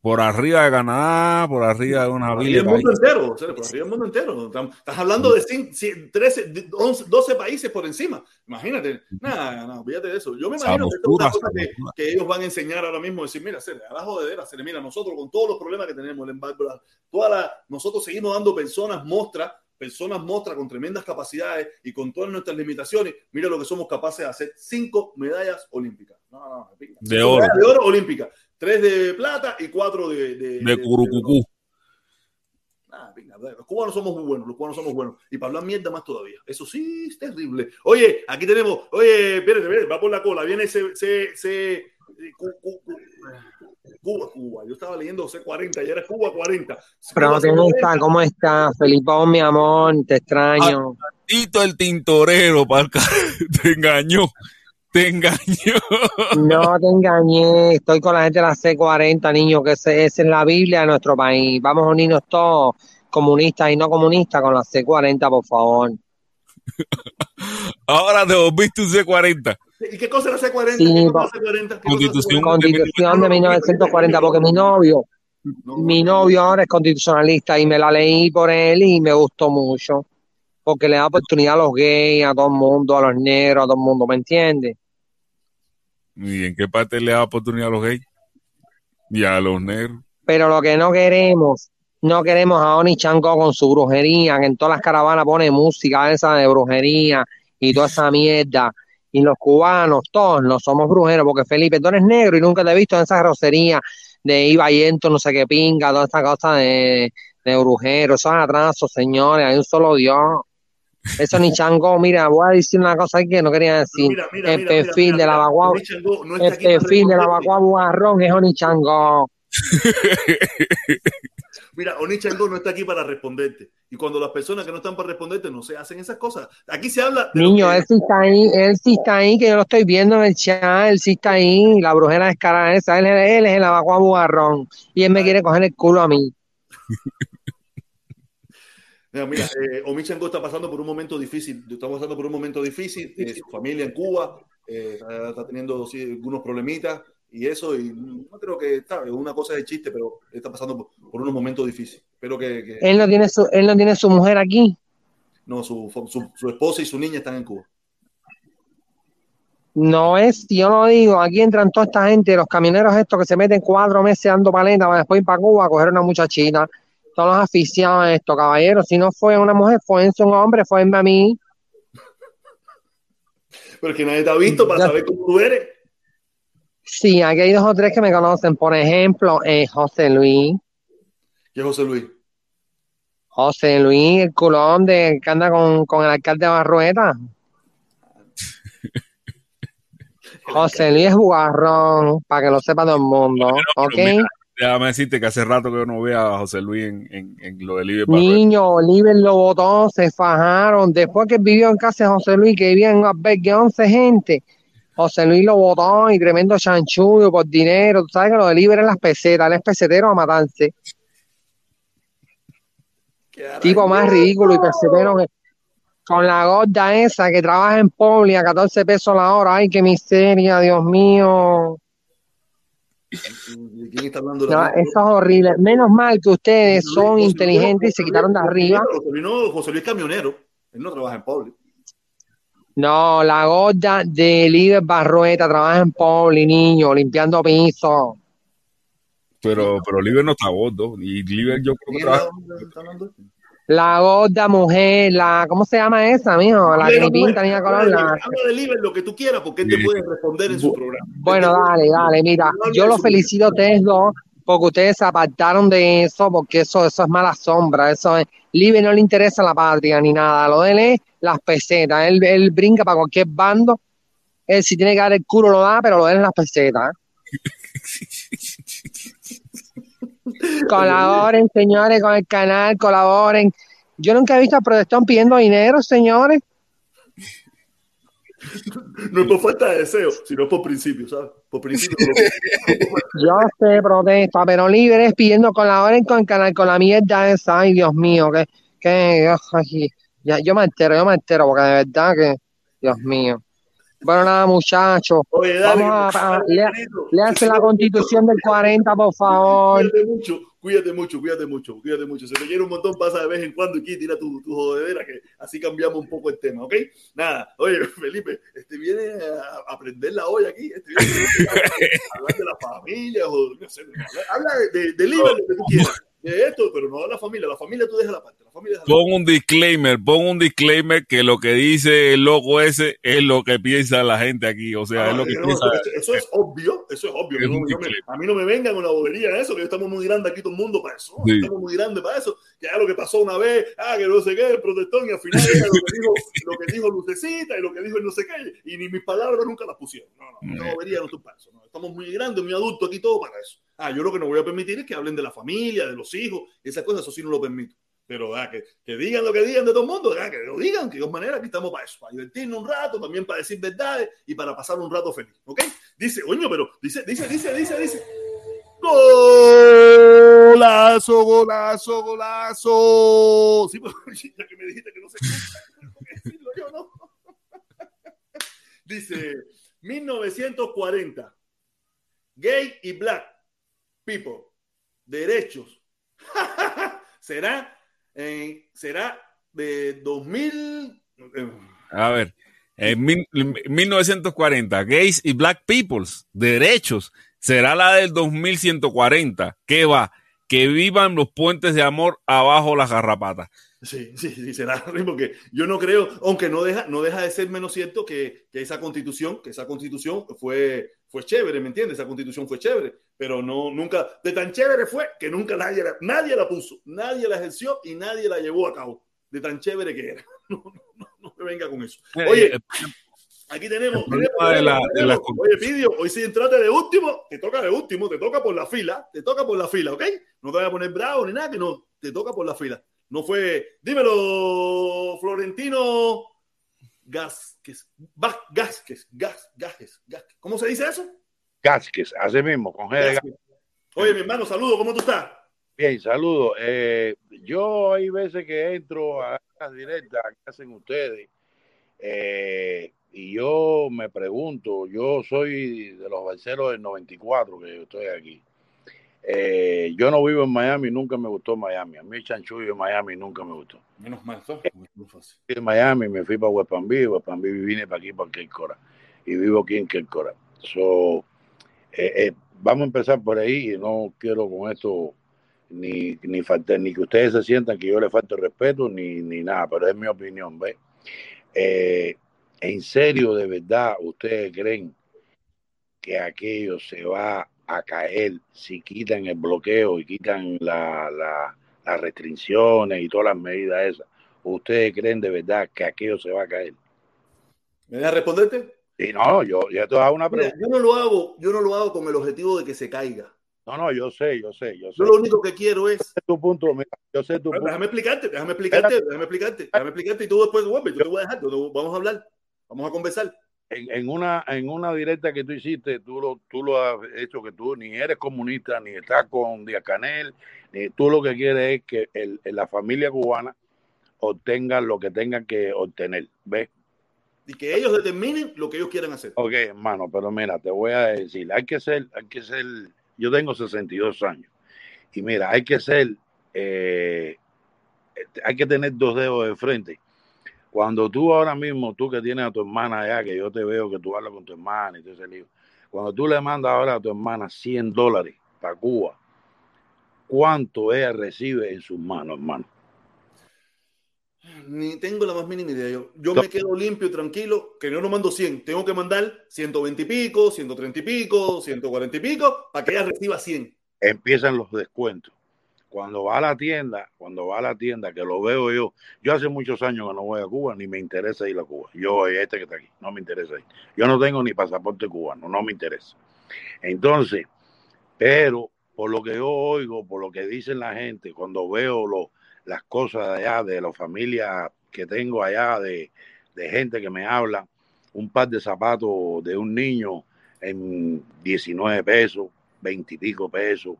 Por arriba de Canadá, por arriba de una villa de el mundo país. entero, o sea, por arriba el mundo entero. Estás hablando de cin- cin- 13, de 11, 12 países por encima. Imagínate. Nada, no, olvídate de eso. Yo me imagino que esto es una cosa que, que ellos van a enseñar ahora mismo. Decir, mira, se a la jodedera, se le mira, nosotros con todos los problemas que tenemos, el embargo, toda la, nosotros seguimos dando personas muestras, personas muestras con tremendas capacidades y con todas nuestras limitaciones. Mira lo que somos capaces de hacer: cinco medallas olímpicas. No, no. De Cinco oro. de oro olímpicas. Tres de plata y cuatro de, de, De Curucucú. Ah, venga, los cubanos somos muy buenos, los cubanos somos buenos. Y para hablar mierda más todavía. Eso sí es terrible. Oye, aquí tenemos, oye, espérate, espérate, va por la cola, viene ese, ese, Cuba, Cuba. Yo estaba leyendo C40 y era Cuba 40. Cuba Protagonista, 40. ¿cómo estás? Felipón, mi amor, te extraño. Tito el tintorero, palca, te engañó, te engañó. No te engañé, estoy con la gente de la C40, niño, que ese- esa es la Biblia de nuestro país. Vamos a unirnos todos, comunistas y no comunistas, con la C40, por favor. Ahora te volviste un C40. ¿Y qué cosa era C40? Sí, ¿Qué cosa pa- era C40? ¿Qué cosa era Constitución. C40? Constitución de 1940, porque mi novio, No, mi novio ahora es constitucionalista y me la leí por él y me gustó mucho, porque le da oportunidad a los gays, a todo el mundo, a los negros, a todo el mundo, ¿me entiendes? ¿Y en qué parte le da oportunidad a los gays? Y a los negros. Pero lo que no queremos, no queremos a Oni Chango con su brujería, que en todas las caravanas pone música esa de brujería y toda esa mierda. Y los cubanos, todos no somos brujeros, porque Felipe, tú eres negro y nunca te he visto en esa grosería de Iba Yento, no sé qué pinga, toda esta cosa de, de brujero, esos atrasos, señores, hay un solo Dios. Eso ni chango, mira, voy a decir una cosa que no quería decir. Mira, mira, el mira, perfil mira, de la no está el perfil de la. Baguao Bugarrón es Oni Chango. Mira, Oni Changó no está aquí para responderte. Y cuando las personas que no están para responderte no se hacen esas cosas. Aquí se habla de Niño, él sí está ahí, él sí está ahí, que yo lo estoy viendo en el chat, él sí está ahí, la brujera descarada esa, él, él es el abacua bugarrón, y él me quiere coger el culo a mí. Mira, mira, eh, está pasando por un momento difícil. Está pasando por un momento difícil. eh, su familia en Cuba eh, está, está teniendo sí, algunos problemitas y eso. Y no creo que está. Una cosa de chiste, pero está pasando por, por unos momentos difíciles. Espero que, que- Él no tiene su, él no tiene su mujer aquí. no, su, su, su esposa y su niña están en Cuba. No es, yo lo digo, aquí entran toda esta gente, los camioneros estos que se meten cuatro meses dando paleta para después ir para Cuba a coger una muchachita. Todos los aficionados a esto, caballeros. Si no fue una mujer, fue un hombre, fue a mí. Pero que nadie te ha visto para Ya. saber cómo tú eres. Sí, aquí hay dos o tres que me conocen. Por ejemplo, eh, José Luis. ¿Qué es José Luis? José Luis, el culón de que anda con, con el alcalde de Barrueta. José Luis es jugarrón, para que lo sepa todo el mundo, ¿ok? mira, Déjame decirte que hace rato que yo no veo a José Luis en, en, en lo del Libre Niño, Oliver lo votó, se fajaron. Después que vivió en casa de José Luis, que vivía en un albergue 11 gente, José Luis lo votó y tremendo chanchullo por dinero. Tú sabes que lo de Oliver es las pesetas, él es pesetero a matarse. Tipo más ridículo y pesetero que con la gorda esa que trabaja en Publi a 14 pesos la hora. Ay, qué miseria, Dios mío. ¿De quién está hablando? No, eso es horrible. Menos mal que ustedes son inteligentes y se quitaron de arriba. José Luis, no, José Luis es camionero. Él no trabaja en Publi. No, la gorda de Líder Barrueta trabaja en Publi, niño, limpiando piso. Pero, pero Libre no está gordo. Y Libre yo creo. La gorda mujer, la, ¿cómo se llama esa, mijo? La que ni pinta ni a color. Habla la- de- habla de Liber lo que tú quieras, porque él te puede responder en su programa. Bueno, dale, dale, mira, yo los felicito a ustedes dos porque ustedes se apartaron de eso, porque eso, eso es mala sombra, eso es, Libre no le interesa la patria ni nada, lo de él es las pesetas, él, él brinca para cualquier bando, él si tiene que dar el culo lo da, pero lo él es las pesetas. Colaboren, señores, con el canal, colaboren. Yo nunca he visto a protestón pidiendo dinero, señores. No es por falta de deseo, sino por principio, ¿sabes? Por principio. Yo sé, protesta, pero libres pidiendo colaboren con el canal, con la mierda esa. Ay, Dios mío, que, que, ay, ya, yo me entero, yo me entero, porque de verdad que, Dios mío. Bueno, nada, muchachos. Oye, dale, Vamos a, a- Benito. léanse la constitución del 40, por favor. Cuídate mucho, cuídate mucho, cuídate mucho, cuídate mucho. Se te quiere un montón, pasa de vez en cuando aquí, tira tu, tu jodedera, que así cambiamos un poco el tema, ¿ok? Nada, oye, Felipe, este viene a aprender la olla aquí, este viene a hablar de la familia, o no sé, habla de, de, de libre, lo que tú quieras, de esto, pero no de la familia, la familia tú dejas la parte, la familia deja la Pon un disclaimer, pon un disclaimer que lo que dice el loco ese es lo que piensa la gente aquí. O sea, Ah, es lo que no, piensa. eso, eso es obvio, eso es obvio. Es No, me- a mí no me vengan con la bobería eso, que estamos muy grandes aquí todo el mundo para eso. Sí. Estamos muy grandes para eso. Que ya lo que pasó una vez, ah, que no sé qué, el protestón, y al final era lo que dijo, lo que dijo Lucecita y lo que dijo el no sé qué, y ni mis palabras nunca las pusieron. No, no, no bobería no estoy para eso. no. Estamos muy grandes, muy adultos aquí todo para eso. Ah, yo lo que no voy a permitir es que hablen de la familia, de los hijos, esas cosas, eso sí no lo permito. Pero ah, que, que digan lo que digan de todo el mundo, ah, que lo digan, que de todas maneras aquí estamos para eso, para divertirnos un rato, también para decir verdades y para pasar un rato feliz, ¿ok? Dice, oño, pero dice, dice, dice, dice, dice. Golazo, golazo, golazo. Sí, pero ya que me dijiste que no tengo que decirlo yo, ¿no? Dice, 1940, gay y black people, derechos. será, eh, será de 2000. eh, A ver, en mil- 1940, gays y black peoples, derechos, será la del 2140. ¿Qué va? Que vivan los puentes de amor abajo las garrapatas. Sí, sí, sí, será porque yo no creo, aunque no deja, no deja de ser menos cierto que, que esa constitución, que esa constitución fue, fue chévere, ¿me entiendes? Esa constitución fue chévere, pero no, nunca, de tan chévere fue que nunca nadie la, nadie la puso, nadie la ejerció y nadie la llevó a cabo, de tan chévere que era. No, no, no, no me venga con eso. Oye, aquí tenemos, el problema tenemos, de la- de la tenemos. oye, Pidio, hoy si entraste de último, te toca de último, te toca por la fila, te toca por la fila, ¿ok? No te vayas a poner bravo ni nada, que no, te toca por la fila. No fue, dímelo, Florentino Gasquez, Va- Gasquez, Gas, Gasquez, Gasquez. ¿Cómo se dice eso? Gasquez, así mismo, con G de. Oye, mi hermano, saludo, ¿cómo tú estás? Bien, saludos. Eh, yo hay veces que entro a las directas que hacen ustedes eh, y yo me pregunto, yo soy de los balseros del 94 que yo estoy aquí. Eh, yo no vivo en Miami, nunca me gustó Miami. A mí chanchullo en Miami nunca me gustó. Menos mal, ¿no? Muy fácil. En Miami me fui para West Palm Beach, West Palm Beach vine para aquí, para Cora. y vivo aquí en Kerkora. So, eh, eh, vamos a empezar por ahí y no quiero con esto ni, ni, faltar, ni que ustedes se sientan que yo le falte respeto ni, ni nada, pero es mi opinión, ¿ves? Eh, en serio, de verdad, ustedes creen que aquello se va a caer si quitan el bloqueo y quitan la, la, las restricciones y todas las medidas esas. ¿Ustedes creen de verdad que aquello se va a caer? ¿Me dejas responderte? Y no, yo ya te hago una Mira, pregunta. yo no lo hago, yo no lo hago con el objetivo de que se caiga. No, no, yo sé, yo sé, yo sé. Yo lo único que quiero es. tu punto, mira, yo sé tu Bueno, punto. déjame explicarte, déjame explicarte, déjame explicarte, déjame explicarte y tú después. Yo te voy a dejar, vamos a hablar, vamos a conversar. En, en una en una directa que tú hiciste, tú lo, tú lo has hecho que tú ni eres comunista, ni estás con Díaz Canel, ni tú lo que quieres es que el, la familia cubana obtenga lo que tengan que obtener. ¿Ves? Y que ellos determinen lo que ellos quieran hacer. Ok, hermano, pero mira, te voy a decir, hay que ser, hay que ser, yo tengo 62 años y mira, hay que ser, eh, hay que tener dos dedos de frente. Cuando tú ahora mismo, tú que tienes a tu hermana allá, que yo te veo que tú hablas con tu hermana y todo ese lío, cuando tú le mandas ahora a tu hermana 100 dólares para Cuba, ¿cuánto ella recibe en sus manos, hermano? Ni tengo la más mínima idea. Yo, yo me quedo limpio y tranquilo, que yo no mando 100. Tengo que mandar 120 y pico, 130 y pico, 140 y pico, para que ella reciba 100. empiezan los descuentos. Cuando va a la tienda, cuando va a la tienda, que lo veo yo, yo hace muchos años que no voy a Cuba, ni me interesa ir a Cuba. Yo este que está aquí, no me interesa ir. Yo no tengo ni pasaporte cubano, no me interesa. Entonces, pero por lo que yo oigo, por lo que dicen la gente, cuando veo lo, las cosas de allá, de la familia que tengo allá, de, de gente que me habla, un par de zapatos de un niño en 19 pesos, 20 y pico pesos.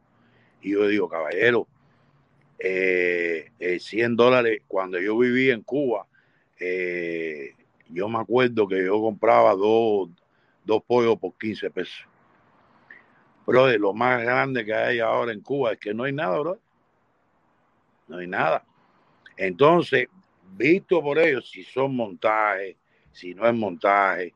Y yo digo, caballero, eh, eh, 100 dólares, cuando yo vivía en Cuba, eh, yo me acuerdo que yo compraba dos, dos pollos por 15 pesos. Bro, lo más grande que hay ahora en Cuba es que no hay nada, bro. No hay nada. Entonces, visto por ellos, si son montajes, si no es montaje,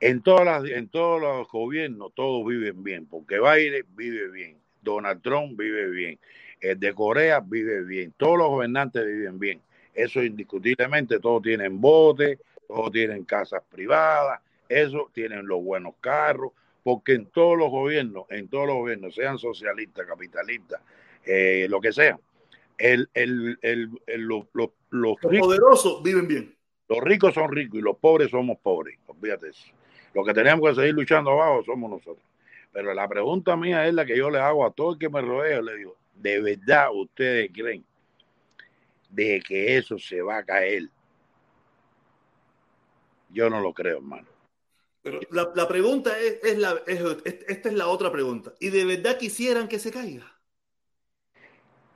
en, todas las, en todos los gobiernos todos viven bien, porque Biden vive bien, Donald Trump vive bien, de Corea vive bien, todos los gobernantes viven bien. Eso indiscutiblemente, todos tienen botes, todos tienen casas privadas, eso tienen los buenos carros, porque en todos los gobiernos, en todos los gobiernos, sean socialistas, capitalistas, eh, lo que sea, el, el, el, los, los, los, Los poderosos viven bien. Los ricos son ricos y los pobres somos pobres. Olvídate eso. Lo que tenemos que seguir luchando abajo somos nosotros. Pero la pregunta mía es la que yo le hago a todo el que me rodea. Le digo, ¿de verdad ustedes creen de que eso se va a caer? Yo no lo creo, hermano. Pero la, la pregunta es, es la, es, esta es la otra pregunta. ¿Y de verdad quisieran que se caiga?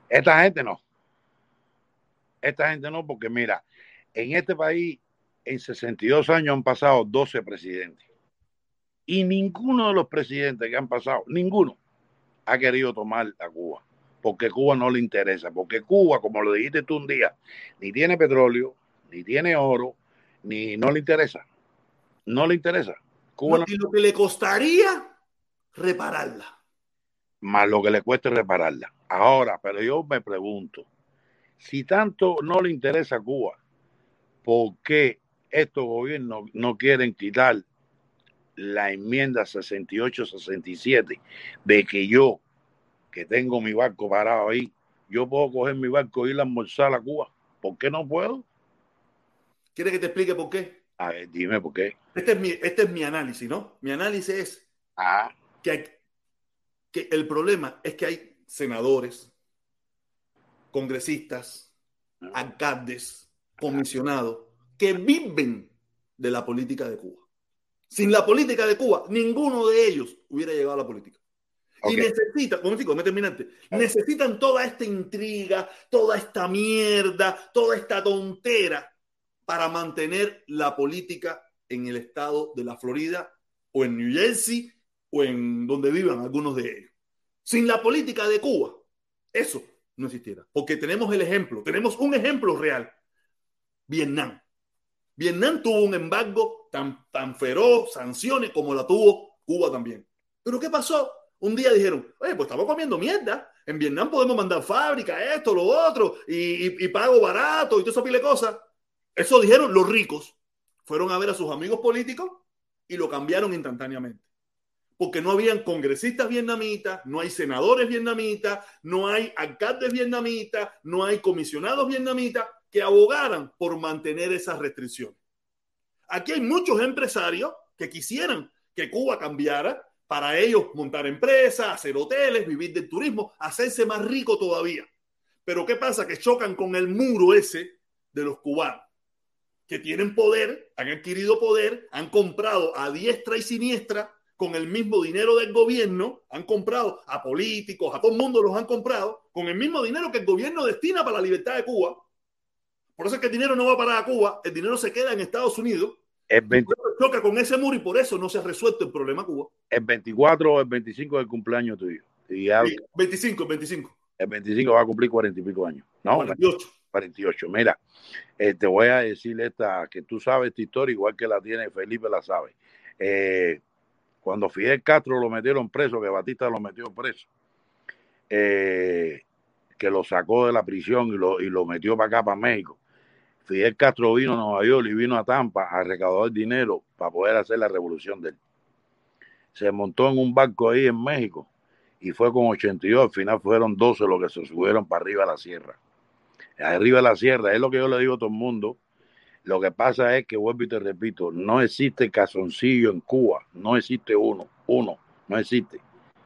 Esta gente no. Esta gente no, porque mira, en este país en 62 años han pasado 12 presidentes. Y ninguno de los presidentes que han pasado, ninguno, ha querido tomar a Cuba. Porque Cuba no le interesa. Porque Cuba, como lo dijiste tú un día, ni tiene petróleo, ni tiene oro, ni no le interesa. No le interesa. Cuba no, y lo que le costaría repararla. Más lo que le cueste repararla. Ahora, pero yo me pregunto, si tanto no le interesa a Cuba, ¿por qué estos gobiernos no quieren quitar la enmienda 68-67 de que yo, que tengo mi barco parado ahí, yo puedo coger mi barco e ir a almorzar a Cuba? ¿Por qué no puedo? ¿Quieres que te explique por qué? A ver, dime por qué. Este es mi, este es mi análisis, ¿no? Mi análisis es ah. que, hay, que el problema es que hay senadores, congresistas, ah. alcaldes, comisionados, que viven de la política de Cuba. Sin la política de Cuba, ninguno de ellos hubiera llegado a la política. Okay. Y necesita, como digo, terminante, necesitan toda esta intriga, toda esta mierda, toda esta tontera para mantener la política en el estado de la Florida o en New Jersey o en donde vivan algunos de ellos. Sin la política de Cuba, eso no existiera. Porque tenemos el ejemplo, tenemos un ejemplo real. Vietnam. Vietnam tuvo un embargo tan, tan feroz sanciones como la tuvo Cuba también. Pero ¿qué pasó? Un día dijeron, oye, pues estamos comiendo mierda. En Vietnam podemos mandar fábrica, esto, lo otro, y, y, pago barato y todo eso pile cosas. Eso dijeron los ricos. Fueron a ver a sus amigos políticos y lo cambiaron instantáneamente. Porque no habían congresistas vietnamitas, no hay senadores vietnamitas, no hay alcaldes vietnamitas, no hay comisionados vietnamitas que abogaran por mantener esas restricciones. Aquí hay muchos empresarios que quisieran que Cuba cambiara para ellos montar empresas, hacer hoteles, vivir del turismo, hacerse más rico todavía. Pero ¿qué pasa? Que chocan con el muro ese de los cubanos, que tienen poder, han adquirido poder, han comprado a diestra y siniestra con el mismo dinero del gobierno, han comprado a políticos, a todo el mundo los han comprado, con el mismo dinero que el gobierno destina para la libertad de Cuba. Por eso es que el dinero no va para Cuba, el dinero se queda en Estados Unidos. El, 20, choca con ese muro y por eso no se ha resuelto el problema Cuba. el 24 o el 25 del cumpleaños tuyo. Y ya Sí, 25, 25, el 25 va a cumplir 40 y pico años. No, 48. 48. Mira, eh, te voy a decir esta, que tú sabes esta historia igual que la tiene Felipe, la sabe. Eh, cuando Fidel Castro lo metieron preso, que Batista lo metió preso, eh, que lo sacó de la prisión y lo, y lo metió para acá, para México. Fidel Castro vino a Nueva York y vino a Tampa a recaudar dinero para poder hacer la revolución de él. Se montó en un barco ahí en México y fue con 82, al final fueron 12 los que se subieron para arriba a la sierra. Arriba de la sierra, es lo que yo le digo a todo el mundo. Lo que pasa es que, vuelvo y te repito, no existe casoncillo en Cuba, no existe uno, uno, no existe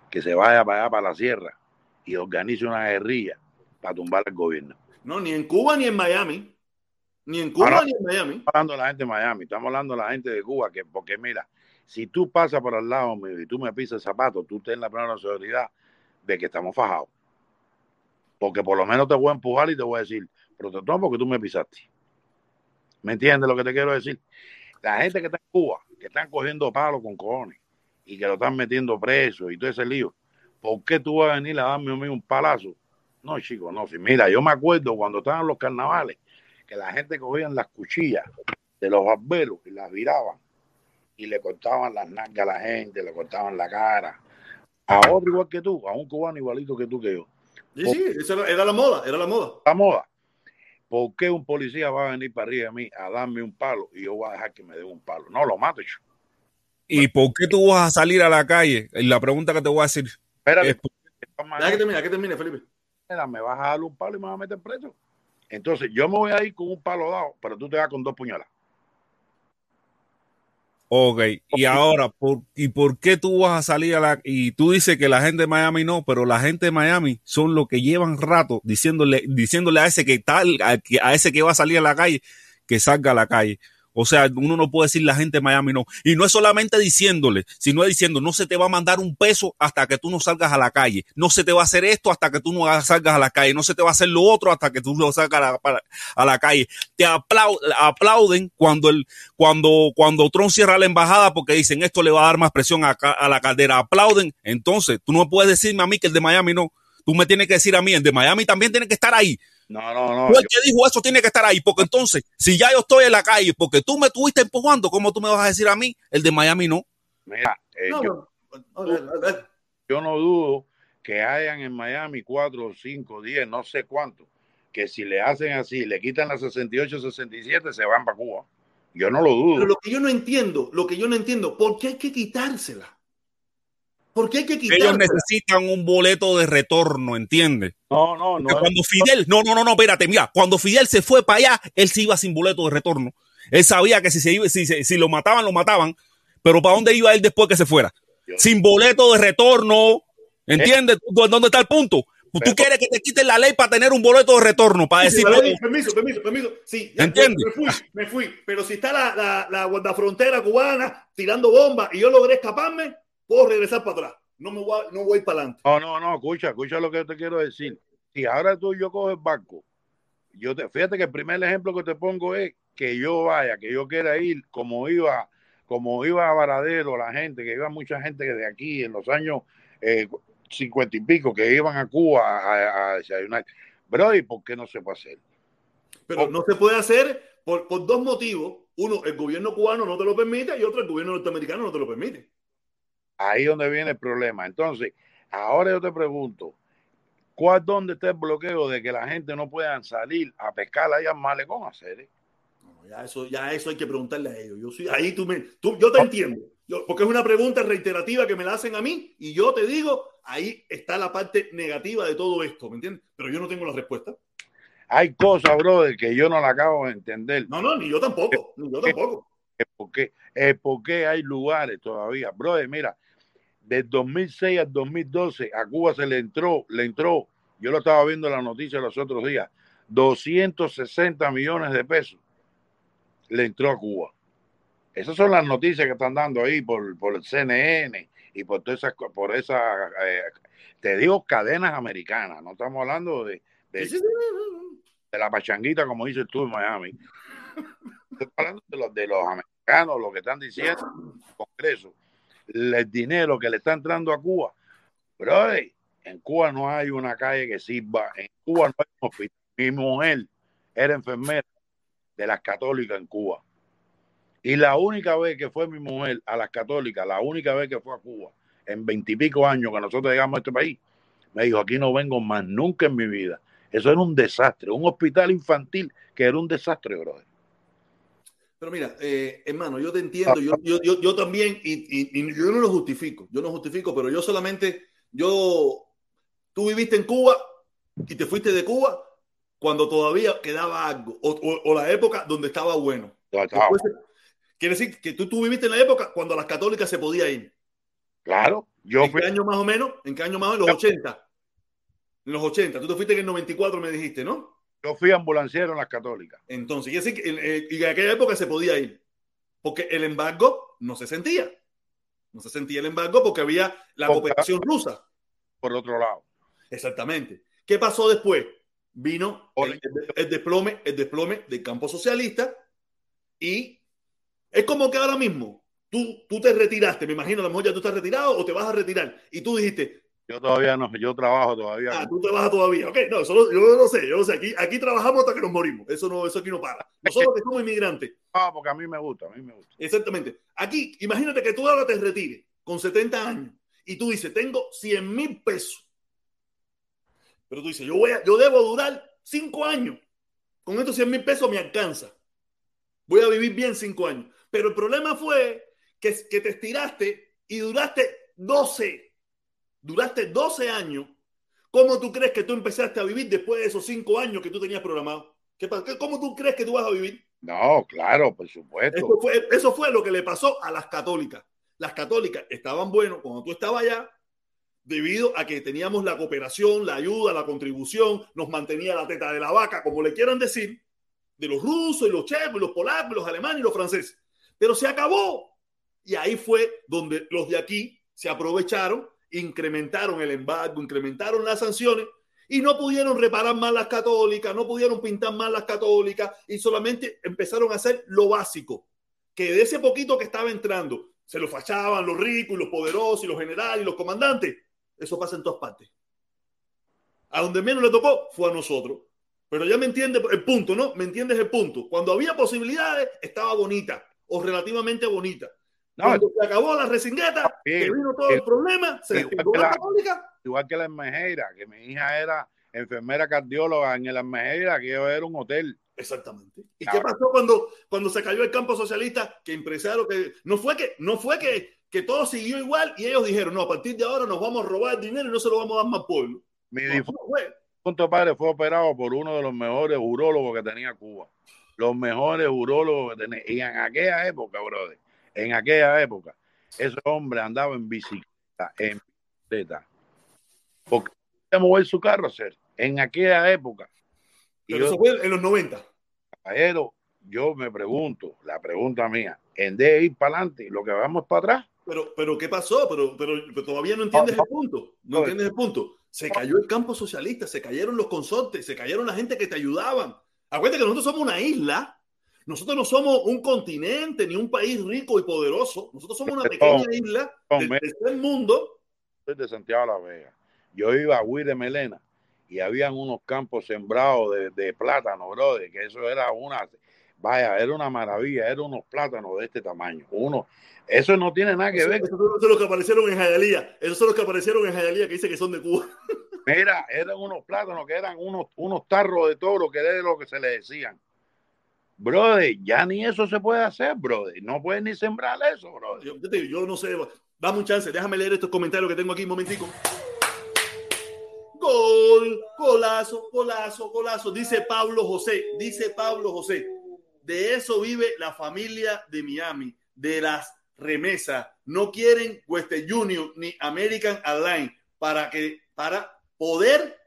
que se vaya para allá, para la sierra y organice una guerrilla para tumbar al gobierno. No, ni en Cuba ni en Miami. Ni en Cuba Ahora- ni en Miami. Estamos hablando de la gente de Miami, estamos hablando de la gente de Cuba, que porque mira, si tú pasas por al lado mío y tú me pisas el zapato, tú tienes la plena seguridad de que estamos fajados. Porque por lo menos te voy a empujar y te voy a decir, protector, porque tú me pisaste. ¿Me entiendes lo que te quiero decir? La gente que está en Cuba, que están cogiendo palos con cojones y que lo están metiendo preso y todo ese lío, ¿por qué tú vas a venir a darme a mí un palazo? No, chicos, no. Si mira, yo me acuerdo cuando estaban los carnavales, que la gente cogían las cuchillas de los barberos y las viraban y le cortaban las nalgas a la gente, le cortaban la cara. A otro igual que tú, a un cubano igualito que tú que yo. Sí, sí, esa era, la moda, era la moda. La moda. ¿Por qué un policía va a venir para arriba de mí a darme un palo y yo voy a dejar que me dé un palo? No, lo mato yo. ¿Y por qué tú vas a salir a la calle? Y La pregunta que te voy a decir Espérate, es, Deja que termine, que termine, Felipe. me vas a darle un palo y me vas a meter preso. Entonces, yo me voy a ir con un palo dado, pero tú te vas con dos puñalas. ok, y ahora, ¿por, ¿y por qué tú vas a salir a la... Y tú dices que la gente de Miami no, pero la gente de Miami son los que llevan rato diciéndole, diciéndole a ese que tal, a, a ese que va a salir a la calle, que salga a la calle. O sea, uno no puede decir la gente de Miami no. Y no es solamente diciéndole, sino diciendo, no se te va a mandar un peso hasta que tú no salgas a la calle. No se te va a hacer esto hasta que tú no salgas a la calle. No se te va a hacer lo otro hasta que tú no salgas a la, a la calle. Te aplau- aplauden cuando el, cuando, cuando Trump cierra la embajada porque dicen esto le va a dar más presión a, a la caldera. Aplauden. Entonces, tú no puedes decirme a mí que el de Miami no. Tú me tienes que decir a mí, el de Miami también tiene que estar ahí. No, no, no. Tú el yo- que dijo eso tiene que estar ahí, porque entonces, si ya yo estoy en la calle, porque tú me estuviste empujando, ¿cómo tú me vas a decir a mí? El de Miami no. mira, eh, No, yo, no, yo dudo que hayan en Miami cuatro, cinco, diez, no sé cuántos, que si le hacen así, le quitan las 68, 67, se van para Cuba. Yo no lo Pero dudo. lo que yo no entiendo, lo que yo no entiendo, ¿por qué hay que quitársela? ¿Por qué hay que Ellos quitársela? necesitan un boleto de retorno, ¿entiendes? No, no, Porque no. cuando Fidel, no, no, no, no, espérate, mira, cuando Fidel se fue para allá, él se iba sin boleto de retorno. Él sabía que si se iba, si, se- si lo mataban, lo mataban. Pero ¿para dónde iba él después que se fuera? Sin boleto de retorno. ¿Entiendes? ¿Dó- ¿Dónde está el punto? Pues tú Pero- quieres que te quiten la ley para tener un boleto de retorno, para Sí, decir, vale, "Oye, permiso, permiso, permiso. Sí, ya, ¿Entiendes? Me fui, me fui. Pero si está la, la, la guardafrontera cubana tirando bombas y yo logré escaparme, puedo regresar para atrás. No me voy, no voy para adelante. No, no, no, escucha, escucha lo que te quiero decir. Si ahora tú y yo cojo el barco, yo te, fíjate que el primer ejemplo que te pongo es que yo vaya, que yo quiera ir como iba, como iba a Varadero la gente, que iba mucha gente de aquí en los años eh, cincuenta y pico, que iban a Cuba a, a desayunar. Bro, ¿y por qué no se puede hacer? Pero no se puede hacer por, por dos motivos. Uno, el gobierno cubano no te lo permite y otro, el gobierno norteamericano no te lo permite. Ahí es donde viene el problema. Entonces, ahora yo te pregunto, ¿cuál dónde está el bloqueo de que la gente no pueda salir a pescar allá en Malecón a hacer? No, ya, eso, ya eso hay que preguntarle a ellos. Yo soy, ahí tú me, tú, yo te entiendo, yo, porque es una pregunta reiterativa que me la hacen a mí y yo te digo, ahí está la parte negativa de todo esto, ¿me entiendes? Pero yo no tengo la respuesta. Hay cosas, brother, que yo no la acabo de entender. No, no, ni yo tampoco, ni yo tampoco. ¿Por qué, eh, ¿Por qué hay lugares todavía? Brother, mira, del 2006 al 2012 a Cuba se le entró, le entró, yo lo estaba viendo en la noticia los otros días, 260 millones de pesos le entró a Cuba. Esas son las noticias que están dando ahí por, por el CNN y por todas esas, por esas, eh, te digo, cadenas americanas, no estamos hablando de, de, de la pachanguita como dices tú en Miami. Estoy hablando de los, de los americanos, lo que están diciendo en el Congreso, el dinero que le está entrando a Cuba. Pero en Cuba no hay una calle que sirva, en Cuba no hay un hospital. Mi mujer era enfermera de las católicas en Cuba. Y la única vez que fue mi mujer a las católicas, la única vez que fue a Cuba, en veintipico años que nosotros llegamos a este país, me dijo, aquí no vengo más nunca en mi vida. Eso era un desastre, un hospital infantil que era un desastre, brother. Pero mira, eh, hermano, yo te entiendo, yo, yo, yo, yo también, y, y, y, yo no lo justifico, yo no justifico, pero yo solamente, yo, tú viviste en Cuba y te fuiste de Cuba cuando todavía quedaba algo, o, o, o la época donde estaba bueno. Después, quiere decir que tú, tú viviste en la época cuando a las católicas se podía ir. Claro, yo ¿En qué año más o menos? ¿En qué año más o menos? En los 80. En los 80. Tú te fuiste en el 94, me dijiste, ¿no? Yo fui ambulanciero en las católicas. Entonces, quiere decir que eh, y en aquella época se podía ir. Porque el embargo no se sentía. No se sentía el embargo porque había la cooperación rusa. Por otro lado, Exactamente. ¿Qué pasó después? Vino el- el desplome, el desplome del campo socialista y es como que ahora mismo tú, tú te retiraste, me imagino, a lo mejor ya tú estás retirado o te vas a retirar y tú dijiste, yo todavía no, yo trabajo todavía. ah, tú vas todavía. Ok, no, eso lo- yo no sé, yo no sé, aquí, aquí trabajamos hasta que nos morimos, eso, no, eso aquí no para. Nosotros que somos inmigrantes, Ah, porque a mí me gusta, a mí me gusta. Exactamente. Aquí, imagínate que tú ahora te retires con 70 años y tú dices, tengo 100 mil pesos. Pero tú dices, yo, voy a, yo debo durar 5 años. Con estos 100 mil pesos me alcanza. Voy a vivir bien 5 años. Pero el problema fue que, que te estiraste y duraste 12. Duraste 12 años. ¿Cómo tú crees que tú empezaste a vivir después de esos 5 años que tú tenías programado? ¿Qué, ¿Cómo tú crees que tú vas a vivir? No, claro, por supuesto. Eso fue, eso fue lo que le pasó a las católicas. Las católicas estaban buenos cuando tú estabas allá, debido a que teníamos la cooperación, la ayuda, la contribución, nos mantenía la teta de la vaca, como le quieran decir, de los rusos y los checos, los polacos, los alemanes y los franceses. Pero se acabó. Y ahí fue donde los de aquí se aprovecharon, incrementaron el embargo, incrementaron las sanciones y no pudieron reparar más las católicas, no pudieron pintar más las católicas y solamente empezaron a hacer lo básico, que de ese poquito que estaba entrando, se lo fachaban los ricos y los poderosos y los generales y los comandantes. Eso pasa en todas partes. A donde menos le tocó fue a nosotros. Pero ya me entiendes el punto, ¿no? ¿Me entiendes el punto? Cuando había posibilidades, estaba bonita o relativamente bonita. No, Cuando se acabó la resingueta, bien. que vino todo el problema, se Igual que la la- católica. igual que la Almejera, que mi hija era enfermera cardióloga en el Almejera, que era un hotel. Exactamente. ¿Y qué pasó cuando, cuando se cayó el campo socialista? Que empresarios que no fue que no fue que, que todo siguió igual y ellos dijeron, no, a partir de ahora nos vamos a robar el dinero y no se lo vamos a dar más al pueblo. Mi No, difunto fue. padre fue operado por uno de los mejores urólogos que tenía Cuba. Los mejores urólogos que tenía. Y en aquella época, brother, en aquella época, ese hombre andaba en bicicleta, en bicicleta. Porque podía mover su carro hacer. En aquella época. Pero yo, eso fue en los 90. caballero, yo me pregunto, la pregunta mía, en vez de ir para adelante, lo que vamos para atrás, Pero, pero ¿qué pasó? Pero, pero, pero todavía no entiendes No, el punto. No no. entiendes el punto. Se cayó el campo socialista, se cayeron los consortes, se cayeron la gente que te ayudaban. Acuérdate que nosotros somos una isla. Nosotros no somos un continente ni un país rico y poderoso. Nosotros somos una pequeña isla del tercer mundo. soy de Santiago de la Vega. Yo iba a Huir de Melena y habían unos campos sembrados de, de plátano, brother, que eso era una... Vaya, era una maravilla, eran unos plátanos de este tamaño. Uno, eso no tiene nada que Eso- ver. Esos son los que aparecieron en Jayalía. Esos son los que aparecieron en Jayalía que dice que son de Cuba. Mira, eran unos plátanos que eran unos, unos tarros de toro, que era lo que se le decían. Brother, ya ni eso se puede hacer, brother. No puedes ni sembrar eso, brother. Yo, no sé. Dame un chance, déjame leer estos comentarios que tengo aquí un momentico. Gol, golazo, golazo, golazo. Dice Pablo José, dice Pablo José. De eso vive la familia de Miami, de las remesas. No quieren Western Union ni American Airlines para que para poder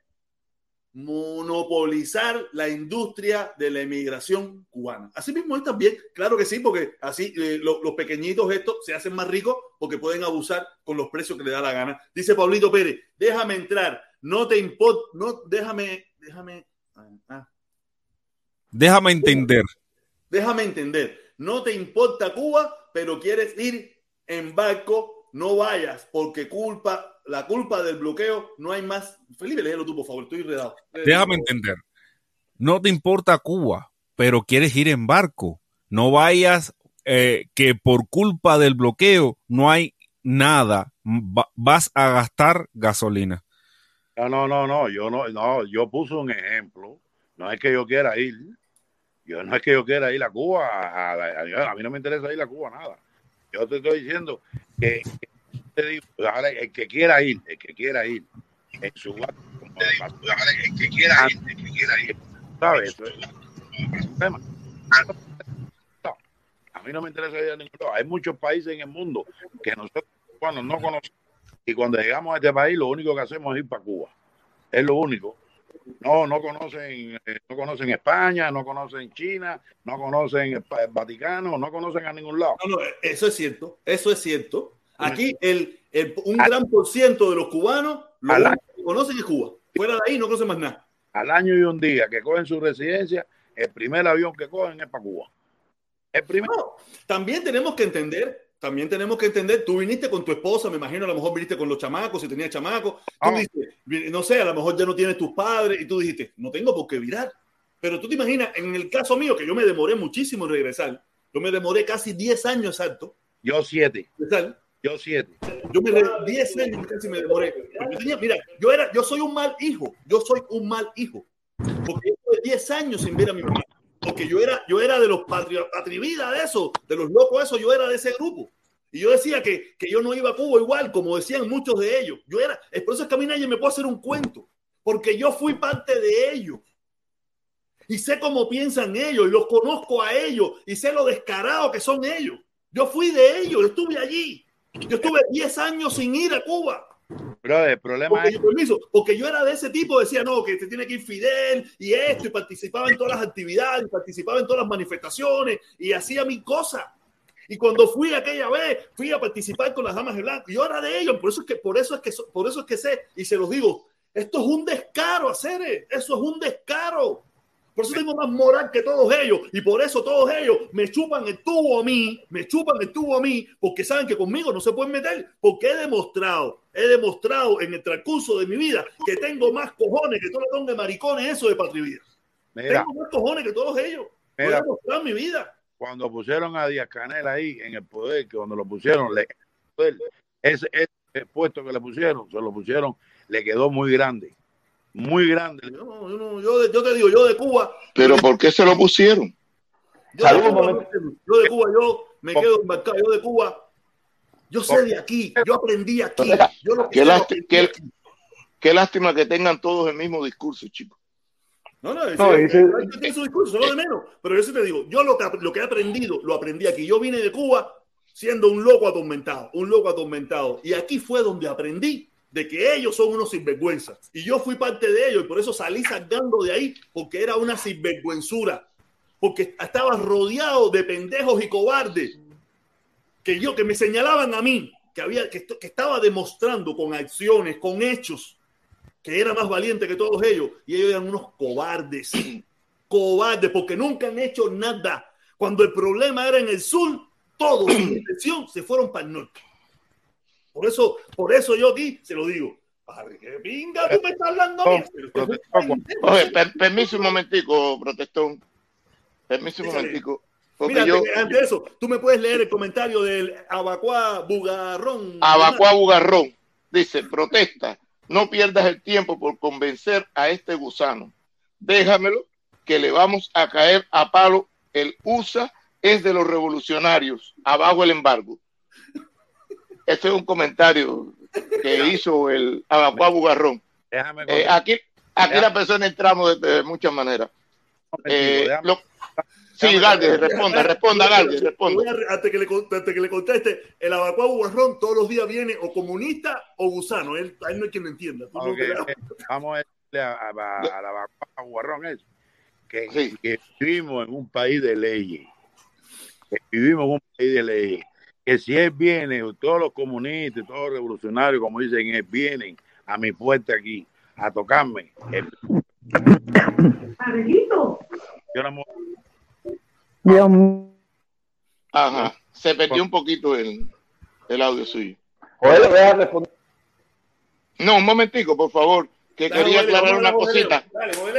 monopolizar la industria de la emigración cubana. Así mismo es también, claro que sí, porque así eh, lo- los pequeñitos estos se hacen más ricos porque pueden abusar con los precios que le da la gana. Dice Pablito Pérez, déjame entrar, no te importa, no, déjame, déjame, ah, ah, Déjame entender. déjame entender, no te importa Cuba, pero quieres ir en barco, no vayas, porque culpa, la culpa del bloqueo, no hay más. Felipe, léelo tú, por favor, estoy enredado. Déjame entender. No te importa Cuba, pero quieres ir en barco. No vayas eh, que por culpa del bloqueo no hay nada. Va- vas a gastar gasolina. No, no, no, no, yo no, no, yo puse un ejemplo. No es que yo quiera ir. Yo no es que yo quiera ir a Cuba. A, a- a mí no me interesa ir a Cuba, nada. Yo te estoy diciendo que, que te digo, ahora, el que quiera ir, el que quiera ir, en su barco, como ahora, el que quiera ir, el que quiera ir, ¿sabes? Tema. No, a mí no me interesa ir a ningún lado. Hay muchos países en el mundo que nosotros cuando no conocemos y cuando llegamos a este país lo único que hacemos es ir para Cuba. Es lo único. No, no conocen, eh, no conocen España, no conocen China, no conocen el Vaticano, no conocen a ningún lado. No, no, eso es cierto, eso es cierto. Aquí el, el- un gran por ciento de los cubanos lo que conocen es Cuba. Fuera de ahí no conocen más nada. Al año y un día que cogen su residencia, el primer avión que cogen es para Cuba. El primer, No, también tenemos que entender, también tenemos que entender, tú viniste con tu esposa, me imagino a lo mejor viniste con los chamacos, si tenías chamacos, tú Ah. vi- no sé, a lo mejor ya no tienes tus padres y tú dijiste, no tengo por qué virar. Pero tú te imaginas, en el caso mío, que yo me demoré muchísimo en regresar, yo me demoré casi 10 años exacto, yo siete, regresar, yo siete. Yo me re- 10 años casi me demoré. Yo tenía- mira, yo era, yo soy un mal hijo. Yo soy un mal hijo. Porque yo tuve 10 años sin ver a mi mamá. Porque yo era, yo era de los patri- patrividas de eso, de los locos eso, yo era de ese grupo. Y yo decía que, que yo no iba a Cuba igual, como decían muchos de ellos. Yo era, es por eso es que a mí nadie me puede hacer un cuento. Porque yo fui parte de ellos. Y sé cómo piensan ellos, y los conozco a ellos, y sé lo descarado que son ellos. Yo fui de ellos, estuve allí. Yo estuve 10 años sin ir a Cuba. Pero el problema Porque es yo, permiso, porque yo era de ese tipo, decía, no, que se tiene que ir Fidel y esto, y participaba en todas las actividades, participaba en todas las manifestaciones, y hacía mi cosa. Y cuando fui aquella vez, fui a participar con las damas de blanco. Y yo era de ellos, por eso es que, por eso es que, por eso es que sé, y se los digo, esto es un descaro, hacer eso es un descaro. Por eso tengo más moral que todos ellos. Y por eso todos ellos me chupan el tubo a mí, me chupan el tubo a mí, porque saben que conmigo no se pueden meter. Porque he demostrado, he demostrado en el transcurso de mi vida que tengo más cojones que todos los de maricones, eso de patria. Mira, Tengo más cojones que todos ellos. Mira. mi vida. cuando pusieron a Díaz Canel ahí en el poder, que cuando lo pusieron, le, ese, ese puesto que le pusieron, se lo pusieron, le quedó muy grande. Muy grande. Yo, no- yo no- yo de- yo te digo, yo de Cuba, Pero ¿por qué se lo pusieron? yo de, Cuba, yo de Cuba, yo me quedo embarcado, yo de Cuba, yo sé de aquí, yo aprendí aquí. Yo lo que Qué, sé lo lásti- aprendí qué- aquí. qué lástima que tengan todos el mismo discurso, chicos. No, no, es No, hay que tiene su discurso, no de menos. Pero yo sí te digo, yo lo que, lo que he aprendido, lo aprendí aquí. Yo vine de Cuba siendo un loco atormentado, un loco atormentado. Y aquí fue donde aprendí de que ellos son unos sinvergüenzas. Y yo fui parte de ellos y por eso salí sacando de ahí, porque era una sinvergüenzura. Porque estaba rodeado de pendejos y cobardes que yo, que me señalaban a mí, que, había, que, que estaba demostrando con acciones, con hechos, que era más valiente que todos ellos, y ellos eran unos cobardes, cobardes, porque nunca han hecho nada. Cuando el problema era en el sur, todos sin intención se fueron para el norte. Por eso, por eso yo aquí se lo digo. Padre, que pinga, tú me estás hablando. Oye, per- permiso un momentico, protestón. Permiso un momentico. Porque Mira, yo, antes de eso, tú me puedes leer el comentario del Abacuá Bugarrón. Abacuá Bugarrón dice, protesta, no pierdas el tiempo por convencer a este gusano. Déjamelo, que le vamos a caer a palo. El USA es de los revolucionarios. Abajo el embargo. Este es un comentario que hizo el Abacuá Bugarrón. Déjame Eh, aquí aquí la persona entramos de, de muchas maneras. Eh, lo- sí, Galde, responda, responda, Galde, responda. Antes que, le, con- antes que le conteste, el Abacuá Bugarrón todos los días viene o comunista o gusano. Él, él no hay quien lo entienda. No eh, vamos a decirle a, a, a- a la vacua guarrón eso, que, Sí. que vivimos en un país de leyes, que vivimos en un país de leyes, que si él viene, todos los comunistas, todos los revolucionarios, como dicen, él vienen a mi puerta aquí a tocarme. él- yo no me- Dios mío. Ajá, se perdió un poquito el, el audio suyo. Responder. No, un momentico, por favor, que Dale, quería aclarar dale, una cosita.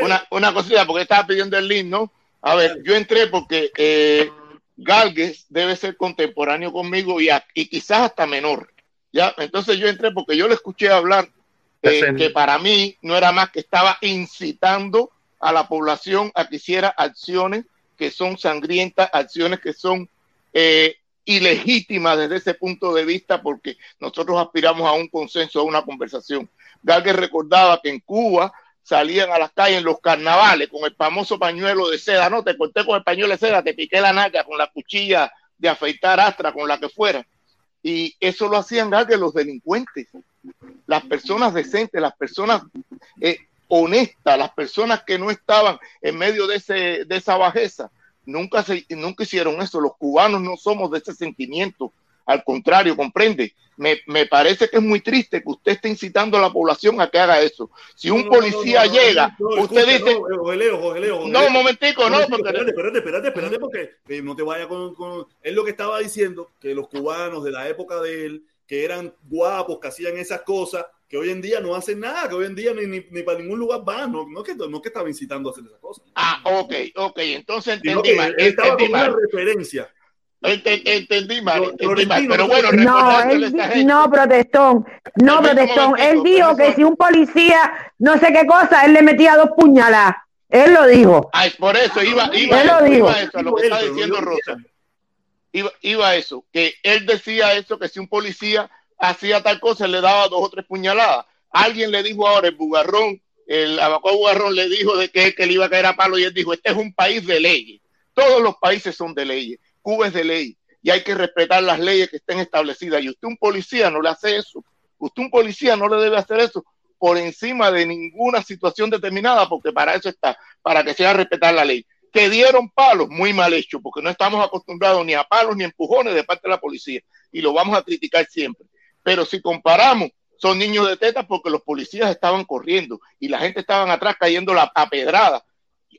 Una, una cosita, porque estaba pidiendo el link, ¿no? A ver, yo entré porque eh, Galgues debe ser contemporáneo conmigo y, a- y quizás hasta menor. ¿ya? Entonces yo entré porque yo le escuché hablar eh, que para mí no era más que estaba incitando a la población a que hiciera acciones que son sangrientas, acciones que son eh, ilegítimas desde ese punto de vista, porque nosotros aspiramos a un consenso, a una conversación. Galgues recordaba que en Cuba salían a las calles en los carnavales con el famoso pañuelo de seda, no, te corté con el pañuelo de seda, te piqué la naca con la cuchilla de afeitar astra, con la que fuera. Y eso lo hacían Galgues los delincuentes, las personas decentes, las personas eh, honestas, las personas que no estaban en medio de, ese, de esa bajeza. Nunca, se, nunca hicieron eso. Los cubanos no somos de ese sentimiento. Al contrario, comprende. Me, me parece que es muy triste que usted esté incitando a la población a que haga eso. Si un No, policía no, no, no, llega, usted dice, no, un momentico, no, porque espérate, espérate, espérate, espérate, porque eh, no te vaya con, con. Él lo que estaba diciendo, que los cubanos de la época de él, que eran guapos, que hacían esas cosas, que hoy en día no hacen nada, que hoy en día ni, ni, ni para ningún lugar van, no, no, es que, no es que estaba incitando a hacer esas cosas. ah, ok, ok, entonces entendí mal, él estaba entendí con una referencia. Ente- entendí mal, Lo- entendí mal, Florentino, pero no bueno, No, él, esta di- gente, no, protestón, no, protestón. Él dijo que si un policía no sé qué cosa, él le metía dos puñaladas. Él lo dijo. Ay, por eso iba, iba, Él lo eso, dijo. iba eso, a lo que Él, está diciendo Rosa. Iba, iba a eso, que él decía eso, que si un policía hacía tal cosa, él le daba dos o tres puñaladas. Alguien le dijo ahora, el bugarrón, el abacó bugarrón le dijo de que, que le iba a caer a palo y él dijo, este es un país de leyes. Todos los países son de leyes. Cuba es de ley y hay que respetar las leyes que estén establecidas. Y usted un policía no le hace eso. Usted un policía no le debe hacer eso por encima de ninguna situación determinada, porque para eso está, para que se haga respetar la ley. Que dieron palos, muy mal hecho, porque no estamos acostumbrados ni a palos ni empujones de parte de la policía, y lo vamos a criticar siempre. Pero si comparamos, son niños de tetas porque los policías estaban corriendo y la gente estaban atrás cayendo la, a pedrada.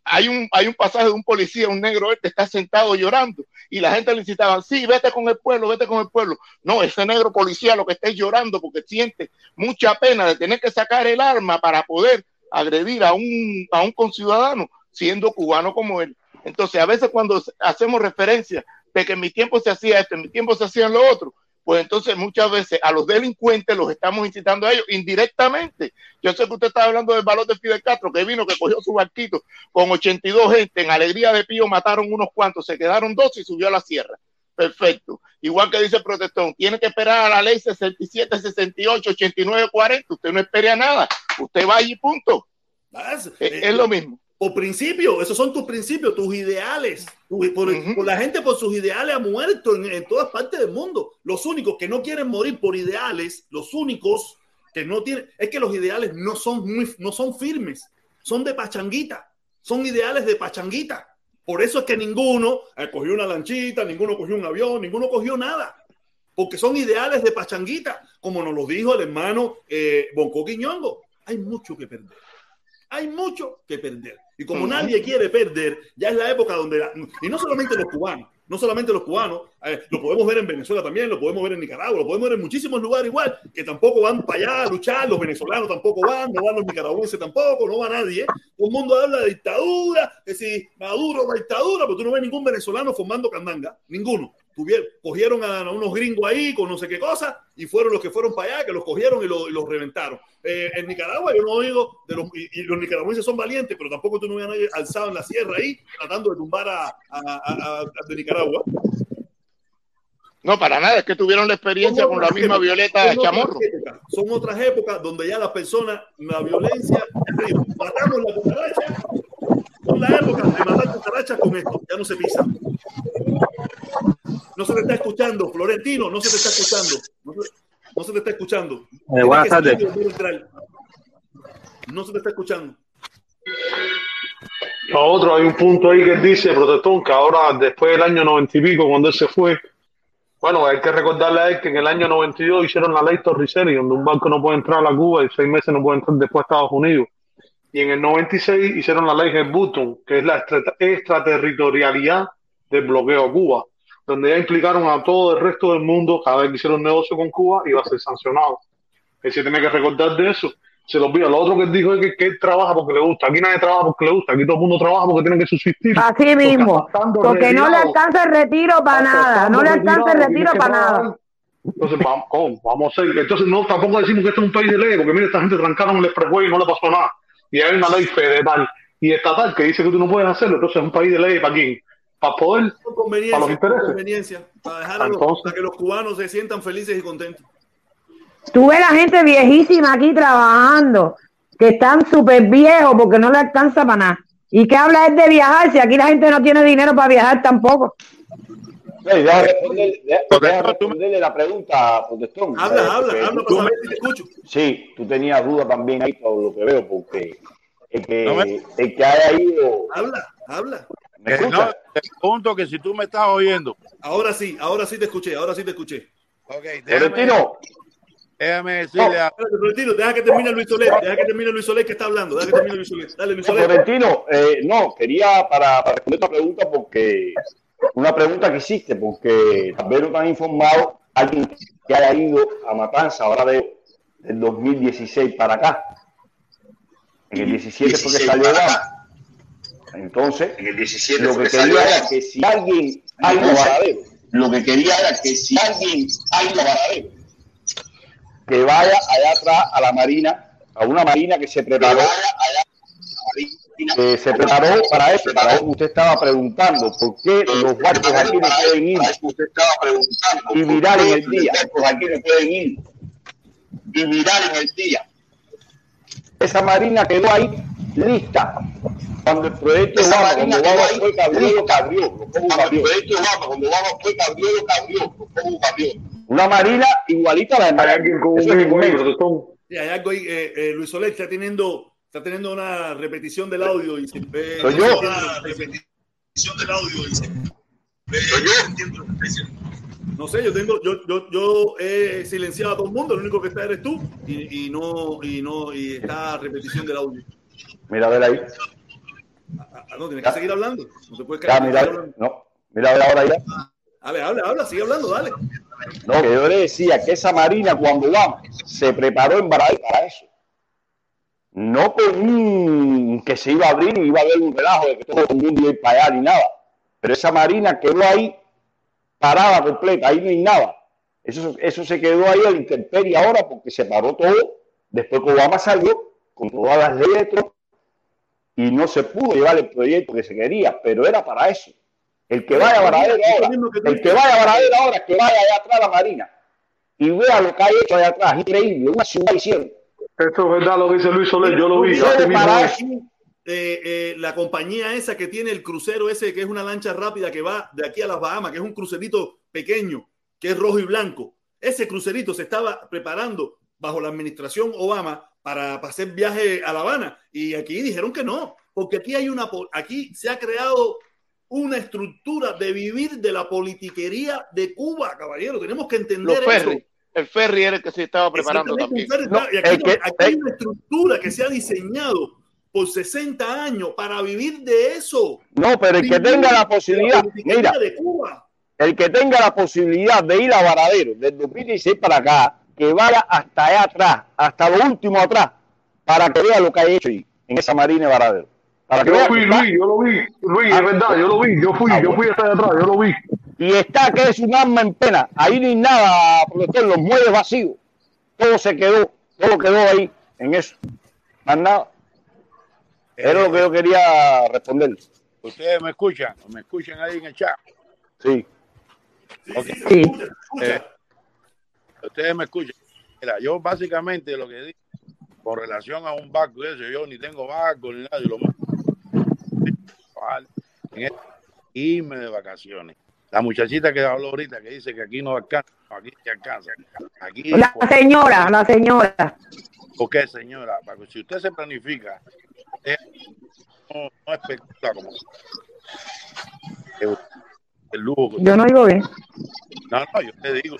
Hay un, hay un pasaje de un policía, un negro que está sentado llorando y la gente le incitaba, sí, vete con el pueblo, vete con el pueblo. No, ese negro policía lo que está es llorando porque siente mucha pena de tener que sacar el arma para poder agredir a un, a un conciudadano siendo cubano como él. Entonces, a veces cuando hacemos referencia de que en mi tiempo se hacía esto, en mi tiempo se hacían lo otro, pues entonces muchas veces a los delincuentes los estamos incitando a ellos indirectamente. Yo sé que usted está hablando del valor de Fidel Castro, que vino, que cogió su barquito con 82 gente, en alegría de Pío mataron unos cuantos, se quedaron dos y subió a la sierra. Perfecto. Igual que dice el protestón, tiene que esperar a la ley 67, 68, 89, 40. Usted no espere a nada. Usted va allí, punto. Es, Eh, es lo mismo. Por principio, esos son tus principios, tus ideales. Tu- por, la gente por sus ideales ha muerto en, en todas partes del mundo. Los únicos que no quieren morir por ideales, los únicos que no tienen, es que los ideales no son, muy, no son firmes, son de pachanguita, son ideales de pachanguita. Por eso es que ninguno eh, cogió una lanchita, ninguno cogió un avión, ninguno cogió nada. Porque son ideales de pachanguita, como nos lo dijo el hermano eh, Bonco Quiñongo. Hay mucho que perder. Hay mucho que perder. Y como nadie quiere perder, ya es la época donde, la- y no solamente los cubanos, No solamente los cubanos, eh, lo podemos ver en Venezuela también, lo podemos ver en Nicaragua, lo podemos ver en muchísimos lugares igual, que tampoco van para allá a luchar, los venezolanos tampoco van, no van los nicaragüenses tampoco, no va nadie. ¿eh? Todo el mundo habla de dictadura, que si Maduro la dictadura, pero tú no ves ningún venezolano formando candanga, ninguno. Tuvieron, cogieron a unos gringos ahí con no sé qué cosa y fueron los que fueron para allá, que los cogieron y, lo- y los reventaron. Eh, en Nicaragua yo no oigo de los, y, y los nicaragüenses son valientes, pero tampoco tú no ves a nadie alzado en la sierra ahí tratando de tumbar a, a- a- a- a- de Nicaragua. No, para nada, es que tuvieron la experiencia con la misma Violeta Son otras Chamorro. épocas, Son otras épocas donde ya las personas, la violencia, matamos la cucaracha, son la época de matar cucarachas con esto, ya no se pisa. No se te está escuchando, Florentino, no se te está escuchando. No se, no se te está escuchando. Buenas tardes. No se te está escuchando. Lo otro, hay un punto ahí que dice Protestón que ahora, después del año noventa y pico, cuando él se fue, bueno, hay que recordarle a él que en el año 92 hicieron la ley Torricelli, donde un banco no puede entrar a la Cuba y seis meses no puede entrar después a Estados Unidos. Y en el 96 hicieron la ley Button, que es la extra- extraterritorialidad del bloqueo a Cuba, donde ya implicaron a todo el resto del mundo, cada vez que hicieron negocio con Cuba, iba a ser sancionado. Él se tiene que recordar de eso. Se lo olvida. Lo otro que él dijo es que, que él trabaja porque le gusta. Aquí nadie trabaja porque le gusta. Aquí todo el mundo trabaja porque tiene que subsistir. Así mismo, porque no le alcanza el retiro para nada, no le alcanza el retiro para trabajar. nada. Entonces, vamos, vamos a ser. Entonces, no, tampoco decimos que esto es un país de ley, porque mira, esta gente trancaron el expressway y no le pasó nada. Y hay una ley federal y estatal que dice que tú no puedes hacerlo. Entonces, es un país de ley para quién? Para poder, para los intereses. conveniencia, para, dejar a los- Entonces- para que los cubanos se sientan felices y contentos. Tú ves la gente viejísima aquí trabajando, que están súper viejos porque no le alcanza para nada. ¿Y qué habla es de viajar si aquí la gente no tiene dinero para viajar tampoco? Deja responder- deja- deja responderle la pregunta, Protestón. Habla, Eh, habla, porque habla tú- para saber si te escucho. Sí, tú tenías duda también ahí por lo que veo, porque el que, No me- el que haya ido. Habla, habla. ¿Me Eh, no, escuchas? te pregunto que si tú me estás oyendo. Ahora sí, ahora sí te escuché, ahora sí te escuché. Ok, Florentino, déjame decirle a. Florentino, deja que termine Luis Soler, deja que termine Luis Soler que está hablando, deja que termine Luis Soler. Dale, Luis Soler. Florentino, eh, no, quería para, para responder esta pregunta porque una pregunta que existe, porque tal vez no están informados alguien que haya ido a Matanza ahora de, del 2016 para acá. En el 17 fue que 16 salió Obama. Entonces, En el 17 lo que quería era que si alguien ha ido a Lo que quería era que si alguien ha ido a que vaya allá atrás a la marina, a una marina que se preparó, allá que se preparó para eso, para eso que usted estaba preguntando, ¿por qué los barcos aquí no pueden ir y ¿por mirar en el día? aquí no pueden ir y mirar en el día. Esa marina quedó ahí lista. Cuando el proyecto Esa Obama, cuando Obama fue, cabrió, cabrió, Cuando el proyecto Obama, cuando Obama fue cabrió, lo cabrió, cabrió. Una marina igualita a la de Hay con un. Sí, hay algo ahí, eh, eh, Luis Soler está teniendo, está teniendo una repetición del audio y se ve. Soy yo. se lo. Repetición del audio yo entiendo lo que está diciendo. No sé, yo tengo, yo, yo, yo he silenciado a todo el mundo, el único que está eres tú, y, y no, y no, y está repetición del audio. Mira a ver ahí. Ah, ah, no, tienes que seguir hablando. No te puedes Ya, quedar mira, no, mira a ver ahora ya. Habla, habla, habla, sigue hablando, dale. No, que yo le decía que esa marina cuando vamos se preparó en Baradí para eso. No con un que se iba a abrir y iba a haber un relajo de que todo el mundo iba a ir para allá ni nada. Pero esa marina quedó ahí parada completa, ahí no hay nada. Eso, eso se quedó ahí a la intemperie ahora porque se paró todo. Después que Obama salió con todas las Trump, y no se pudo llevar el proyecto que se quería, pero era para eso. El que vaya a Varadero ahora, el que vaya a Varadero ahora, que vaya allá atrás a la marina y vea lo que hay hecho allá atrás, increíble, una ciudad hicieron. Esto es verdad lo que dice Luis Soler, yo lo vi. Eh, eh, la compañía esa que tiene el crucero ese, que es una lancha rápida que va de aquí a las Bahamas, que es un crucerito pequeño, que es rojo y blanco. Ese crucerito se estaba preparando bajo la administración Obama para, para hacer viaje a La Habana y aquí dijeron que no, porque aquí hay una, aquí se ha creado una estructura de vivir de la politiquería de Cuba, caballero. Tenemos que entender Los eso. Ferry. El ferry era el que se estaba preparando también. ferry. y aquí, no- aquí hay una estructura que se ha diseñado por 60 años para vivir de eso. No, pero el que tenga la posibilidad, politiquería mira, de Cuba. el que tenga la posibilidad de ir a Varadero desde 2016 para acá, que vaya hasta allá atrás, hasta lo último atrás, para que vea lo que hay hecho ahí, en esa marina de Varadero. Para que Yo vea fui, que Luis, yo lo vi. Luis, es verdad, yo lo vi, yo fui, yo fui hasta allá atrás, yo lo vi. Y está que es un alma en pena. Ahí no hay nada, profesor, los muelles vacíos. Todo se quedó, todo quedó ahí, en eso. Más nada. Era lo que yo quería responder. Ustedes me escuchan, me escuchan ahí en el chat. Sí. Ok. Sí. Eh, ustedes me escuchan. Mira, yo básicamente lo que digo con relación a un barco eso, yo ni tengo barco ni nada, y lo más en este- irme de vacaciones. La muchachita que habló ahorita que dice que aquí no alcanza, aquí sí alcanza. Aquí, La señora, la señora. ¿por qué, señora? Porque si usted se planifica, eh, no, no especula como el, el lujo que Yo no digo bien. No, no, yo te digo,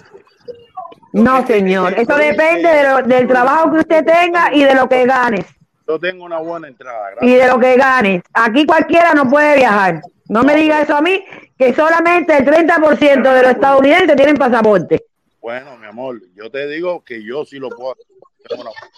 No, señor. Eso depende de lo- del trabajo que usted tenga y de lo que ganes. yo tengo una buena entrada, Y gracias. de lo que ganes. Aquí cualquiera no puede viajar. No me diga eso a mí, que solamente el 30% de los estadounidenses tienen pasaporte. Bueno, mi amor, yo te digo que yo sí lo puedo hacer.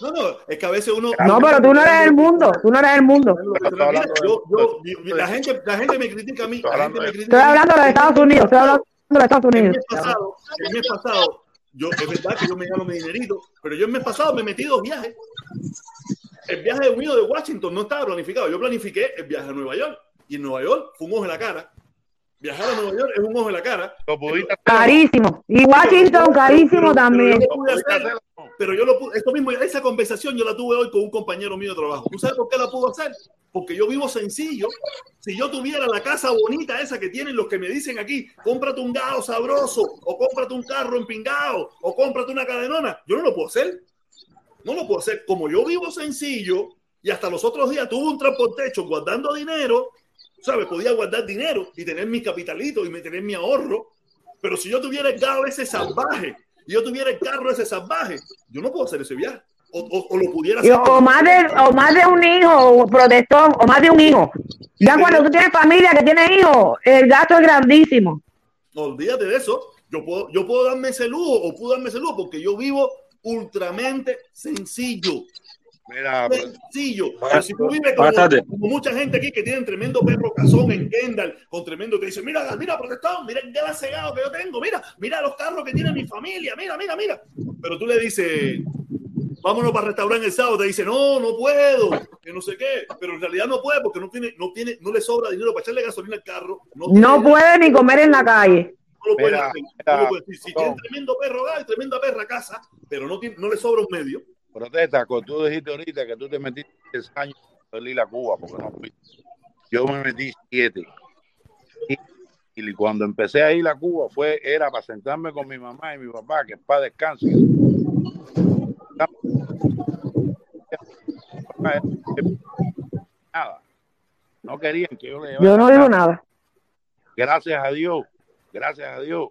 No, no, es que a veces uno. No, pero tú no eres el mundo. Tú no eres el mundo. Pero mira, yo, yo, yo- la, gente, la gente me critica a mí. La gente me critica Estoy hablando de los Estados Unidos. Estoy hablando de los Estados El Unidos. mes pasado, el mes pasado, yo, es verdad que yo me gano mi dinerito, pero yo el mes pasado me metí dos viajes. El viaje mío de Washington no estaba planificado. Yo planifiqué el viaje a Nueva York. Y en Nueva York fue un ojo en la cara. Viajar a Nueva York es un ojo en la cara. Lo pudiste hacer, Carísimo. Y Washington, carísimo también. Pero yo lo pude hacer. Pero yo lo pude, esto mismo, esa conversación yo la tuve hoy con un compañero mío de trabajo. ¿Tú sabes por qué la puedo hacer? Porque yo vivo sencillo. Si yo tuviera la casa bonita esa que tienen los que me dicen aquí, cómprate un gao sabroso, o cómprate un carro empingado, o cómprate una cadenona, yo no lo puedo hacer. No lo puedo hacer. Como yo vivo sencillo y hasta los otros días tuve un transportecho guardando dinero, ¿sabes? Podía guardar dinero y tener mis capitalitos y tener mi ahorro. Pero si yo tuviera el gao ese salvaje y yo tuviera el carro ese salvaje, yo no puedo hacer ese viaje. O, o- o lo pudiera hacer. o, más de, o más de un hijo o protector, o más de un hijo. Ya cuando tú tienes familia que tiene hijos, el gasto es grandísimo. Olvídate de eso. Yo puedo, yo puedo darme ese lujo o puedo darme ese lujo porque yo vivo ultramente sencillo. Mira, pues, Sencillo. Buenas- Pero si tú vives como, como mucha gente aquí que tienen tremendo perro cazón en Kendall, con tremendo, te dicen, mira, mira, protestón, mira el gas cegado que yo tengo, mira, mira los carros que tiene mi familia, mira, mira, mira. Pero tú le dices, vámonos para restaurar el sábado, te dice, no, no puedo, que no sé qué, pero en realidad no puede porque no tiene, no tiene, no le sobra dinero para echarle gasolina al carro. No, No tiene- puede ni comer en la calle. no lo puede Mira, hacer. mira, No lo puede decir. Si tiene tremendo perro y tremenda perra casa, pero no, tiene, no le sobra un medio. Protesta, cuando tú dijiste ahorita que tú te metiste 10 años en ir a Cuba, porque no fuiste. Yo me metí 7. Y, y cuando empecé a ir a Cuba fue, era para sentarme con mi mamá y mi papá, que para descanse. Nada. No querían que yo le llevara Yo no digo nada. gracias a Dios, gracias a Dios,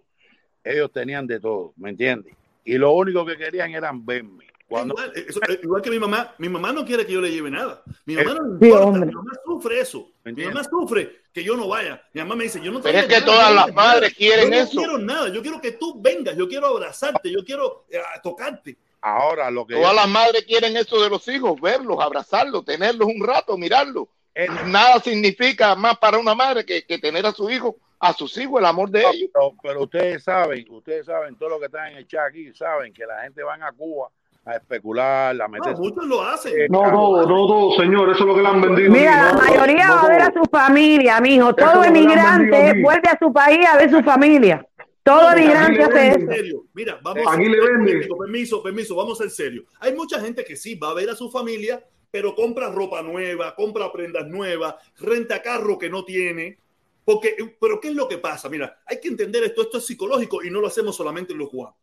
ellos tenían de todo, ¿me entiendes? Y lo único que querían eran verme. Cuando, Igual, eso- eh, igual que mi mamá, mi mamá no quiere que yo le lleve nada. Mi mamá no Sí, le importa, hombre. mi mamá sufre eso. Mi mamá sufre que yo no vaya. Mi mamá me dice, yo no Pero es que nada, todas no las quiero nada. madres quieren yo no eso. quiero nada, yo quiero que tú vengas, yo quiero abrazarte, yo quiero eh, tocarte. ahora lo que Todas las madres quieren eso de los hijos, verlos, abrazarlos, tenerlos un rato, mirarlos. es- Nada significa más para una madre que, que tener a su hijo, a sus hijos, el amor de ellos. pero, pero ustedes saben, ustedes saben, todo lo que están en el chat aquí, saben que la gente van a Cuba a especular, a No, meter muchos lo hacen. No todo, no todo, señor, eso es lo que le han vendido. Mira, No, la no, mayoría no va a ver a su familia, mijo. Todo emigrante vuelve a su país a ver su familia. Todo No, emigrante hace eso. En serio, mira, vamos Aquí a le venden. Permiso, permiso, vamos a ser serios. Hay mucha gente que sí va a ver a su familia, pero compra ropa nueva, compra prendas nuevas, renta carro que no tiene. Porque, pero ¿qué es lo que pasa? Mira, hay que entender esto, esto es psicológico y no lo hacemos solamente en los cubanos.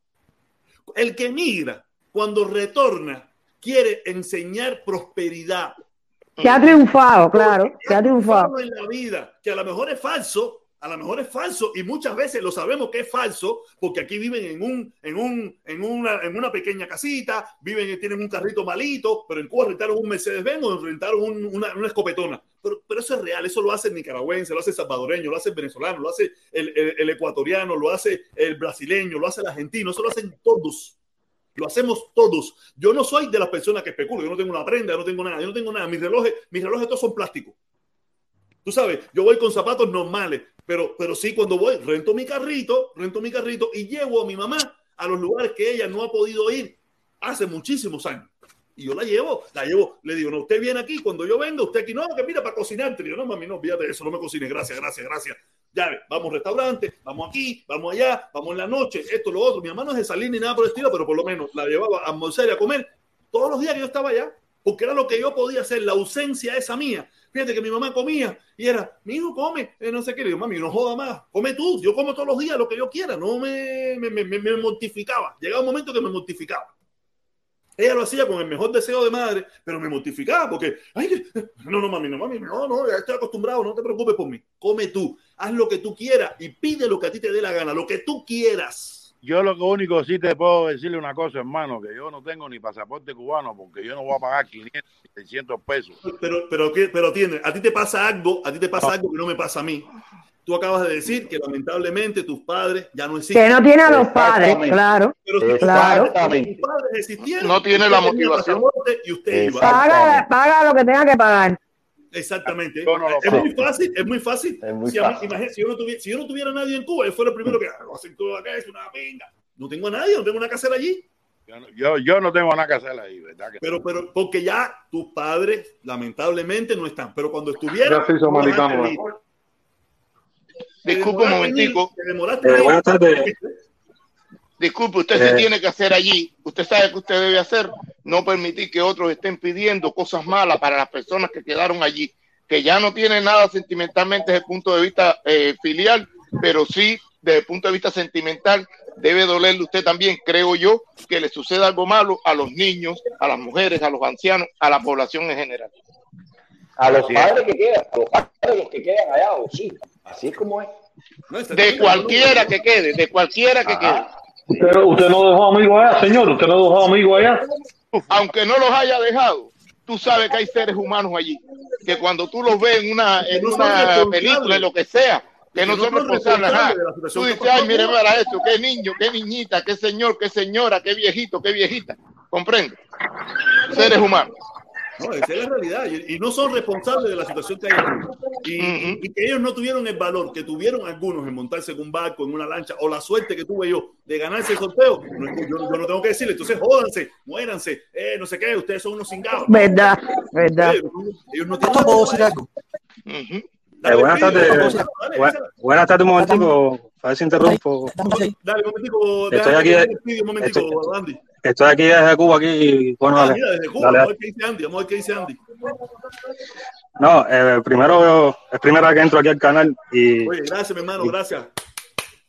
El que migra, cuando retorna, quiere enseñar prosperidad. Se ha triunfado, claro. Se ha triunfado. en la vida, que a lo mejor es falso, A lo mejor es falso y muchas veces lo sabemos que es falso porque aquí viven en un en un en una en una pequeña casita, viven tienen un carrito malito, pero en Cuba rentaron un Mercedes Benz o rentaron un- una, una escopetona. Pero, pero eso es real, eso lo hace el nicaragüense, lo hace el salvadoreño, lo hace el venezolano, lo hace el, el- el ecuatoriano, lo hace el brasileño, lo hace el argentino, eso lo hacen todos. Lo hacemos todos. Yo no soy de las personas que especulan, yo no tengo una prenda, yo no tengo nada, yo no tengo nada. Mis relojes, mis relojes todos son plásticos. Tú sabes, yo voy con zapatos normales, pero, pero sí cuando voy, rento mi carrito, rento mi carrito y llevo a mi mamá a los lugares que ella no ha podido ir hace muchísimos años. Y yo la llevo, la llevo, le digo, no, usted viene aquí, cuando yo venga, usted aquí, no, que mira, para cocinar. Le digo, no, mami, no, fíjate eso, no me cocines, gracias, gracias, gracias. Ya ve, vamos al restaurante, vamos aquí, vamos allá, vamos en la noche, esto, lo otro. Mi mamá no es de salir ni nada por el estilo, pero por lo menos la llevaba a almorzar y a comer todos los días que yo estaba allá, porque era lo que yo podía hacer, la ausencia esa mía. Fíjate que mi mamá comía y era, mi hijo come, eh, no sé qué. Le digo, mami, no joda más, come tú, yo como todos los días lo que yo quiera, no me, me, me- me mortificaba. Llegaba un momento que me mortificaba. Ella lo hacía con el mejor deseo de madre, pero me mortificaba porque, ay, no, no, mami, no, mami, no, no, ya estoy acostumbrado, no te preocupes por mí. Come tú, haz lo que tú quieras y pide lo que a ti te dé la gana, lo que tú quieras. Yo lo único sí te puedo decirle una cosa, hermano, que yo no tengo ni pasaporte cubano porque yo no voy a pagar 500, 600 pesos. Pero, pero, ¿qué- pero atiende, a ti te pasa algo, a ti te pasa algo que no me pasa a mí. Tú acabas de decir que lamentablemente tus padres ya no existen. Que no tiene a los padres, claro. Pero si tus Claro. padres- tus padres existieran, No tiene la motivación. Y usted iba. Paga, paga lo que tenga que pagar. Exactamente. No es muy fácil, es muy fácil. Es muy si, a mí- fácil. imagínate, si yo no tuviera, si yo no tuviera nadie en Cuba, yo fuera el primero que "Ah, lo hacen todo acá, es una pinga. No tengo a nadie, no tengo una casera allí. Yo, no- yo, yo no tengo nada que hacer ahí, ¿verdad? Que Pero, pero, porque ya tus padres, lamentablemente, no están. Pero cuando estuvieran. Ya se hizo tú vas a americano, venir. Te Disculpe un momentico. Eh, buenas tardes. Disculpe, usted Eh. se tiene que hacer allí. Usted sabe que usted debe hacer. No permitir que otros estén pidiendo cosas malas para las personas que quedaron allí, que ya no tienen nada sentimentalmente desde el punto de vista eh, filial, pero sí desde el punto de vista sentimental debe dolerle usted también, creo yo, que le suceda algo malo a los niños, a las mujeres, a los ancianos, a la población en general. A los padres que quedan, a los padres los que quedan allá, o sí, así es como es. No, De cualquiera que quede, de cualquiera que quede. Usted, usted no dejó amigos allá, señor. Usted no dejó amigos allá. aunque no los haya dejado, tú sabes que hay seres humanos allí, que cuando tú los ves en una, en no una película, en lo que sea, que no no son responsables, tú dices, ay, mire aquí". para eso, qué niño, qué niñita, qué señor, qué señora, qué viejito, qué viejita, comprende, seres humanos. No, esa es la realidad. Y, no son responsables de la situación que hay aquí. Y, Ujú. y que ellos no tuvieron el valor que tuvieron algunos en montarse en un barco, en una lancha, o la suerte que tuve yo de ganarse el sorteo. No, yo, yo no tengo que decirle, entonces jódanse, muéranse, eh, no sé qué, ustedes son unos cingados. Verdad, verdad. Ellos, ellos no tienen ¿Puedo decir algo? Dale, Eh, buenas tardes. buenas tardes, un momentico. A ver si interrumpo. Dale, un momentico, Estoy aquí, un momentico, Andy. Estoy aquí desde Cuba aquí. Bueno, Ah, dale. mira, desde Cuba, Dale. vamos a ver qué dice Andy, vamos a ver qué dice Andy. No, eh, primero es primera vez que entro aquí al canal y, Oye, gracias, mi hermano, gracias.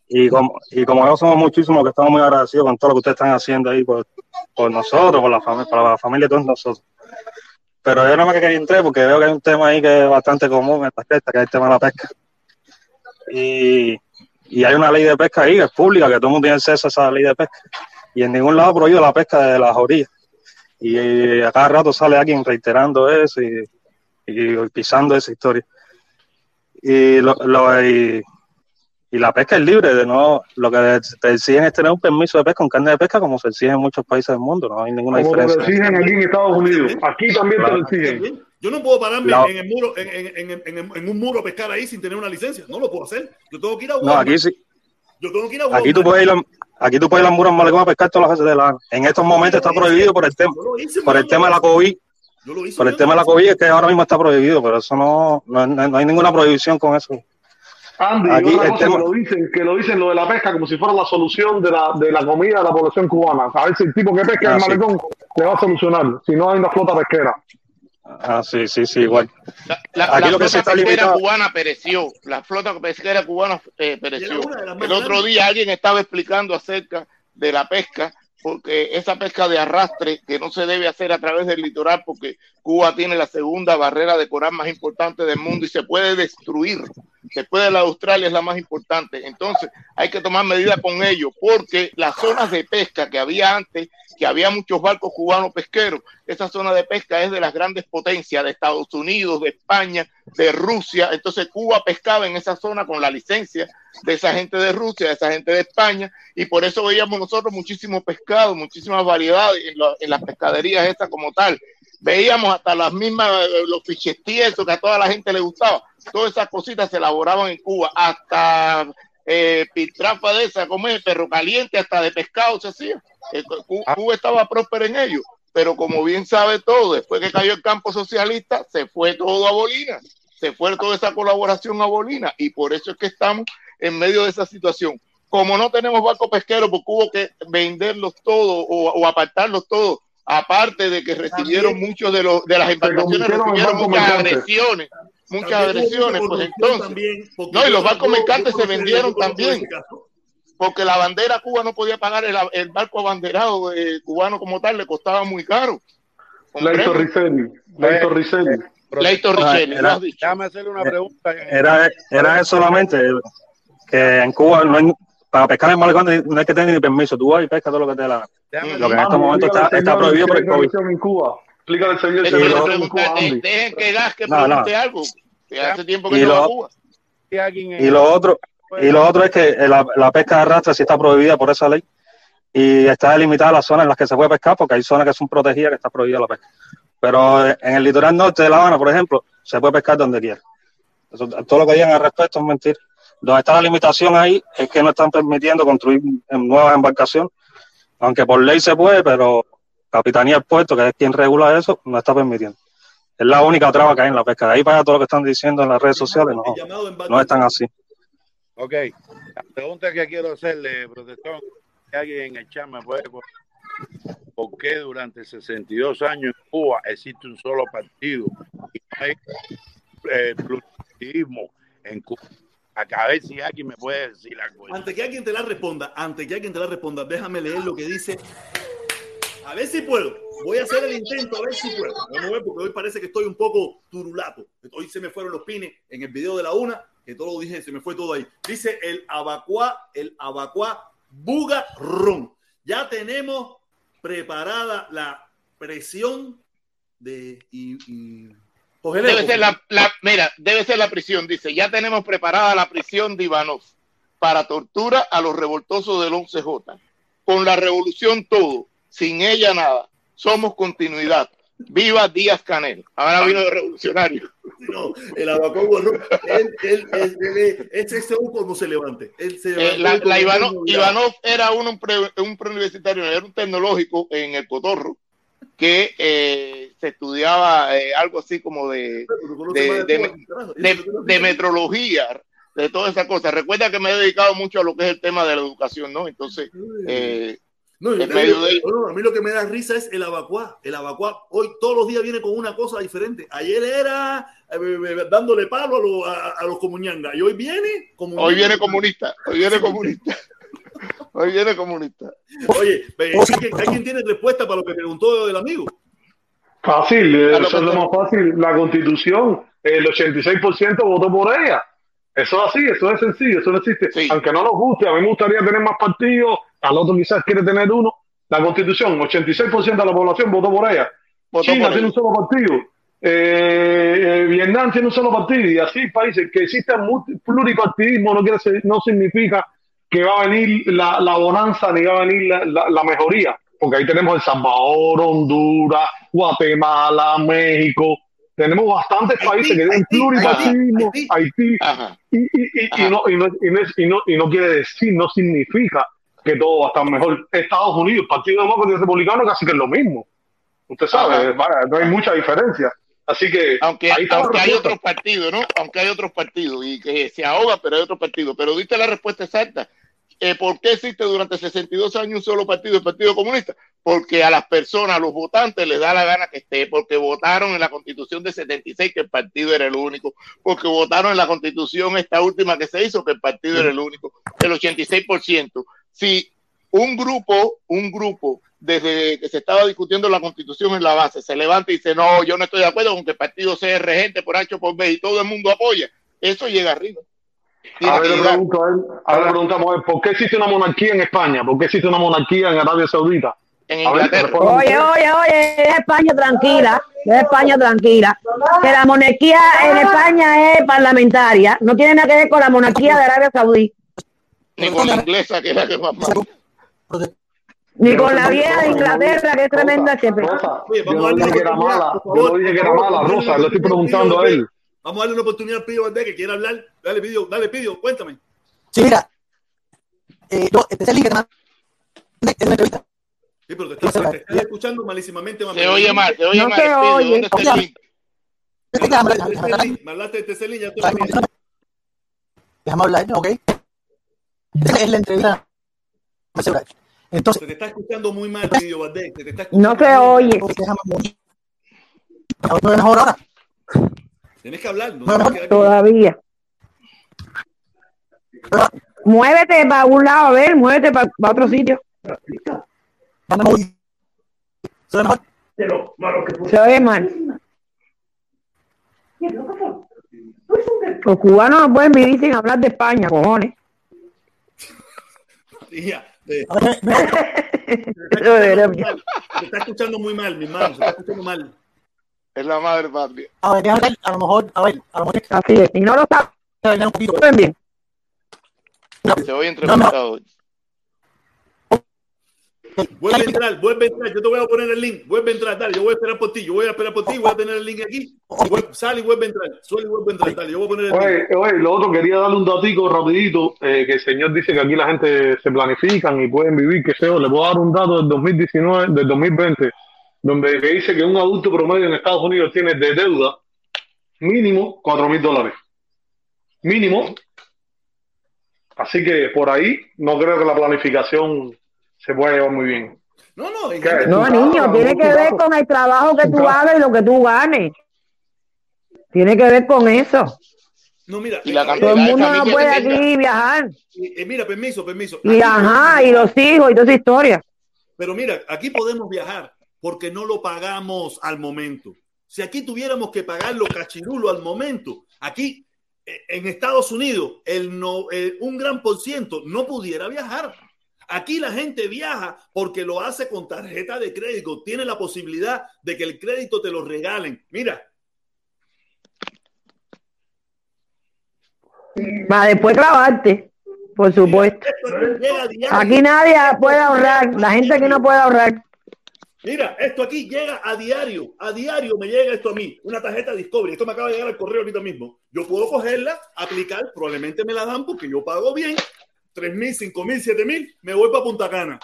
y como y como yo somos muchísimos que estamos muy agradecidos con todo lo que ustedes están haciendo ahí por, por nosotros, por la familia, por la familia de todos nosotros. Pero yo nada más que quería entrar porque veo que hay un tema ahí que es bastante común en la pesca, que es el tema de la pesca. Y, y hay una ley de pesca ahí que es pública, que todo el mundo tiene acceso a esa ley de pesca. Y en ningún lado prohíbe la pesca de las orillas. Y, a cada rato sale alguien reiterando eso y, y pisando esa historia. Y, lo, lo- y, y la pesca es libre, de no lo que te exigen es tener un permiso de pesca, un carnet de pesca, como se exige en muchos países del mundo, no hay ninguna Como diferencia. exigen aquí en Estados Unidos. Aquí también te lo exigen. Yo no puedo pararme La- en el muro, en, en- en- en- en un muro a pescar ahí sin tener una licencia. No lo puedo hacer. Yo tengo que ir a No, Walmart. aquí sí, Yo tengo que ir a aquí tú Walmart. puedes ir a, aquí tú puedes ir a Muros Malecón a pescar todas las veces de la En estos momentos está prohibido por el tema, Yo lo hice, por el tema de la. COVID, Yo lo hice, por el yo tema de la COVID es que ahora mismo está prohibido, pero eso no, no, no hay ninguna prohibición con eso. Andy, Aquí y otra el cosa tema- que lo dicen, que lo dicen lo de la pesca como si fuera la solución de la, de la comida de la población cubana. A ver si el tipo que pesca en Ah, el sí. malecón le va a solucionar, si no hay una flota pesquera. Ah, sí, sí, sí, igual. La, la- Aquí la lo que se flota está pesquera limitado- cubana pereció, la flota pesquera cubana eh, pereció. El otro día alguien estaba explicando acerca de la pesca, porque esa pesca de arrastre que no se debe hacer a través del litoral, porque Cuba tiene la segunda barrera de coral más importante del mundo y se puede destruir después de la Australia es la más importante. Entonces hay que tomar medidas con ello, porque las zonas de pesca que había antes, que había muchos barcos cubanos pesqueros, esa zona de pesca es de las grandes potencias de Estados Unidos, de España, de Rusia. Entonces Cuba pescaba en esa zona con la licencia de esa gente de Rusia, de esa gente de España, y por eso veíamos nosotros muchísimo pescado, muchísimas variedades en, en las pescaderías estas como tal. Veíamos hasta las mismas, eh, los fichestiesos que a toda la gente le gustaba. Todas esas cositas se elaboraban en Cuba, hasta eh, pitrafa de esa, como es, perro caliente, hasta de pescado se hacía. Cu- Cuba estaba próspera en ello, pero como bien sabe todo, después que cayó el campo socialista, se fue todo a Bolina, se fue toda esa colaboración a Bolina, y por eso es que estamos en medio de esa situación. Como no tenemos barco pesquero, porque hubo que venderlos todos o, o apartarlos todos, aparte de que recibieron muchos de los de las embarcaciones recibieron muchas mercantes. agresiones, muchas También agresiones, pues entonces, también, no, y los barcos mercantes se vendieron también porque la bandera Cuba no podía pagar el, el barco abanderado eh, cubano como tal, le costaba muy caro. Leito. Ricelli. Leito Ricelli. Leito dicho. Déjame hacerle una pregunta. Era, era eso solamente que en Cuba no hay, para pescar en malecón no hay que tener ni permiso. Tú vas y pescas todo lo que te dé la gana. Lo que en estos momentos está, está prohibido por el COVID. en Cuba. Explícale al señor dejen que Gas que No, no. pregunte algo, que hace tiempo que Y no va a lo- Cuba. Y lo otro, y lo otro es que la, la pesca de arrastre sí está prohibida por esa ley y está delimitada las zonas en las que se puede pescar porque hay zonas que son protegidas que está prohibida la pesca. Pero en el litoral norte de La Habana, por ejemplo, se puede pescar donde quiera. Eso- todo lo que digan al respecto es mentira. Donde está la limitación ahí es que no están permitiendo construir nuevas embarcaciones, aunque por ley se puede, pero Capitanía del Puerto, que es quien regula eso, no está permitiendo. Es la única traba que hay en la pesca. De ahí para allá todo lo que están diciendo en las redes sociales no, no es tan así. Ok, la pregunta que quiero hacerle, protector, que alguien en el chat me puede contestar. ¿Por qué durante 62 años en Cuba existe un solo partido y no hay eh, pluralismo en Cuba? A ver si alguien me puede decir algo. Antes que alguien te la responda, antes que alguien te la responda, déjame leer lo que dice. A ver si puedo. Voy a hacer el intento, a ver si puedo. Vamos a ver, porque hoy parece que estoy un poco turulato. Hoy se me fueron los pines en el video de la una, que todo lo dije, se me fue todo ahí. Dice el abacuá, el abacuá bugarrón. Ya tenemos preparada la presión de y, y- Cógele, Debe ser la, la- mira, debe ser la prisión, dice, ya tenemos preparada la prisión de Ivanov para tortura a los revoltosos del 11J. Con la revolución todo, sin ella nada. Somos continuidad. Viva Díaz Canel. Ahora vino de revolucionario. No, el bugarrón, él, él, él, él, él- un cuando se levante. Él se Eh, levantó la, la el Ivanov, Ivanov era un, un preuniversitario, era un tecnológico en el Cotorro que eh, se estudiaba eh, algo así como de, de, de- de- de metrología, de todas esas cosas. Recuerda que me he dedicado mucho a lo que es el tema de la educación, ¿no? Entonces, eh, No, yo a mí lo que me da risa es el abacuá. El abacuá hoy todos los días viene con una cosa diferente. Ayer era eh, dándole palo a, lo- a- a los comuñangas y hoy viene como hoy viene comunista, hoy viene comunista. Hoy viene comunista. Oye, ¿alguien, alguien tiene respuesta para lo que preguntó el amigo? Fácil, A lo eso es lo te- más fácil. La constitución, el 86% votó por ella. Eso es así, eso es sencillo, eso no existe. Aunque no nos guste, a mí me gustaría tener más partidos, al otro quizás quiere tener uno. La constitución, 86% de la población votó por ella. Votó China por tiene un solo partido. Eh, eh, Vietnam tiene un solo partido. Y así países que exista pluripartidismo no, quiere, ser- no significa que va a venir la, la bonanza ni va a venir la, la- la mejoría. Porque ahí tenemos El Salvador, Honduras, Guatemala, México. Tenemos bastantes países que tienen pluripartidismo, Haití, y, y- y- y no, y, no, y, no, es- y no- y no quiere decir, no significa que todo va a estar mejor. Estados Unidos, Partido Demócrata y Republicano, casi que es lo mismo. Usted sabe, no hay mucha diferencia. Así que Aunque, ahí está la aunque hay otros partidos, ¿no? Aunque hay otros partidos y que se ahoga, pero hay otros partidos. Pero diste la respuesta exacta. Eh, ¿Por qué existe durante 62 años un solo partido, el Partido Comunista? Porque a las personas, a los votantes, les da la gana que esté, porque votaron en la Constitución de 76 que el partido era el único, porque votaron en la Constitución esta última que se hizo que el partido era el único, el 86%. Si un grupo, un grupo, desde que se estaba discutiendo la constitución en la base, se levanta y dice, no, yo no estoy de acuerdo con que el partido sea regente por H por B y todo el mundo apoya, eso llega arriba. A ver, le pregunto a él, a ver, le preguntamos a él, ¿por qué existe una monarquía en España? ¿Por qué existe una monarquía en Arabia Saudita? En ver, Oye, oye, oye, es España tranquila, es España tranquila. Que la monarquía en España es parlamentaria, no tiene nada que ver con la monarquía de Arabia Saudí, Ni con la inglesa, que es la que más ni con la vieja de Inglaterra, que es tremenda Oye, yo no dije que era mala, yo no dije que era mala, Rosa, le estoy preguntando a él. Vamos a darle una oportunidad al Pidio Valdés que quiera hablar. Dale, Pidio, dale, Pidio, cuéntame. Sí, mira, eh, yo, este es el link que te mandé, es una entrevista. Sí, pero te estás, te estás escuchando malísimamente, mami. Se oye mal, se oye No mal. Speedy, oye. ¿Dónde está el link? Me hablaste de Teselín, ya te déjame hablar, ok. Es la entrevista. Entonces, Se te está escuchando muy mal, Pidio Valdés. Se te está No mal. oye. déjame morir. ¿No es mejor ahora? Tienes que hablar. No, No. Todavía. Muévete para un lado, a ver, muévete para, otro sitio. ¿Se oye mal. Los cubanos no pueden vivir sin hablar de España, cojones. Está. Se está escuchando muy mal, mi hermano. Se está escuchando mal. Es la madre patria. a ver, déjame ver, a lo mejor, a ver, a lo mejor Así es. Y no lo saben un poquito. bien. Se oye entrevistado. Vuelve a entrar, vuelve a entrar. Yo te voy a poner el link. Vuelve a entrar, dale. Yo voy a esperar por ti. Yo voy a esperar por ti. Voy a tener el link aquí. Sale y vuelve a entrar. Sale y vuelve a entrar. Dale, yo voy a poner el link. Oye, oye, lo otro, quería darle un datico rapidito, eh, que el señor dice que aquí la gente se planifican y pueden vivir, que sé yo, le puedo dar un dato del 2019, del 2020, donde que dice que un adulto promedio en Estados Unidos tiene de deuda mínimo 4 mil dólares. Mínimo. Así que por ahí no creo que la planificación se pueda llevar muy bien. No, no, gente- No, niño, tiene que ver con el trabajo que tú hagas y lo que tú ganes. Tiene que ver con eso. No, mira. Y la eh, cantidad Todo el mundo no puede aquí viajar. eh, eh, mira, permiso, permiso. Y Aquí ajá, y los hijos y toda esa historia. Pero mira, aquí podemos viajar porque no lo pagamos al momento. Si aquí tuviéramos que pagar los cachirulos al momento, aquí eh, en Estados Unidos el no, un gran por ciento no pudiera viajar. Aquí la gente viaja porque lo hace con tarjeta de crédito. Tiene la posibilidad de que el crédito te lo regalen. Mira, Para después clavarte, por supuesto. esto aquí nadie puede ahorrar. La gente aquí no puede ahorrar. Mira, esto aquí llega a diario, a diario me llega esto a mí, una tarjeta Discovery, esto me acaba de llegar al correo ahorita mismo. Yo puedo cogerla, aplicar, probablemente me la dan porque yo pago bien, tres mil, cinco mil, siete mil, me voy para Punta Cana.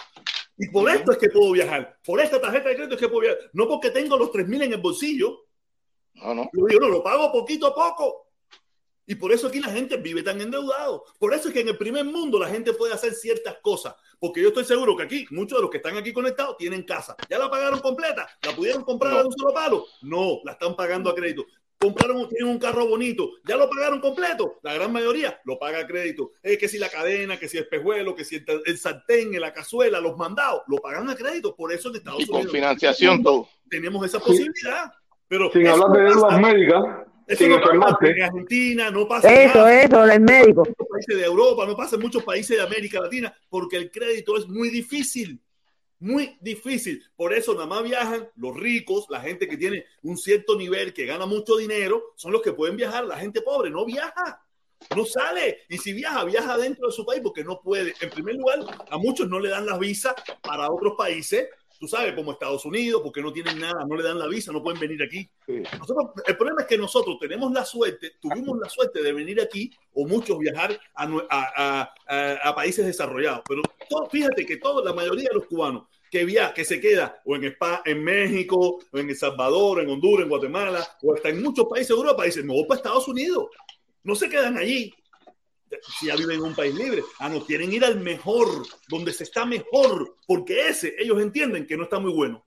Y por esto es que puedo viajar, por esta tarjeta de crédito es que puedo viajar, no porque tengo los tres mil en el bolsillo, No, no. yo digo, no, lo pago poquito a poco. Y por eso aquí la gente vive tan endeudado. Por eso es que en el primer mundo la gente puede hacer ciertas cosas. Porque yo estoy seguro que aquí, muchos de los que están aquí conectados tienen casa. ¿Ya la pagaron completa? ¿La pudieron comprar No. de un solo palo? No, la están pagando a crédito. Compraron, tienen un carro bonito, ya lo pagaron completo. La gran mayoría lo paga a crédito. Es que si la cadena, que si el espejuelo, que si el, el sartén, la cazuela, los mandados, lo pagan a crédito. Por eso en Estados Y con Unidos financiación todo. tenemos esa posibilidad. Pero Sin hablar de deudas médicas, Eso no pasa en Argentina, no pasa Eso, nada eso, el médico. en muchos países de Europa, no pasa en muchos países de América Latina, porque el crédito es muy difícil. Muy difícil. Por eso nada más viajan los ricos, la gente que tiene un cierto nivel, que gana mucho dinero, son los que pueden viajar. La gente pobre no viaja, no sale. Y si viaja, viaja dentro de su país porque no puede. En primer lugar, a muchos no le dan las visas para otros países. Tú sabes, como Estados Unidos, porque no tienen nada, no le dan la visa, no pueden venir aquí. Nosotros, el problema es que nosotros tenemos la suerte, tuvimos la suerte de venir aquí, o muchos viajar a, nue- a- a- a- a países desarrollados. Pero todo- fíjate que toda la mayoría de los cubanos que viaja, que se queda o en, Spa, en México, o en El Salvador, en Honduras, en Guatemala, o hasta en muchos países de Europa, dicen, me voy para Estados Unidos. No se quedan allí. Si ya viven en un país libre, ah, no quieren ir al mejor, donde se está mejor, porque ese ellos entienden que no está muy bueno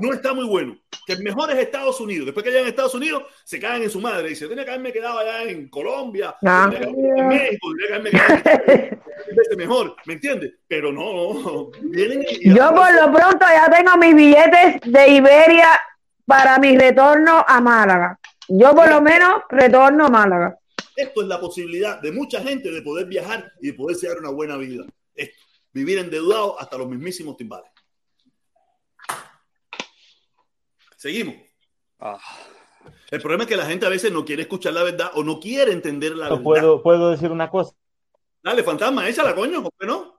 no está muy bueno. Que el mejor es Estados Unidos. Después que llegan a Estados Unidos, se cagan en su madre. Dice, tenía que haberme quedado allá en Colombia, Ah. tenía que haberme quedado en México, tenía que haberme quedado en mejor, ¿me entiendes? Pero no, vienen y... Yo por lo pronto ya tengo mis billetes de Iberia para mi retorno a Málaga. Yo por lo menos retorno a Málaga. Esto es la posibilidad de mucha gente de poder viajar y de poder llevar una buena vida. Esto, vivir endeudado hasta los mismísimos timbales. Seguimos. El problema es que la gente a veces no quiere escuchar la verdad o no quiere entender la verdad. ¿Puedo, puedo decir una cosa. Dale, fantasma, échala, coño, ¿por qué no?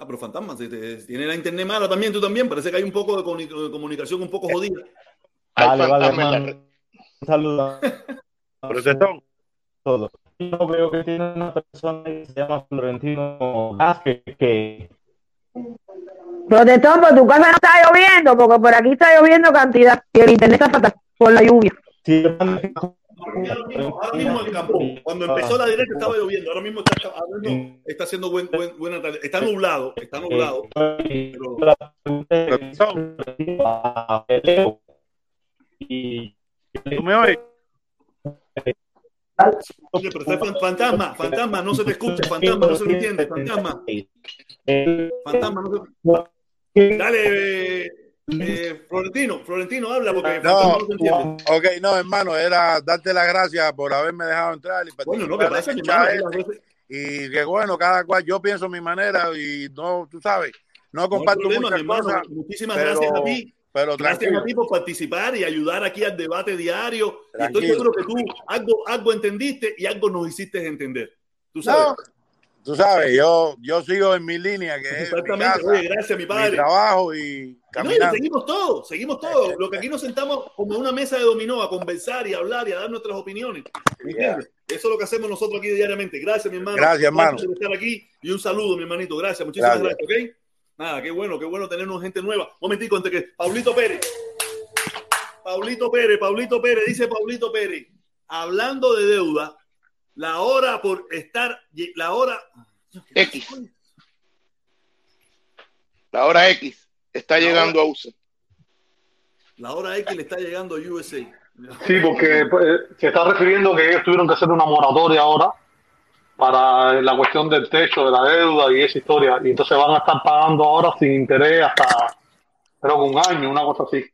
Ah, pero fantasma, si te- tiene la internet mala también, tú también. Parece que hay un poco de, comuni- de comunicación un poco jodida. Vale, vale, hermano. Un saludo. Protestón. Todo. Yo veo que tiene una persona que se llama Florentino Vázquez, que Protestón, por tu casa no está lloviendo, porque por aquí está lloviendo cantidad. Y el internet está fatal por la lluvia. Ahora mismo el campo, cuando empezó la directa estaba lloviendo, ahora mismo está, ahora mismo está haciendo buen, buen- buena tarde. Está nublado, está nublado. ¿Tú me oyes? Oye, pero está fantasma, fantasma, no se te escucha, fantasma, no se te entiende, fantasma. Fantasma, no se... Dale, eh, eh, Florentino, Florentino, habla porque fantasma No, no se entiende. ok, no, hermano, era darte las gracias por haberme dejado entrar y Bueno, no, que pasa, hermano, veces- Y que bueno, cada cual, yo pienso a mi manera y no, tú sabes, no No comparto problema, muchas mi hermano. cosas. Muchísimas pero- gracias a ti. Pero Gracias tranquilo. a ti por participar y ayudar aquí al debate diario. Y estoy seguro que tú algo, algo entendiste y algo nos hiciste entender. Tú sabes. No, tú sabes, yo, yo sigo en mi línea, que es mi Exactamente. casa, Oye, gracias, mi padre. trabajo y No, y caminando. seguimos todos, seguimos todos. Lo que aquí nos sentamos como una mesa de dominó a conversar y a hablar y a dar nuestras opiniones. ¿Me entiendes? Eso es lo que hacemos nosotros aquí diariamente. Gracias, mi hermano. Gracias, hermano. por estar aquí y un saludo, mi hermanito. Gracias, muchísimas Gracias. gracias, ¿ok? Nada, qué bueno, qué bueno tenernos gente nueva. Momentico, antes que Paulito Pérez. Paulito Pérez, Paulito Pérez, dice Paulito Pérez, hablando de deuda, la hora por estar, la hora X. La hora X está llegando a USA. La hora X le está llegando a USA. Sí, porque pues, se está refiriendo que ellos tuvieron que hacer una moratoria ahora para la cuestión del techo, de la deuda y esa historia. Y entonces van a estar pagando ahora sin interés hasta, creo que un año, una cosa así. Es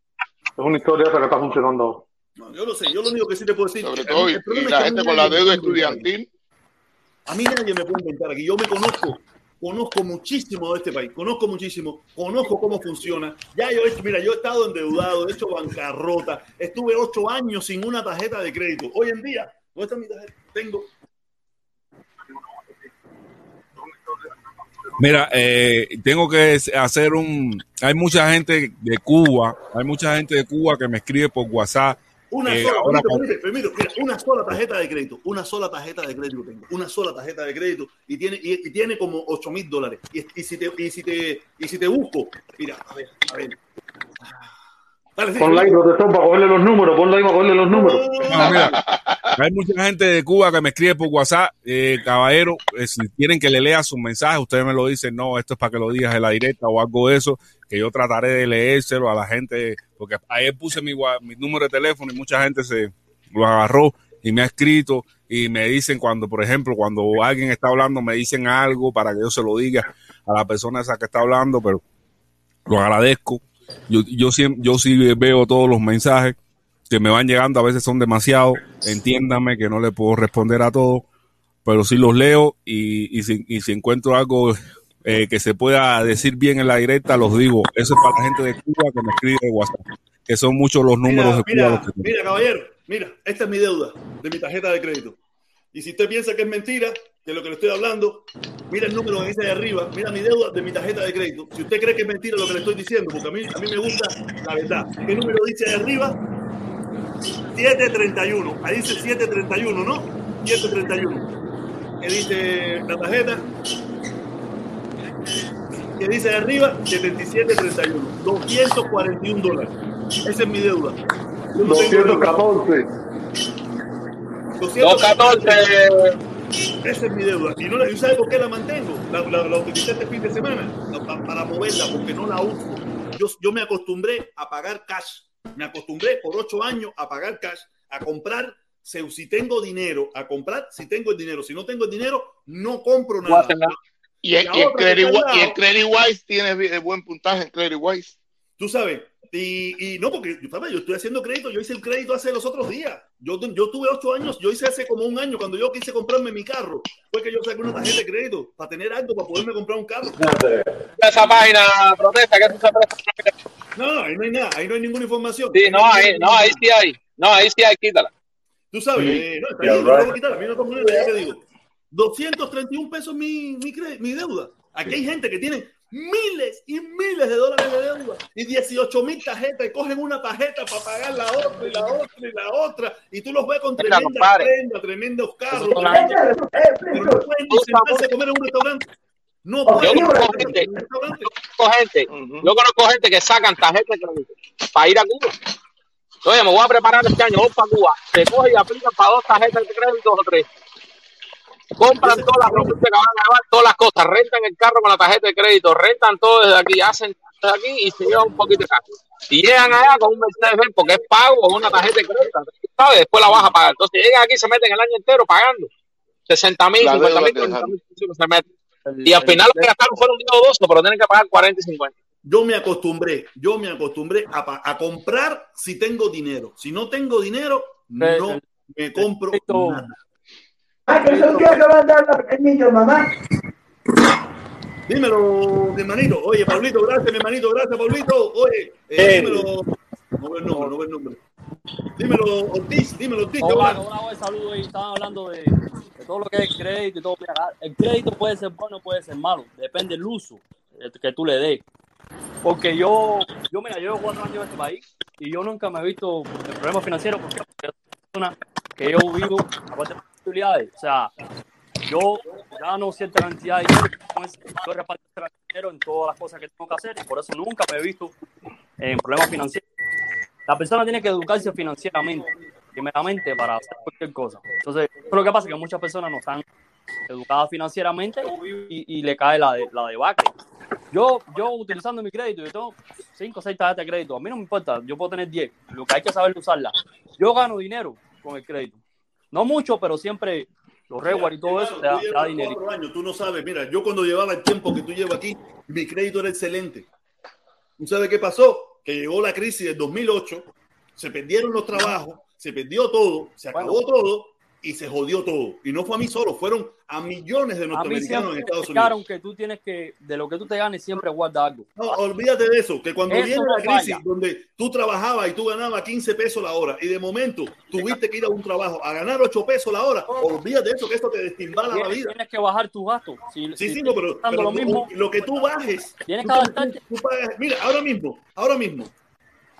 una historia esa que está funcionando ahora. No, yo lo sé, yo lo único que sí te puedo decir. Sobre todo, el y la gente con la deuda estudiantil. A mí nadie me puede inventar aquí. Yo me conozco, conozco muchísimo de este país, conozco muchísimo, conozco cómo funciona. Ya yo he hecho, mira, yo he estado endeudado, he hecho bancarrota, estuve ocho años sin una tarjeta de crédito. Hoy en día, ¿dónde está mi tarjeta? Tengo. Mira, eh, tengo que hacer un. Hay mucha gente de Cuba, hay mucha gente de Cuba que me escribe por WhatsApp. Una eh, sola, ahora permite, con- permite, permite, mira, una sola tarjeta de crédito, una sola tarjeta de crédito tengo, una sola tarjeta de crédito y tiene, y, y tiene como 8 mil dólares. Y, y si te, y, si te, y si te busco, mira, a ver, a ver. Dale, sí, Ponle ahí, protestón, para cogerle los números, ponle ahí para cogerle los números. No, mira, hay mucha gente de Cuba que me escribe por WhatsApp, eh, caballero, eh, si quieren que le lea sus mensajes, ustedes me lo dicen, no, esto es para que lo digas en la directa o algo de eso, que yo trataré de leérselo a la gente, porque ayer puse mi, mi número de teléfono y mucha gente se lo agarró y me ha escrito y me dicen cuando, por ejemplo, cuando alguien está hablando, me dicen algo para que yo se lo diga a la persona esa que está hablando, pero lo agradezco. Yo, yo, siem- yo sí veo todos los mensajes que me van llegando, a veces son demasiados, entiéndame que no le puedo responder a todo, pero sí los leo y, y, si, y si encuentro algo eh, que se pueda decir bien en la directa, los digo. Eso es para la gente de Cuba que me escribe de WhatsApp, que son muchos los números de Cuba. Mira, los que tengo. mira, caballero, mira, esta es mi deuda de mi tarjeta de crédito. Y si usted piensa que es mentira, que lo que le estoy hablando, mira el número que dice de arriba, mira mi deuda de mi tarjeta de crédito. Si usted cree que es mentira lo que le estoy diciendo, porque a mí, a mí me gusta la verdad. ¿Qué número dice de arriba? 731. Ahí dice 731, ¿no? 731. ¿Qué dice la tarjeta? ¿Qué dice de arriba? 7731. 241 dólares. Esa es mi deuda. Yo no tengo- 214. 214. Esa es mi deuda. Y no la, ¿y sabe por qué la mantengo? La, la, la utilicé este fin de semana la- pa- para moverla porque no la uso. Yo, yo me acostumbré a pagar cash. Me acostumbré por ocho años a pagar cash, a comprar. Si, tengo dinero, a comprar si tengo el dinero. Si no tengo el dinero, no compro nada. Y el, y el Credit, y el Credit Wise tiene bi- buen puntaje en Credit Wise. Tú sabes, Y, y no, porque ¿sabes? yo estoy haciendo crédito, yo hice el crédito hace los otros días. Yo, yo tuve ocho años, yo hice hace como un año cuando yo quise comprarme mi carro. Fue que yo saqué una tarjeta de crédito para tener algo, para poderme comprar un carro. Esa página protesta, que No, no, ahí no hay nada, ahí no hay ninguna información. Sí, no, ahí, no, ahí sí hay. No, ahí sí hay, quítala. Tú sabes, Sí. eh, no, está bien, puedo quitarla, mira cómo es, ya te digo. 231 pesos mi, mi, mi deuda. Aquí hay gente que tiene miles y miles de dólares de deuda y 18 mil tarjetas y cogen una tarjeta para pagar la otra y la otra y la otra. Y tú los ves con tremenda prenda, tremendos carros, pero no pueden ni sentarse a comer en un restaurante. No Yo conozco gente, yo conozco gente, yo conozco gente que sacan tarjetas de crédito para ir a Cuba. Oye, me voy a preparar este año, voy para Cuba. Se coge y aplican para dos tarjetas de crédito o tres. Compran todas las ropas que van a llevar, todas las cosas, rentan el carro con la tarjeta de crédito, rentan todo desde aquí, hacen desde aquí y se llevan un poquito de carro. Y llegan allá con un Mercedes Benz porque es pago con una tarjeta de crédito, ¿sabes? Después la vas a pagar. Entonces llegan aquí y se meten el año entero pagando 60 mil, La 50 mil, deuda que 40 mil, se meten. Y al final lo que gastaron fueron 10 o 12, pero tienen que pagar 40 y 50. Yo me acostumbré, yo me acostumbré a, a comprar si tengo dinero. Si no tengo dinero, no me compro nada. Ah, que son que van a dar mamá. Dímelo, mi hermanito. Oye, Pablito, gracias, mi hermanito. Gracias, Pablito. Oye, eh, dímelo. No veo el nombre, no veo el nombre. Dímelo, Ortiz, dímelo, Ortiz. ¿qué Hola, hola, hola, saludos. y Estaban hablando de, de todo lo que es crédito y todo. Mira, el crédito puede ser bueno, puede ser malo. Depende del uso que tú le des. Porque yo, yo mira, yo llevo cuatro años en este país y yo nunca me he visto en problemas financieros porque es una persona que yo vivo a de posibilidades. O sea, yo gano cierta cantidad de dinero, yo reparto dinero en todas las cosas que tengo que hacer y por eso nunca me he visto en problemas financieros. La persona tiene que educarse financieramente, primeramente, para hacer cualquier cosa. Entonces, lo que pasa es que muchas personas no están educadas financieramente y, le cae la de, la debacle. Yo, yo utilizando mi crédito, yo tengo 5 o 6 tarjetas de crédito, a mí no me importa, yo puedo tener 10, lo que hay que saber es usarla. Yo gano dinero con el crédito. No mucho, pero siempre los rewards y todo eso te da, te da dinero. años, tú no sabes. Mira, yo cuando llevaba el tiempo que tú llevas aquí, mi crédito era excelente. ¿Tú sabes qué pasó? Que llegó la crisis del 2008, se perdieron los trabajos, se perdió todo, se acabó todo y se jodió todo. Y no fue a mí solo, fueron a millones de norteamericanos en Estados Unidos. que tú tienes que, de lo que tú te ganes, siempre guarda algo. No, olvídate de eso, que cuando Eso viene la crisis falla. donde tú trabajabas y tú ganabas 15 pesos la hora y de momento tuviste que ir a un trabajo a ganar 8 pesos la hora, olvídate de eso, que esto te destimbala la vida. tienes que bajar tus gastos. Si, Sí, si sí, no, pero, pero lo mismo, lo que tú bajes, Tienes que tú- tú- tú pagas- mira, ahora mismo, ahora mismo,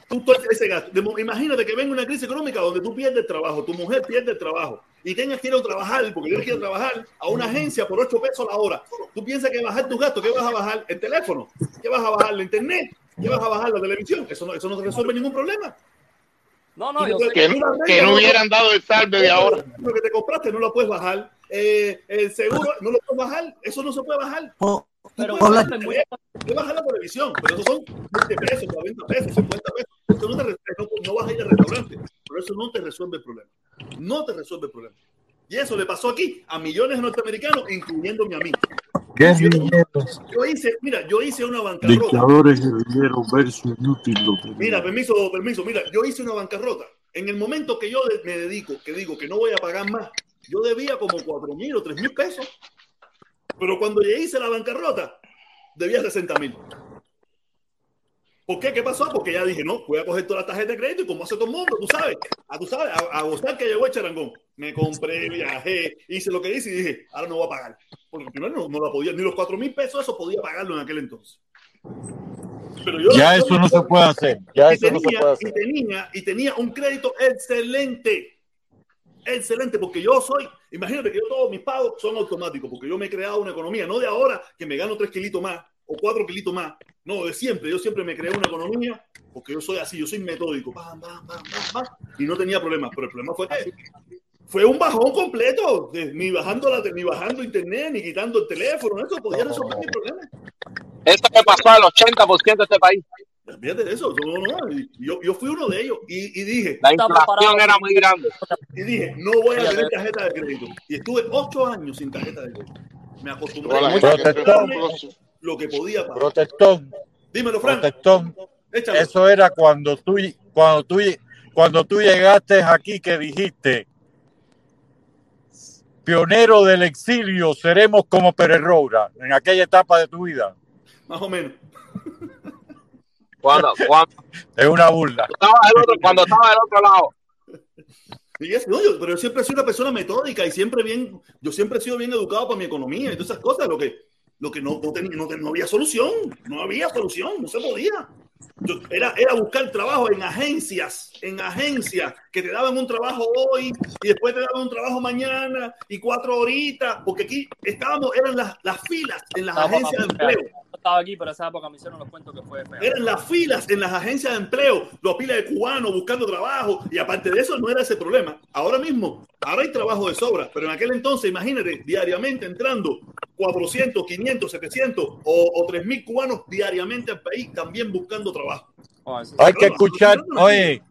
tú tú ese gasto. De mo- imagínate que venga una crisis económica donde tú pierdes el trabajo, tu mujer pierde el trabajo y tengas que ir a trabajar, porque tienes que ir a trabajar a una agencia por 8 pesos la hora. Tú piensas que bajar tus gastos, ¿qué vas a bajar? ¿El teléfono? ¿Qué vas a bajar? ¿La internet? ¿Qué vas a bajar? ¿La televisión? Eso no, eso no te resuelve ningún problema. No, no, yo. Que no- que no hubieran dado el salve de ahora. Lo que te compraste no lo puedes bajar. Eh, el seguro no lo puedes bajar. Eso no se puede bajar. Pero Tú puedes hola. bajar, puedes bajar la televisión, pero eso son 20 pesos, 40 pesos, 50 pesos. Eso no, te, re- no, no vas a ir al restaurante, pero eso no te resuelve el problema. No te resuelve el problema. Y eso le pasó aquí a millones de norteamericanos, incluyéndome a mí. Yo hice, mira, yo hice una bancarrota. dictadores guerrilleros versus inútil. Mira, permiso, permiso, mira, yo hice una bancarrota. En el momento que yo me dedico, que digo que no voy a pagar más, yo debía como cuatro mil o tres mil pesos. Pero cuando ya hice la bancarrota, debía 60 mil. ¿Por qué? ¿Qué pasó? Porque ya dije, no, voy a coger toda la tarjeta de crédito y como hace todo el mundo, tú sabes, a, tú sabes, a, a gozar que llegó el charangón. Me compré, viajé, hice lo que hice y dije, ahora no voy a pagar. Porque primero no, no la podía, ni los cuatro mil pesos eso podía pagarlo en aquel entonces. Pero yo Ya eso no se puede hacer. Ya y eso no se puede y hacer. tenía, y tenía un crédito excelente. Excelente, porque yo soy, imagínate que yo todos mis pagos son automáticos, porque yo me he creado una economía, no de ahora que me gano tres kilitos más o cuatro kilitos más, no, de siempre, yo siempre me creé una economía, porque yo soy así, yo soy metódico, pam, pam, pam, y no tenía problemas, pero el problema fue que fue un bajón completo, ni bajando la, ni bajando internet, ni quitando el teléfono, eso podía resolver mi problema. Eso me pasó al 80% de este país. Fíjate de eso, yo, yo fui uno de ellos y, y dije, La inflación era muy grande. Y dije, no voy a tener tarjeta de crédito. Y estuve ocho años sin tarjeta de crédito. Me acostumbré a lo que podía pagar. Protector, Dímelo, Frank. protector. Échalo. Eso era cuando tú, cuando tú, cuando tú llegaste aquí que dijiste, pionero del exilio, seremos como Pérez Roura, en aquella etapa de tu vida. Más o menos. Cuando, cuando, Es una burla. estaba del otro, cuando estaba del otro lado. Y es- no, yo- pero yo siempre he sido una persona metódica y siempre bien, yo siempre he sido bien educado para mi economía y todas esas cosas, lo que, lo que no, no, tenía- no, no había solución, no había solución, no se podía. Yo- era, era buscar trabajo en agencias, en agencias que te daban un trabajo hoy y después te daban un trabajo mañana y cuatro horitas, porque aquí estábamos, eran las, las filas en las agencias de empleo. Yo estaba aquí, pero esa época me hicieron los cuentos que fue fea. Eran las filas en las agencias de empleo, los pilas de cubanos buscando trabajo, y aparte de eso no era ese problema. Ahora mismo, ahora hay trabajo de sobra, pero en aquel entonces, imagínate, diariamente entrando 400, 500, 700 o, o 3.000 cubanos diariamente al país también buscando trabajo. Hay que escuchar, oye,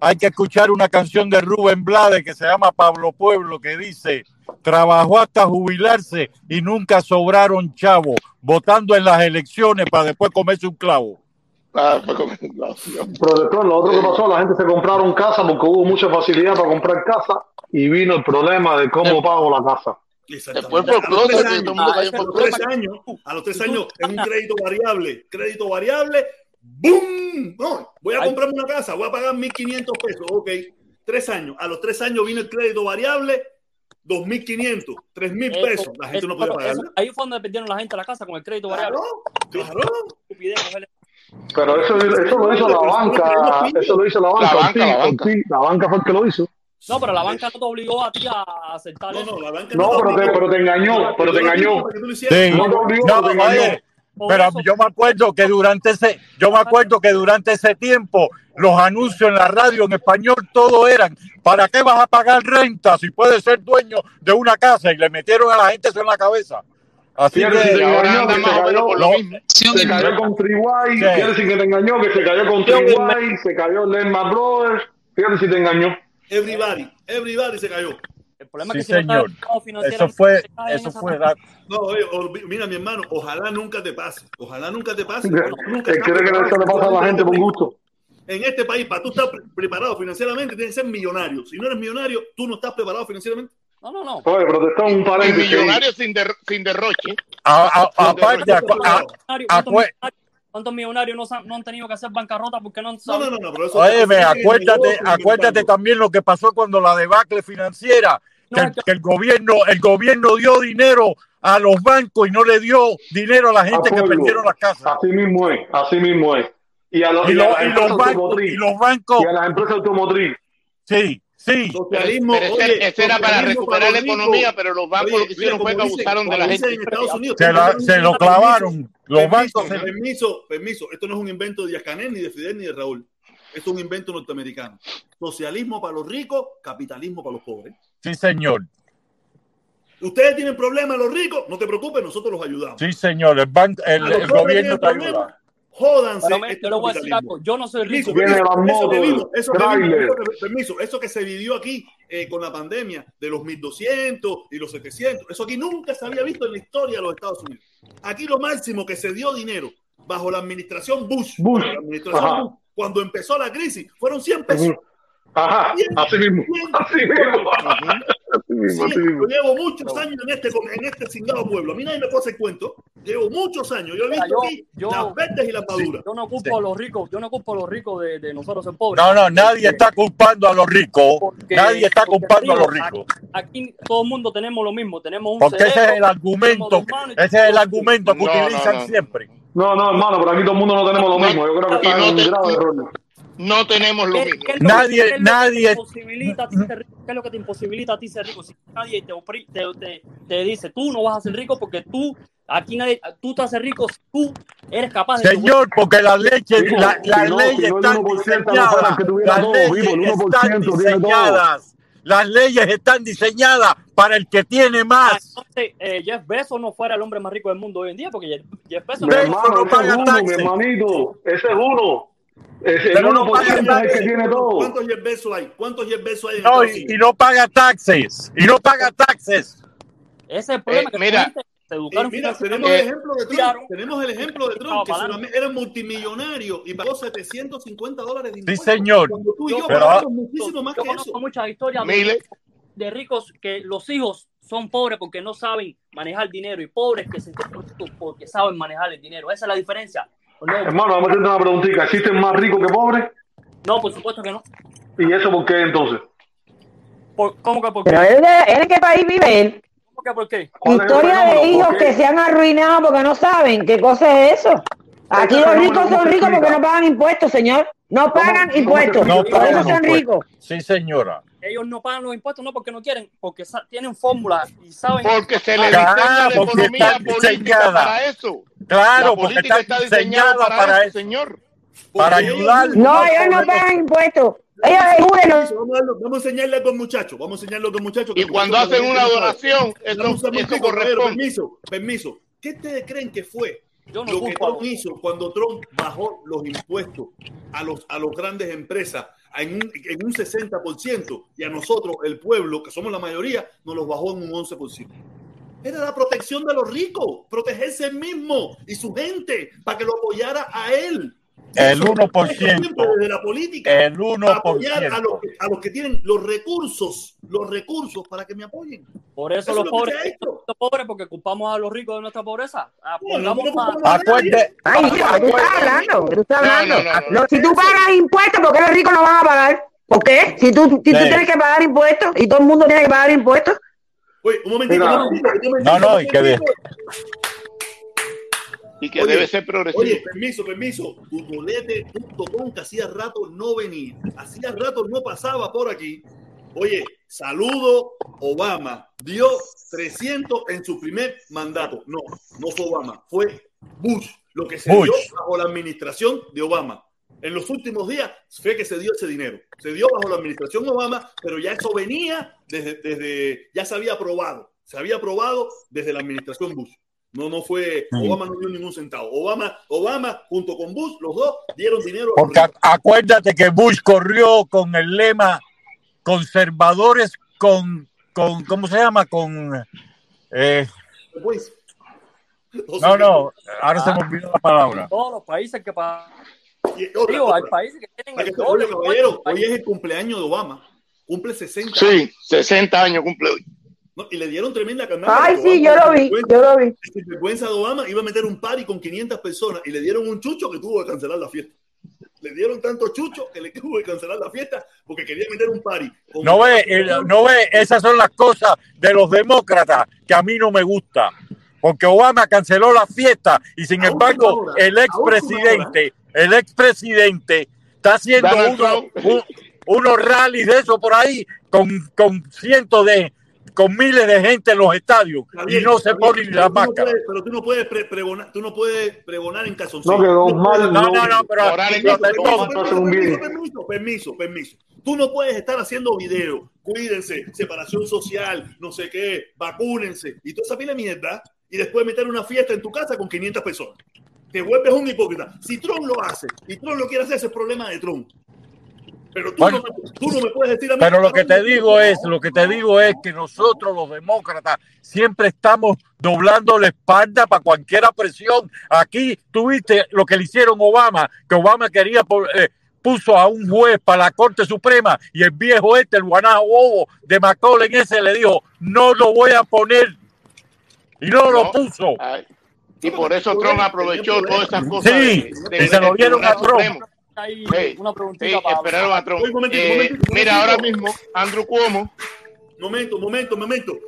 hay que escuchar una canción de Rubén Blades que se llama Pablo Pueblo que dice, trabajó hasta jubilarse y nunca sobraron chavos, votando en las elecciones para después comerse un clavo. Ah, Dios. Protector, lo otro que pasó, la gente se compraron casa porque hubo mucha facilidad para comprar casa y vino el problema de cómo pago la casa. Después A por closet, a los tres años, a los tres años, en un crédito variable, crédito variable, ¡boom! No, voy a comprarme una casa, voy a pagar 1.500 pesos, ok. Tres años, a los tres años vino el crédito variable, 2.500, 3.000 Eso- pesos, la gente eso no puede eso- ahí fue donde perdieron la gente la casa con el crédito variable. Claro. Pero eso, eso lo hizo la banca, eso lo hizo la banca, La banca, Ortiz, la banca. Ortiz, la banca fue el que lo hizo. No, pero la banca no te obligó a ti a aceptar eso. la banca No, pero te, pero te engañó, pero te engañó. Sí. No te obligó, No, pero te engañó. oye, pero yo me acuerdo que durante ese, yo me acuerdo que durante ese tiempo los anuncios en la radio en español todo eran ¿para qué vas a pagar renta si puedes ser dueño de una casa? Y le metieron a la gente eso en la cabeza. Así que que te engañó, que se cayó, No, se cayó con Triway, Sí. quiere decir que te engañó, que se cayó con Triway, se cayó Lehman Brothers, quiere decir que te engañó. Everybody, everybody se cayó. El problema Sí, es que si no señor. Eso fue, eso fue la- No, oye, olvi- mira, mi hermano, ojalá nunca te pase. Ojalá nunca te pase. Cree que preparado eso le pasa a la gente por gusto. En este país, para tú estar pre- preparado financieramente, tienes que ser millonario. Si no eres millonario, tú no estás preparado financieramente. No, no, no. Oye, protestó un Y paréntesis. millonario sin, der- sin derroche. A- a- aparte, ¿Cuántos millonarios- ¿Cuántos millonarios no, han- no han tenido que hacer bancarrota porque no han sabido? no, no, pero eso- Óyeme, acuérdate, acuérdate también lo que pasó cuando la debacle financiera, que, el- que el gobierno, el gobierno dio dinero a los bancos y no le dio dinero a la gente que perdieron las casas. Así mismo es, así mismo es. Y a, los, Y y y bancos- y los bancos- Y a las empresas automotriz. Sí, sí. Socialismo, Pero ese- oye, ese era para recuperar la economía, pero los bancos Oye, lo que hicieron mira, fue que abusaron de la gente. en Estados Unidos, Se la- se lo clavaron. Los Permiso, bancos se- Permiso, permiso. Esto no es un invento de Díaz Canel, ni de Fidel, ni de Raúl. Esto es un invento norteamericano. Socialismo para los ricos, capitalismo para los pobres. Sí, señor. Ustedes tienen problemas, los ricos, no te preocupes, nosotros los ayudamos. Sí, señor. El, banco, el, el gobierno te ayuda. Jódanse. Pero me- este yo le voy a decir capitalismo. algo, yo no soy rico. Permiso, eso que permiso, eso se vivió aquí eh, con la pandemia de los 1200 y los 700, eso aquí nunca se había visto en la historia de los Estados Unidos. Aquí lo máximo que se dio dinero bajo la administración Bush, Bush, bajo la administración ajá. Bush, cuando empezó la crisis, fueron 100 pesos. Ajá, Cien- así mismo. Así mismo. Mismo, Sí, mismo. yo llevo muchos años en este, en este cingado pueblo. A mí nadie me puede hacer cuento. Llevo muchos años. Yo he visto Yo- aquí yo- las verdes y las maduras. Yo no culpo a los ricos, yo no culpo a los ricos de, de nosotros ser pobres. No, no, nadie está culpando a los ricos. Porque- Nadie está culpando a los ricos. Aquí, aquí todo el mundo tenemos lo mismo, tenemos un Porque ese es el argumento, ese es el argumento que No, utilizan no. siempre. No, no, hermano, pero aquí todo el mundo no tenemos lo mismo. Yo creo que está no en un grave error. No tenemos lo ¿Qué- mismo. qué Nadie- que nadie- te imposibilita a ti ser rico? ¿Qué es lo que te imposibilita a ti ser rico? Si nadie te, te, te- te dice, tú no vas a ser rico porque tú, aquí nadie, tú te haces rico si tú eres capaz de... Señor, porque las leyes, Vivo, la- las no, leyes están 1% no fuera diseñadas, las todo, leyes vivo, el 1% están diseñadas, las leyes están diseñadas para el que tiene Ah, más. Entonces, eh, Jeff Bezos no fuera el hombre más rico del mundo hoy en día porque Jeff, Jeff Bezos... Mi Ve, hermano, no paga uno, mi taxes. hermanito. Ese es uno. Ese, el Pero no 1% paga es el que tiene todo. ¿Cuántos Jeff Bezos hay? ¿Cuántos Jeff Bezos hay en No, y, y no paga taxes, y no paga taxes. Ese es el problema Eh, que mira, se educaron Y mira, tenemos el ejemplo de Trump. estudiaron, Tenemos el ejemplo de Trump, que era multimillonario y pagó 750 dólares de Sí, impuestos. señor. Cuando tú y yo Pero- pagamos muchísimo más yo que eso. muchas historias de, Miles. de ricos que los hijos son pobres porque no saben manejar dinero y pobres que se porque saben manejar el dinero. Esa es la diferencia. No, Hermano, vamos a hacerte una preguntita. ¿Existen más ricos que pobres? no, por supuesto que no. ¿Y eso por qué entonces? Por- ¿Cómo que por Pero qué? él, de- él en qué país vive él. ¿Cómo que por qué? ¿Cuál es el Historia de hijos que se han arruinado porque no saben qué cosa es eso. Aquí los ricos ¿cómo son ricos porque no pagan impuestos, señor. No pagan impuestos. No Por pagan eso son impuestos. ricos. Sí, señora. Ellos no pagan los impuestos no porque no quieren, porque sa- tienen fórmulas y saben. Porque se le Claro, diseña la porque economía está política diseñada. para eso. Claro, La porque política está está diseñada para, para eso, eso, señor. para ayudar. No, ellos no pagan impuestos. Ellos. Vamos a, a enseñarle algo al muchacho. Vamos a enseñarle algo al muchacho. que Y cuando hacen la una donación, eso, eso corresponde. Permiso, permiso. ¿Qué ustedes creen que fue Yo no lo que a Trump los- hizo cuando Trump bajó los impuestos a los a las grandes empresas en un, en un 60% y a nosotros, el pueblo, que somos la mayoría, nos los bajó en un 11%? Era la protección de los ricos, protegerse él mismo y su gente para que lo apoyara a él. El Eso 1%. siempre desde la política. El 1%. Apoyar a los, que, a los que tienen los recursos, los recursos para que me apoyen. Por eso, Eso los es lo que pobres los pobres porque culpamos a los ricos de nuestra pobreza. No, no, no, Ay, ¿qué tú estás hablando? ¿Qué tú estás No, hablando? si tú pagas impuestos, ¿por qué los ricos no van a pagar? ¿Por qué? Si tú, si tú Sí. tienes que pagar impuestos y todo el mundo tiene que pagar impuestos. Oye, un momentito, un momentito, No, no, y ve- momentito. Y que Oye, debe ser progresivo. Oye, permiso, permiso. Tutolete.com que hacía rato no venía. Hacía rato no pasaba por aquí. Oye, saludo Obama. Dio 300 en su primer mandato. No, no fue Obama, fue Bush. Lo que se Bush. dio bajo la administración de Obama. En los últimos días fue que se dio ese dinero. Se dio bajo la administración Obama, pero ya eso venía desde, desde ya se había aprobado. Se había aprobado desde la administración Bush. No, no fue. Obama no dio ningún centavo. Obama, Obama junto con Bush, los dos dieron dinero. Porque acuérdate que Bush corrió con el lema conservadores con, con ¿cómo se llama? Con eh, Pues, no, no, ahora se me olvidó la palabra. todos los países que pagan. Y otra, Digo, hay países que tienen el doble. caballero, hoy es el cumpleaños de Obama. Cumple 60 Sí, 60 años cumple hoy. ¿No? Y le dieron tremenda carnada. Ay, sí, yo lo vi, yo lo vi. sin vergüenza de Obama iba a meter un party con 500 personas y le dieron un chucho que tuvo que cancelar la fiesta. Le dieron tanto chucho que le tuvo que cancelar la fiesta porque quería meter un party. No ve, el- no ve, esas son las cosas de los demócratas que a mí no me gusta. Porque Obama canceló la fiesta y sin embargo hora, el expresidente, el expresidente está haciendo uno- un- unos rallies de eso por ahí con, con cientos de, con miles de gente en los estadios Está y bien, no se ponen pero la tú no máscara. puedes- Pero tú no puedes pre- pregonar, tú no puedes pregonar en calzoncillo. No, que Don Tú puedes- Mal No, no, no, pero permiso, no bien. permiso, permiso, permiso. Tú no puedes estar haciendo videos. Cuídense, separación social, no sé qué, vacúnense y toda esa pila de mierda. Y después meter una fiesta en tu casa con 500 personas. Te vuelves un hipócrita. Si Trump lo hace y Trump lo quiere hacer, ese es problema de Trump. Pero tú, Bueno, no, me- tú no me puedes decir a mí. Pero lo que te "No, digo es, lo que te digo es que nosotros los demócratas siempre estamos doblando la espalda para cualquier presión. Aquí tuviste lo que le hicieron Obama, que Obama quería por- eh, puso a un juez para la Corte Suprema y el viejo este, el guanajo bobo de McCollum ese le dijo, no lo voy a poner. Y no, lo puso. Ay, Y por eso Trump aprovechó todas esas cosas. Sí, de- y se lo dieron a Trump. Supremo. Ahí, Sí, una preguntita para esperaron a Trump. Oye, un momentito, Eh, momentito, un mira, momentito. ahora mismo, Andrew Cuomo, Momento, momento, momento.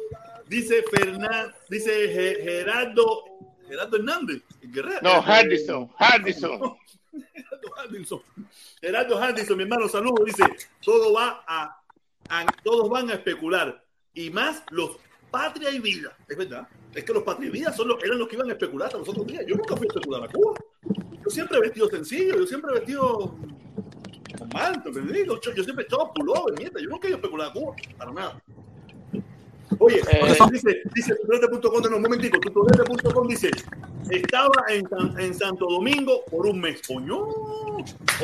Dice Fernán, dice Ge- Gerardo, Gerardo Hernández. Guerrero. no, Hardison, Hardison. Gerardo Henderson. Gerardo Henderson, mi hermano, saludos. Dice, todo va a, a- todos van a especular. Y más los patria y vida. Es verdad. Es que los patria y vida son los, eran los que iban a especular hasta los otros días. Yo nunca fui a especular a Cuba. Yo siempre he vestido sencillo, yo siempre he vestido con manto, yo siempre he echado pullover, mierda. Yo nunca he ido a especular a Cuba, para nada. Oye, Eh, dice, dice no, un momentico, tutorete.com dice, estaba en, en Santo Domingo por un mes. Coño.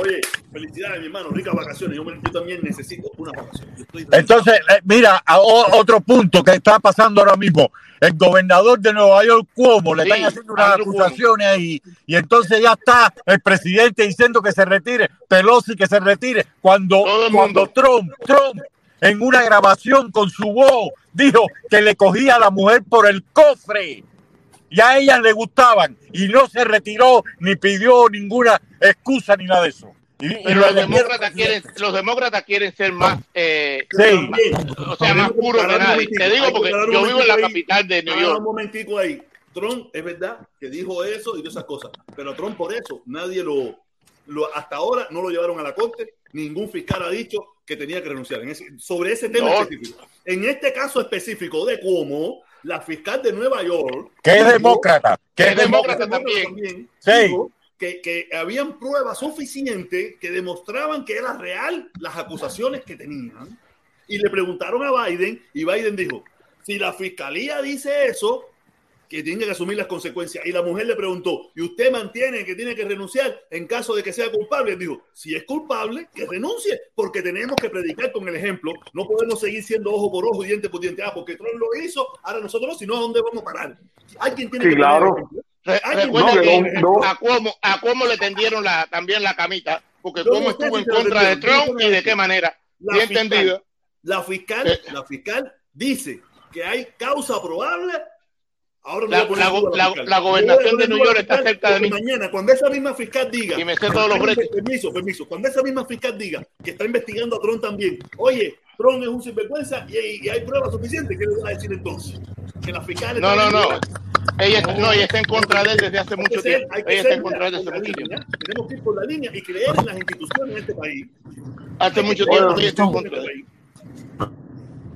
Oye, felicidades, mi hermano. Ricas vacaciones. Yo, también necesito una vacación. Estoy Entonces, eh, mira, a- o- otro punto que está pasando ahora mismo. El gobernador de Nueva York, Cuomo, le Sí, están haciendo unas acusaciones ahí. Y entonces ya está el presidente diciendo que se retire, Pelosi que se retire. Cuando, cuando Trump, Trump, en una grabación con su voz, dijo que le cogía a la mujer por el cofre. Y a ellas le gustaban. Y no se retiró ni pidió ninguna excusa ni nada de eso. Y, Pero los demócratas quieren, los demócratas quieren ser más, eh, Sí. o sea, más puros que nadie. Te digo porque yo vivo en la capital de New Para un York. momentico ahí. Trump, es verdad que dijo eso y todas esas cosas. Pero Trump por eso, nadie lo, lo- hasta ahora no lo llevaron a la corte. Ningún fiscal ha dicho que tenía que renunciar en ese- sobre ese tema No. específico. En este caso específico de cómo la fiscal de Nueva York Que es dijo- demócrata, que es demócrata también, Sí. dijo que, que habían pruebas suficientes que demostraban que era real las acusaciones que tenían. Y le preguntaron a Biden y Biden dijo, si la fiscalía dice eso, que tiene que asumir las consecuencias. Y la mujer le preguntó, ¿y usted mantiene que tiene que renunciar en caso de que sea culpable? Él dijo, si es culpable, que renuncie, porque tenemos que predicar con el ejemplo. No podemos seguir siendo ojo por ojo y diente por diente. Ah, porque Trump lo hizo, ahora nosotros no, si no, ¿a dónde vamos a parar? Alguien tiene Sí, que claro. Re- Recuerda tiene que el ejemplo. a Cuomo, a Cuomo le tendieron la, también la camita, porque Cuomo no estuvo en contra de Trump no y de qué manera. La Bien fiscal- entendido. La fiscal, Eh. la fiscal dice que hay causa probable. Ahora La- la la- gobernación de New York está cerca de mí. Mañana, cuando esa misma fiscal diga. Y me sé todos los inve- Permiso, permiso. Cuando esa misma fiscal diga que está investigando a Trump también. Oye, Trump es un sinvergüenza y, y hay pruebas suficientes. ¿Qué le vas a decir entonces? Que la fiscal. No, no, no. Ella, está- no, ella está en contra de él desde hace mucho ser- tiempo. Ella está en contra de él desde la mucho tiempo. Tenemos que ir por la línea y creer en las instituciones en este país. Hace mucho tiempo que ella está en en contra este de él.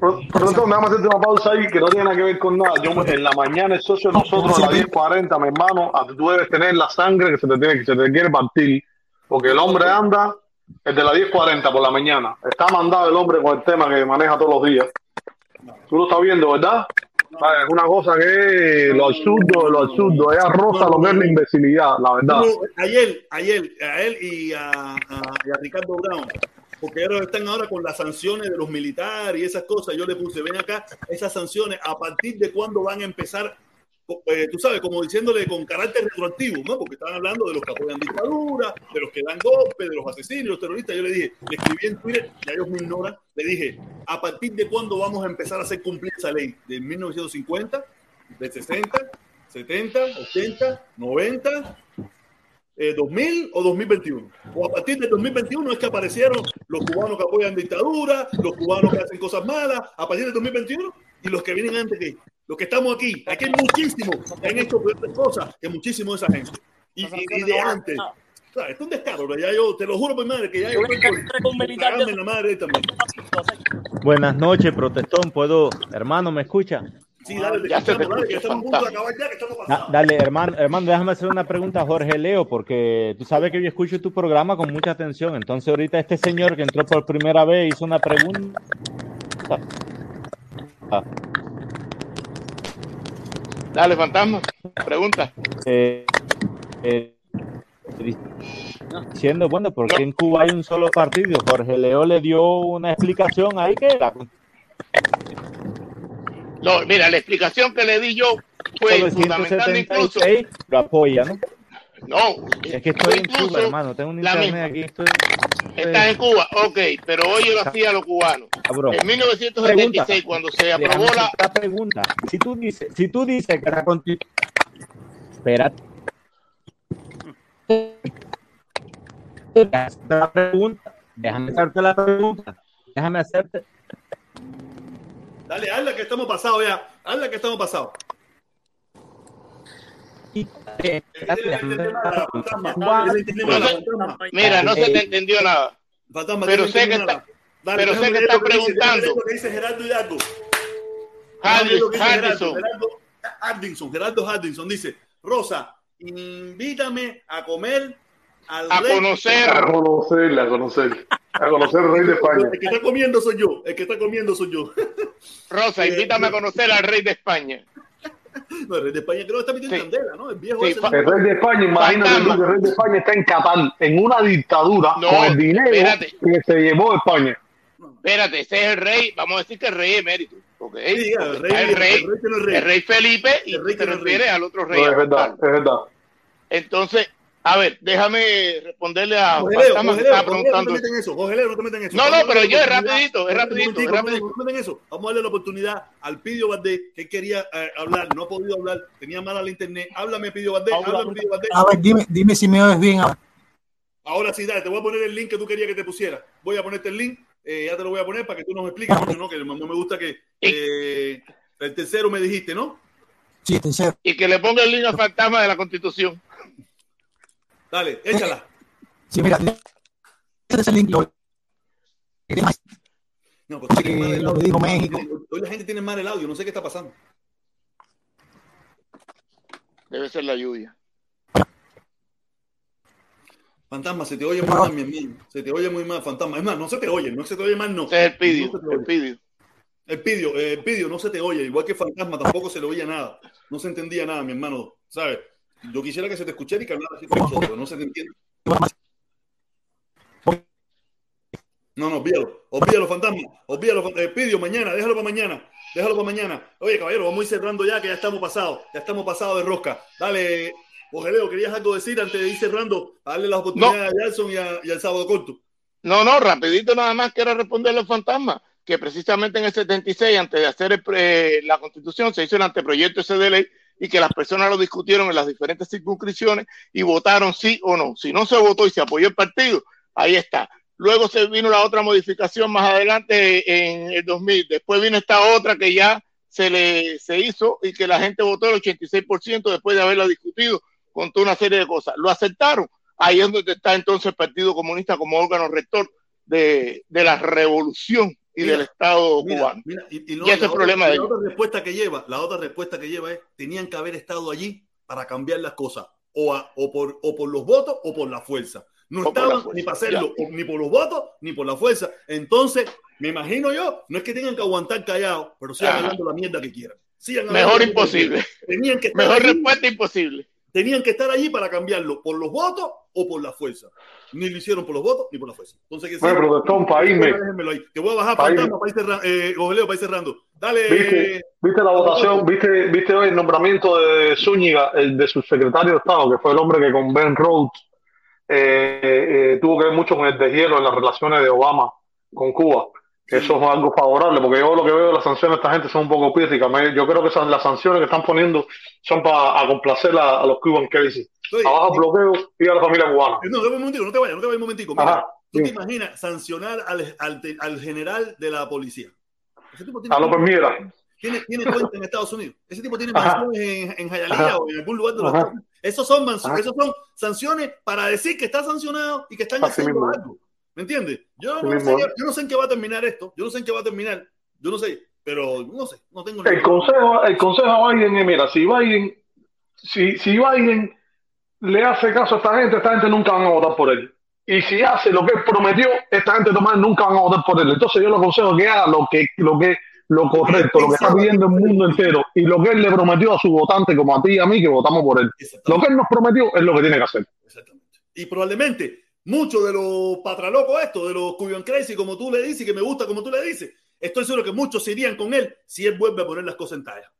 Por por eso, déjame hacerte una pausa ahí que no tiene nada que ver con nada. Yo en la mañana el socio de nosotros a las 10.40, mi hermano, tú debes tener la sangre que se te tiene que se te quiere partir. Porque el hombre anda, el de las 10.40 por la mañana. Está mandado el hombre con el tema que maneja todos los días. Tú lo estás viendo, ¿verdad? Es una cosa que lo absurdo, lo absurdo, es rosa lo que es la imbecilidad, la verdad. Ayer, ayer, a él y a, a- y a Ricardo Brown, porque ahora están ahora con las sanciones de los militares y esas cosas. Yo le puse, ven acá, esas sanciones, a partir de cuándo van a empezar, eh, tú sabes, como diciéndole con carácter retroactivo, ¿no? Porque estaban hablando de los que apoyan dictadura, de los que dan golpes, de los asesinos, los terroristas. Yo le dije, le escribí en Twitter, ya ellos me ignoran, le dije, a partir de cuándo vamos a empezar a hacer cumplir esa ley, de 1950, de 60, 70, 80, 90, eh, 2000 o 2021. O a partir del 2021 es que aparecieron los cubanos que apoyan dictadura, los cubanos que hacen cosas malas, a partir del 2021 y los que vienen antes que los que estamos aquí. Aquí hay muchísimos que han hecho peores cosas que muchísimos de esa gente. Y, y- y de antes. O sea, esto es un descaro, pero ya yo te lo juro por madre que ya yo la madre también. Buenas noches, protestón. ¿Puedo, hermano, me escucha? Sí, dale, te Ya se te escuchamos, dale, que escucha, estamos a punto de acabar ya, que estamos Da- pasados. dale, hermano, hermano, déjame hacer una pregunta a Jorge Leo, porque tú sabes que yo escucho tu programa con mucha atención. Entonces, ahorita este señor que entró por primera vez hizo una pregunta. Ah, Dale, fantasma. Pregunta. eh, eh, diciendo, bueno, ¿por qué en Cuba hay un solo partido? Jorge Leo le dio una explicación ahí que era No, mira, la explicación que le di yo fue fundamentando incluso. 976 lo apoya, ¿no? No, Es que estoy en Cuba, incluso hermano. Tengo un internet misma. aquí. Estoy... Estás en Cuba, ok, pero oye lo hacía los cubanos. Cabrón. En 1976, cuando se aprobó la pregunta. Si tú dices, si tú dices que la constitución. Espérate. La pregunta. Déjame hacerte la pregunta. Déjame hacerte. Dale, hazla que estamos pasados ya. Hazla que estamos pasados. Mira, no se te entendió nada. Fantasma, Pero sé que está, Dale, pero sé que leer está lo dice, déjame leer preguntando. lo que dice Gerardo Hidalgo. Hardinson, Gerardo Hardinson dice, Rosa, invítame a comer al A rey. conocer. A conocerle, a conocer. A conocer el rey de España. El que está comiendo soy yo, el que está comiendo soy yo. Rosa, invítame a conocer al rey de España. No, el rey de España creo que está metiendo en candela, ¿no? El viejo Sí, ese. fa- El rey de España, imagínate tú, que el rey de España está en Qatar, en una dictadura, No, con el dinero espérate. que se llevó España. Espérate, ese es el rey, vamos a decir que el rey emérito. ¿ok? Sí, ya, el Porque rey- el rey, el rey el Felipe y El rey te refieres al otro rey. No, es verdad, es verdad. Entonces, a ver, déjame responderle a Jorge Leo, Fantasma que Jorge Leo, estaba Jorge Leo, no te preguntando. metas en eso. Jorge Leo, no te metas en eso. No, no, pero yo es rapidito, es rapidito, es rapidito. No, no te metas en eso. Vamos a darle la oportunidad al Pidio Valdés, que quería eh, hablar, no ha podido hablar, tenía mala la internet. Háblame, Pidio Valdés, háblame, Pidio Valdés. A ver, dime, dime si me oyes bien ahora. Ahora sí, dale, te voy a poner el link que tú querías que te pusiera. Voy a ponerte el link, eh, ya te lo voy a poner para que tú nos expliques, coño, ¿no? Que no me gusta que eh, el tercero me dijiste, ¿no? Sí, tercero. Y que le ponga el link al fantasma de la constitución. Dale, échala. Sí, mira, este es el link. No, pues mal el lo audio. dijo México. Hoy la gente tiene mal el audio, no sé qué está pasando. Debe ser la lluvia. Fantasma, se te oye muy mal, mi hermano. Se te oye muy mal, fantasma. Es más, no se te oye, no se te oye mal, no. Ese es el pidio, No el pidio. El pidio, eh, el pidio no se te oye, igual que fantasma, tampoco se le oía nada. No se entendía nada, mi hermano. ¿Sabes? Yo quisiera que se te escuchara y que hablara así con nosotros, no se te entiende. No, no, olvídalo, olvídalo, fantasma, olvídalo, eh, pidio, mañana, déjalo para mañana, déjalo para mañana. Oye, caballero, vamos a ir cerrando ya, que ya estamos pasados, ya estamos pasados de rosca. Dale, Ojeleo, ¿querías algo decir antes de ir cerrando? A darle las oportunidades a Jason y, a- y al sábado corto. No, no, rapidito nada más quiero responderle al fantasma, que precisamente en el 76, antes de hacer el pre- la constitución, se hizo el anteproyecto ese de ley y que las personas lo discutieron en las diferentes circunscripciones y votaron sí o no. Si no se votó y se apoyó el partido, ahí está. Luego se vino la otra modificación más adelante en el 2000. Después vino esta otra que ya se le se hizo y que la gente votó el 86% después de haberla discutido con toda una serie de cosas. Lo aceptaron. Ahí es donde está entonces el Partido Comunista como órgano rector de, de la revolución y Mira, del Estado Mira, cubano. mira, y, y no, Y ese es la el otra- problema de la ellos. otra respuesta que lleva, la otra respuesta que lleva es tenían que haber estado allí para cambiar las cosas, o, a- o por o por los votos o por la fuerza. No O estaban la fuerza, ni para hacerlo, ni por los votos ni por la fuerza. Entonces, me imagino yo, no es que tengan que aguantar callados, pero sigan Ajá. hablando la mierda que quieran. Sigan Mejor la que imposible. quieran. Tenían que estar Mejor allí, respuesta imposible. tenían que estar allí para cambiarlo por los votos o por la fuerza. Ni lo hicieron por los votos ni por la fuerza. Entonces, que Bueno, sigan- protestón, pa' irme. Déjenmelo ahí. Te voy a bajar fantasma para ir cerrando, eh, para ir cerrando. Dale. ¿Viste, viste la votación? ¿Viste, ¿Viste hoy el nombramiento de Zúñiga, el de su secretario de Estado, que fue el hombre que con Ben Rhodes eh, eh, tuvo que ver mucho con el deshielo en las relaciones de Obama con Cuba? Que eso es algo favorable, porque yo lo que veo de las sanciones de esta gente son un poco críticas. Me- Yo creo que las sanciones que están poniendo son para complacer a, a los Cuban Crazy. Oye, Abajo el bloqueo y a la familia cubana. No, un momentico, no te vayas, no te vayas un momentico. Mira, Ajá, ¿Tú te imaginas sancionar al, al, al general de la policía? Ese tipo tiene, A López Miera. tiene, tiene cuenta en Estados Unidos. Ese tipo tiene Ajá. mansiones en, en Ajá. o en algún lugar de los. Estados. Esos son, esos son sanciones para decir que está sancionado y que están Así haciendo mismo. algo. ¿Me entiendes? Yo no, sé, yo no sé en qué va a terminar esto. Yo no sé en qué va a terminar. Yo no sé. Pero no sé. No tengo ni El consejo, el consejo a Biden es, mira, si Biden, si, si Biden le hace caso a esta gente, esta gente nunca van a votar por él. Y si hace lo que él prometió, esta gente Tomás nunca van a votar por él. Entonces yo le aconsejo que haga lo que, lo que, lo correcto, lo que está pidiendo el mundo entero y lo que él le prometió a su votante, como a ti y a mí, que votamos por él. Lo que él nos prometió es lo que tiene que hacer. Y probablemente muchos de los patralocos estos, de los Cuban Crazy, como tú le dices, y que me gusta como tú le dices, estoy seguro que muchos se irían con él si él vuelve a poner las cosas en talla.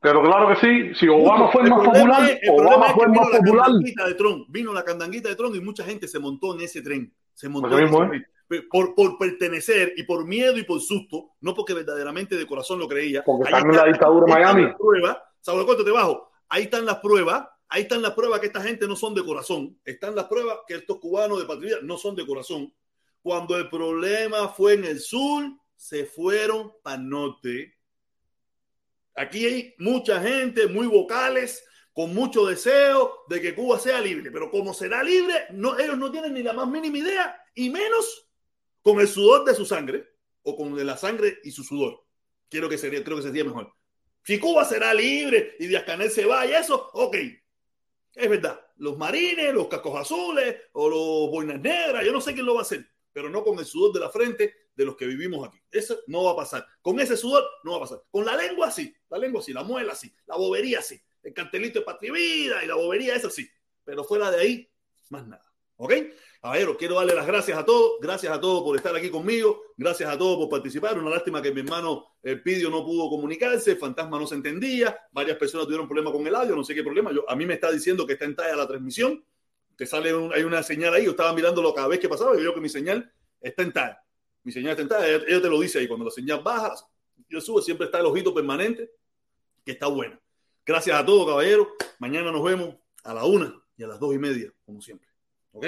Pero claro que sí, si Obama fue el El más popular, es- el problema Obama es fue el vino más la popular. candanguita de Trump, vino la candanguita de Trump y mucha gente se montó en ese tren. Se montó Así en mismo, ese tren. Por, por pertenecer y por miedo y por susto, no porque verdaderamente de corazón lo creía. Porque están en la dictadura Miami. pruebas. Saulo, ¿cuánto te bajo? Ahí están las pruebas. Ahí están las pruebas que esta gente no son de corazón. Están las pruebas que estos cubanos de patria no son de corazón. Cuando el problema fue en el sur, se fueron para norte. Aquí hay mucha gente muy vocales, con mucho deseo de que Cuba sea libre, pero como será libre, no, ellos no tienen ni la más mínima idea, y menos con el sudor de su sangre, o con la sangre y su sudor. Quiero que sería, creo que sería mejor. Si Cuba será libre y Díaz Canel se va y eso, ok. Es verdad. Los marines, los cascos azules o los boinas negras, yo no sé quién lo va a hacer. pero no con el sudor de la frente de los que vivimos aquí. Eso no va a pasar. Con ese sudor no va a pasar. Con la lengua sí, la lengua sí, la muela sí, la bobería sí, el cartelito de patria y y la bobería esa sí, pero fuera de ahí, más nada. ¿Ok? Caballero, quiero darle las gracias a todos. Gracias a todos por estar aquí conmigo. Gracias a todos por participar. Una lástima que mi hermano eh, Pidio no pudo comunicarse. Fantasma no se entendía. Varias personas tuvieron problemas con el audio. No sé qué problema. Yo, a mí me está diciendo que está en talla la transmisión. Te sale un- hay una señal ahí. Yo estaba mirándolo cada vez que pasaba y veo que mi señal está en talla. Mi señal está en talla. Ella, te lo dice ahí. Cuando la señal baja, yo subo. Siempre está el ojito permanente que está buena. Gracias a todos, caballero. Mañana nos vemos a la una y a las dos y media, como siempre. ¿Ok?